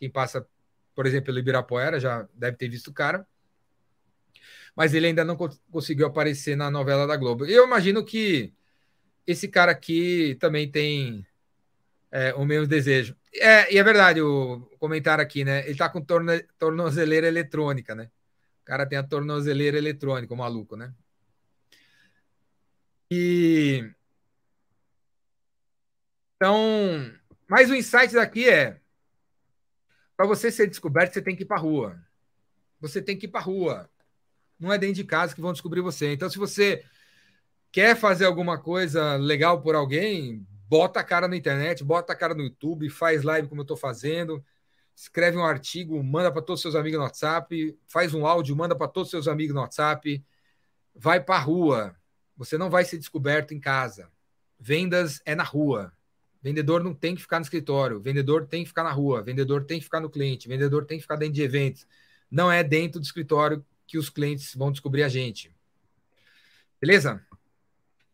Quem passa, por exemplo, pelo Ibirapuera já deve ter visto o cara. Mas ele ainda não conseguiu aparecer na novela da Globo. Eu imagino que esse cara aqui também tem é, o mesmo desejo. É, e é verdade o comentário aqui, né? Ele tá com torne, tornozeleira eletrônica, né? O cara tem a tornozeleira eletrônica, o maluco, né? E então, mais o insight daqui é para você ser descoberto, você tem que ir para rua. Você tem que ir para rua. Não é dentro de casa que vão descobrir você. Então, se você quer fazer alguma coisa legal por alguém, bota a cara na internet, bota a cara no YouTube, faz live como eu estou fazendo, escreve um artigo, manda para todos os seus amigos no WhatsApp, faz um áudio, manda para todos os seus amigos no WhatsApp, vai para a rua. Você não vai ser descoberto em casa. Vendas é na rua. Vendedor não tem que ficar no escritório, vendedor tem que ficar na rua, vendedor tem que ficar no cliente, vendedor tem que ficar dentro de eventos. Não é dentro do escritório que os clientes vão descobrir a gente. Beleza?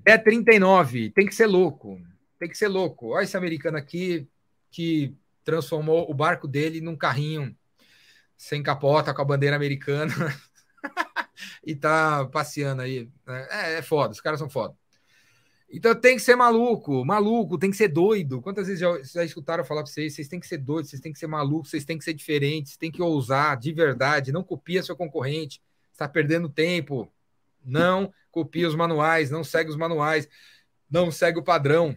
É 39, tem que ser louco. Tem que ser louco. Olha esse americano aqui que transformou o barco dele num carrinho sem capota, com a bandeira americana. e tá passeando aí. Né? É, é foda, os caras são foda. Então tem que ser maluco, maluco, tem que ser doido. Quantas vezes já, já escutaram falar para vocês? Vocês têm que ser doidos, vocês têm que ser malucos, vocês têm que ser diferentes, têm que ousar de verdade, não copia seu concorrente, está perdendo tempo. Não copia os manuais, não segue os manuais, não segue o padrão.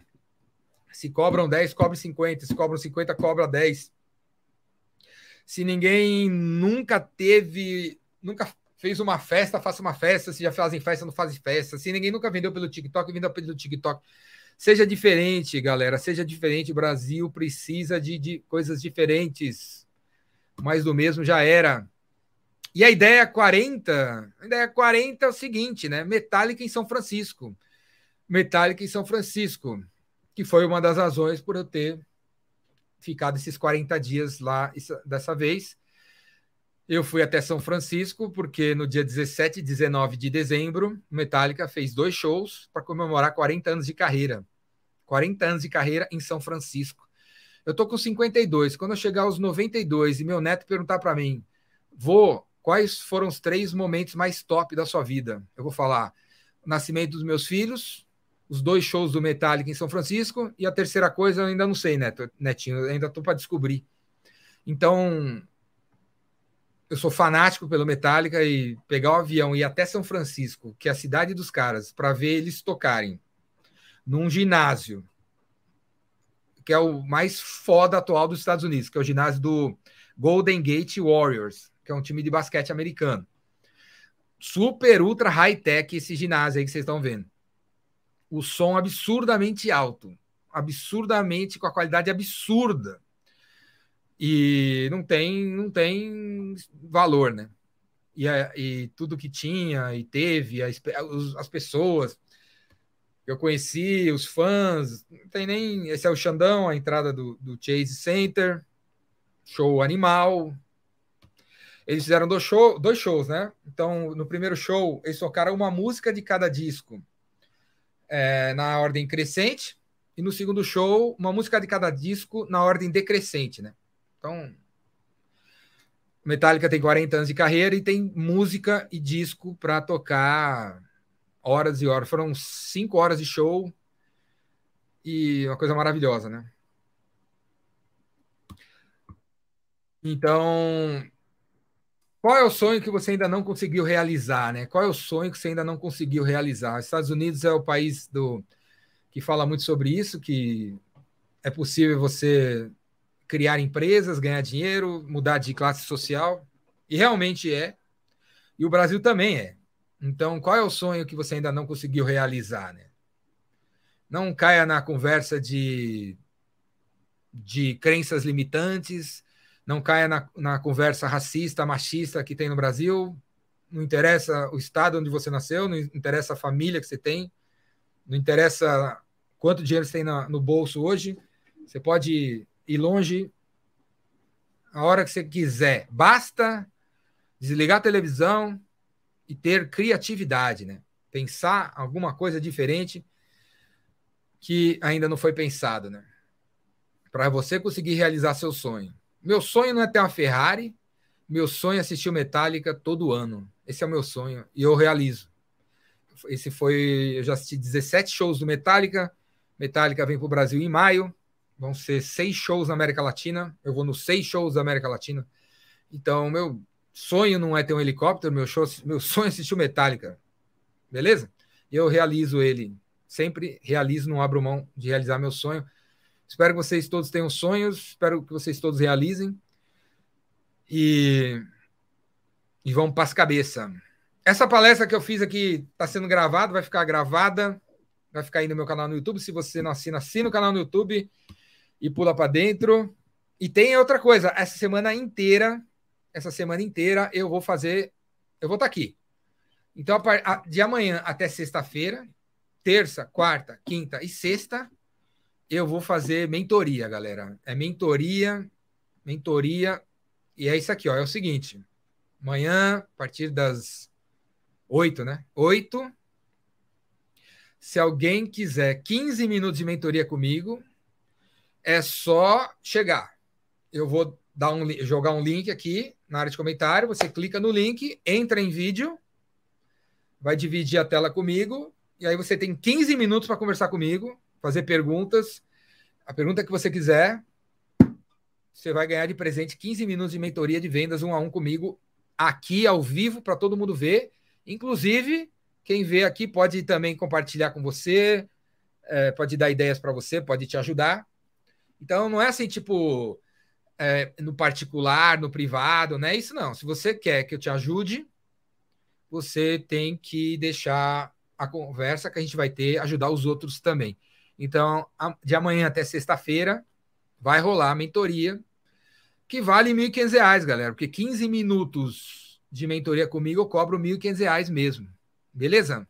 Se cobram 10, cobre 50. Se cobram 50, cobra 10. Se ninguém nunca teve, nunca fez uma festa, faça uma festa. Se já fazem festa, não fazem festa. Se ninguém nunca vendeu pelo TikTok, vendeu pelo TikTok. Seja diferente, galera. Seja diferente. O Brasil precisa de, de coisas diferentes. Mais do mesmo já era. E a ideia 40, a ideia 40 é o seguinte, né? Metallica em São Francisco. Metallica em São Francisco, que foi uma das razões por eu ter ficado esses 40 dias lá dessa vez. Eu fui até São Francisco porque no dia 17 e 19 de dezembro, Metallica fez dois shows para comemorar 40 anos de carreira. 40 anos de carreira em São Francisco. Eu tô com 52. Quando eu chegar aos 92 e meu neto perguntar para mim, vou, quais foram os três momentos mais top da sua vida? Eu vou falar: nascimento dos meus filhos, os dois shows do Metallica em São Francisco e a terceira coisa eu ainda não sei, Neto, Netinho, ainda tô para descobrir. Então, eu sou fanático pelo Metallica e pegar o avião e ir até São Francisco, que é a cidade dos caras, para ver eles tocarem num ginásio, que é o mais foda atual dos Estados Unidos, que é o ginásio do Golden Gate Warriors, que é um time de basquete americano. Super, ultra high-tech esse ginásio aí que vocês estão vendo. O som absurdamente alto, absurdamente, com a qualidade absurda. E não tem, não tem valor, né? E, e tudo que tinha e teve, as, as pessoas, eu conheci os fãs, não tem nem. Esse é o Xandão, a entrada do, do Chase Center, show animal. Eles fizeram dois, show, dois shows, né? Então, no primeiro show, eles tocaram uma música de cada disco é, na ordem crescente, e no segundo show, uma música de cada disco na ordem decrescente, né? Então, Metallica tem 40 anos de carreira e tem música e disco para tocar horas e horas. Foram cinco horas de show e uma coisa maravilhosa, né? Então, qual é o sonho que você ainda não conseguiu realizar, né? Qual é o sonho que você ainda não conseguiu realizar? Os Estados Unidos é o país do que fala muito sobre isso, que é possível você criar empresas, ganhar dinheiro, mudar de classe social, e realmente é. E o Brasil também é. Então, qual é o sonho que você ainda não conseguiu realizar, né? Não caia na conversa de, de crenças limitantes, não caia na, na conversa racista, machista que tem no Brasil. Não interessa o estado onde você nasceu, não interessa a família que você tem, não interessa quanto dinheiro você tem na, no bolso hoje. Você pode ir longe a hora que você quiser. Basta desligar a televisão, e ter criatividade, né? Pensar alguma coisa diferente que ainda não foi pensado, né? Para você conseguir realizar seu sonho. Meu sonho não é ter uma Ferrari, meu sonho é assistir o Metallica todo ano. Esse é o meu sonho e eu realizo. Esse foi, eu já assisti 17 shows do Metallica. Metallica vem para o Brasil em maio. Vão ser seis shows na América Latina. Eu vou nos seis shows da América Latina. Então, meu sonho não é ter um helicóptero, meu, show, meu sonho é assistir o Metallica. Beleza? Eu realizo ele. Sempre realizo, não abro mão de realizar meu sonho. Espero que vocês todos tenham sonhos, espero que vocês todos realizem. E, e vamos para as cabeças. Essa palestra que eu fiz aqui está sendo gravada, vai ficar gravada, vai ficar aí no meu canal no YouTube. Se você não assina, assina o canal no YouTube e pula para dentro. E tem outra coisa, essa semana inteira essa semana inteira eu vou fazer, eu vou estar tá aqui. Então, de amanhã até sexta-feira, terça, quarta, quinta e sexta, eu vou fazer mentoria, galera. É mentoria, mentoria, e é isso aqui, ó. É o seguinte: amanhã, a partir das oito, né? Oito. Se alguém quiser 15 minutos de mentoria comigo, é só chegar. Eu vou dar um, jogar um link aqui na área de comentário, você clica no link, entra em vídeo, vai dividir a tela comigo, e aí você tem 15 minutos para conversar comigo, fazer perguntas. A pergunta que você quiser, você vai ganhar de presente 15 minutos de mentoria de vendas um a um comigo, aqui ao vivo, para todo mundo ver. Inclusive, quem vê aqui pode também compartilhar com você, é, pode dar ideias para você, pode te ajudar. Então, não é assim, tipo, é, no particular, no privado, né? Isso não. Se você quer que eu te ajude, você tem que deixar a conversa que a gente vai ter, ajudar os outros também. Então, de amanhã até sexta-feira, vai rolar a mentoria, que vale R$ 1.500, galera, porque 15 minutos de mentoria comigo, eu cobro R$ 1.500 mesmo. Beleza?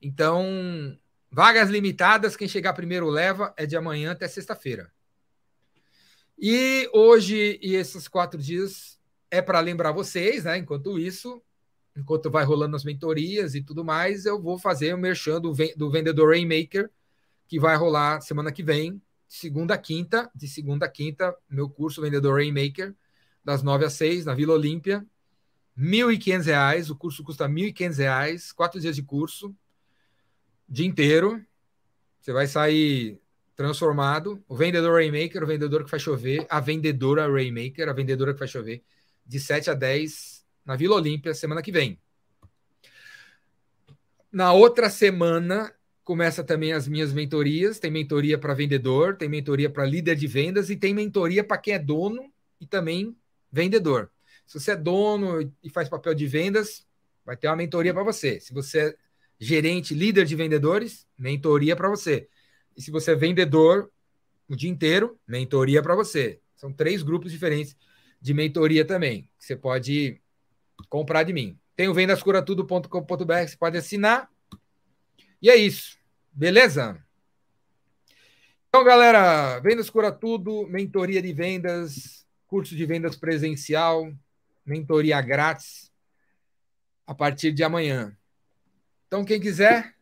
Então, vagas limitadas, quem chegar primeiro leva, é de amanhã até sexta-feira. E hoje e esses quatro dias é para lembrar vocês, né? Enquanto isso, enquanto vai rolando as mentorias e tudo mais, eu vou fazer o merchan do, do vendedor Rainmaker, que vai rolar semana que vem, segunda a quinta, de segunda a quinta, meu curso Vendedor Rainmaker, das nove às seis, na Vila Olímpia. R$ 1.500, o curso custa R$ 1.500, quatro dias de curso, dia inteiro. Você vai sair transformado. O vendedor Rainmaker, o vendedor que faz chover, a vendedora Rainmaker, a vendedora que faz chover, de 7 a 10 na Vila Olímpia, semana que vem. Na outra semana, começa também as minhas mentorias. Tem mentoria para vendedor, tem mentoria para líder de vendas e tem mentoria para quem é dono e também vendedor. Se você é dono e faz papel de vendas, vai ter uma mentoria para você. Se você é gerente, líder de vendedores, mentoria para você. E se você é vendedor o dia inteiro, mentoria para você. São três grupos diferentes de mentoria também, que você pode comprar de mim. Tem o vendascuratudo.com.br, você pode assinar. E é isso. Beleza? Então, galera, Vendas Cura Tudo, mentoria de vendas, curso de vendas presencial, mentoria grátis a partir de amanhã. Então, quem quiser,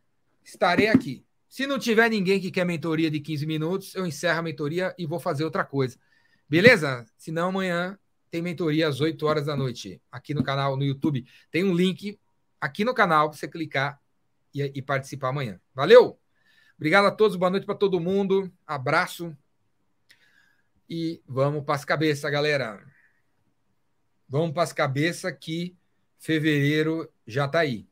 estarei aqui. Se não tiver ninguém que quer mentoria de 15 minutos, eu encerro a mentoria e vou fazer outra coisa. Beleza? Se não, amanhã tem mentoria às 8 horas da noite, aqui no canal, no YouTube. Tem um link aqui no canal para você clicar e, e participar amanhã. Valeu? Obrigado a todos, boa noite para todo mundo. Abraço. E vamos para as cabeças, galera. Vamos para as cabeças que fevereiro já está aí.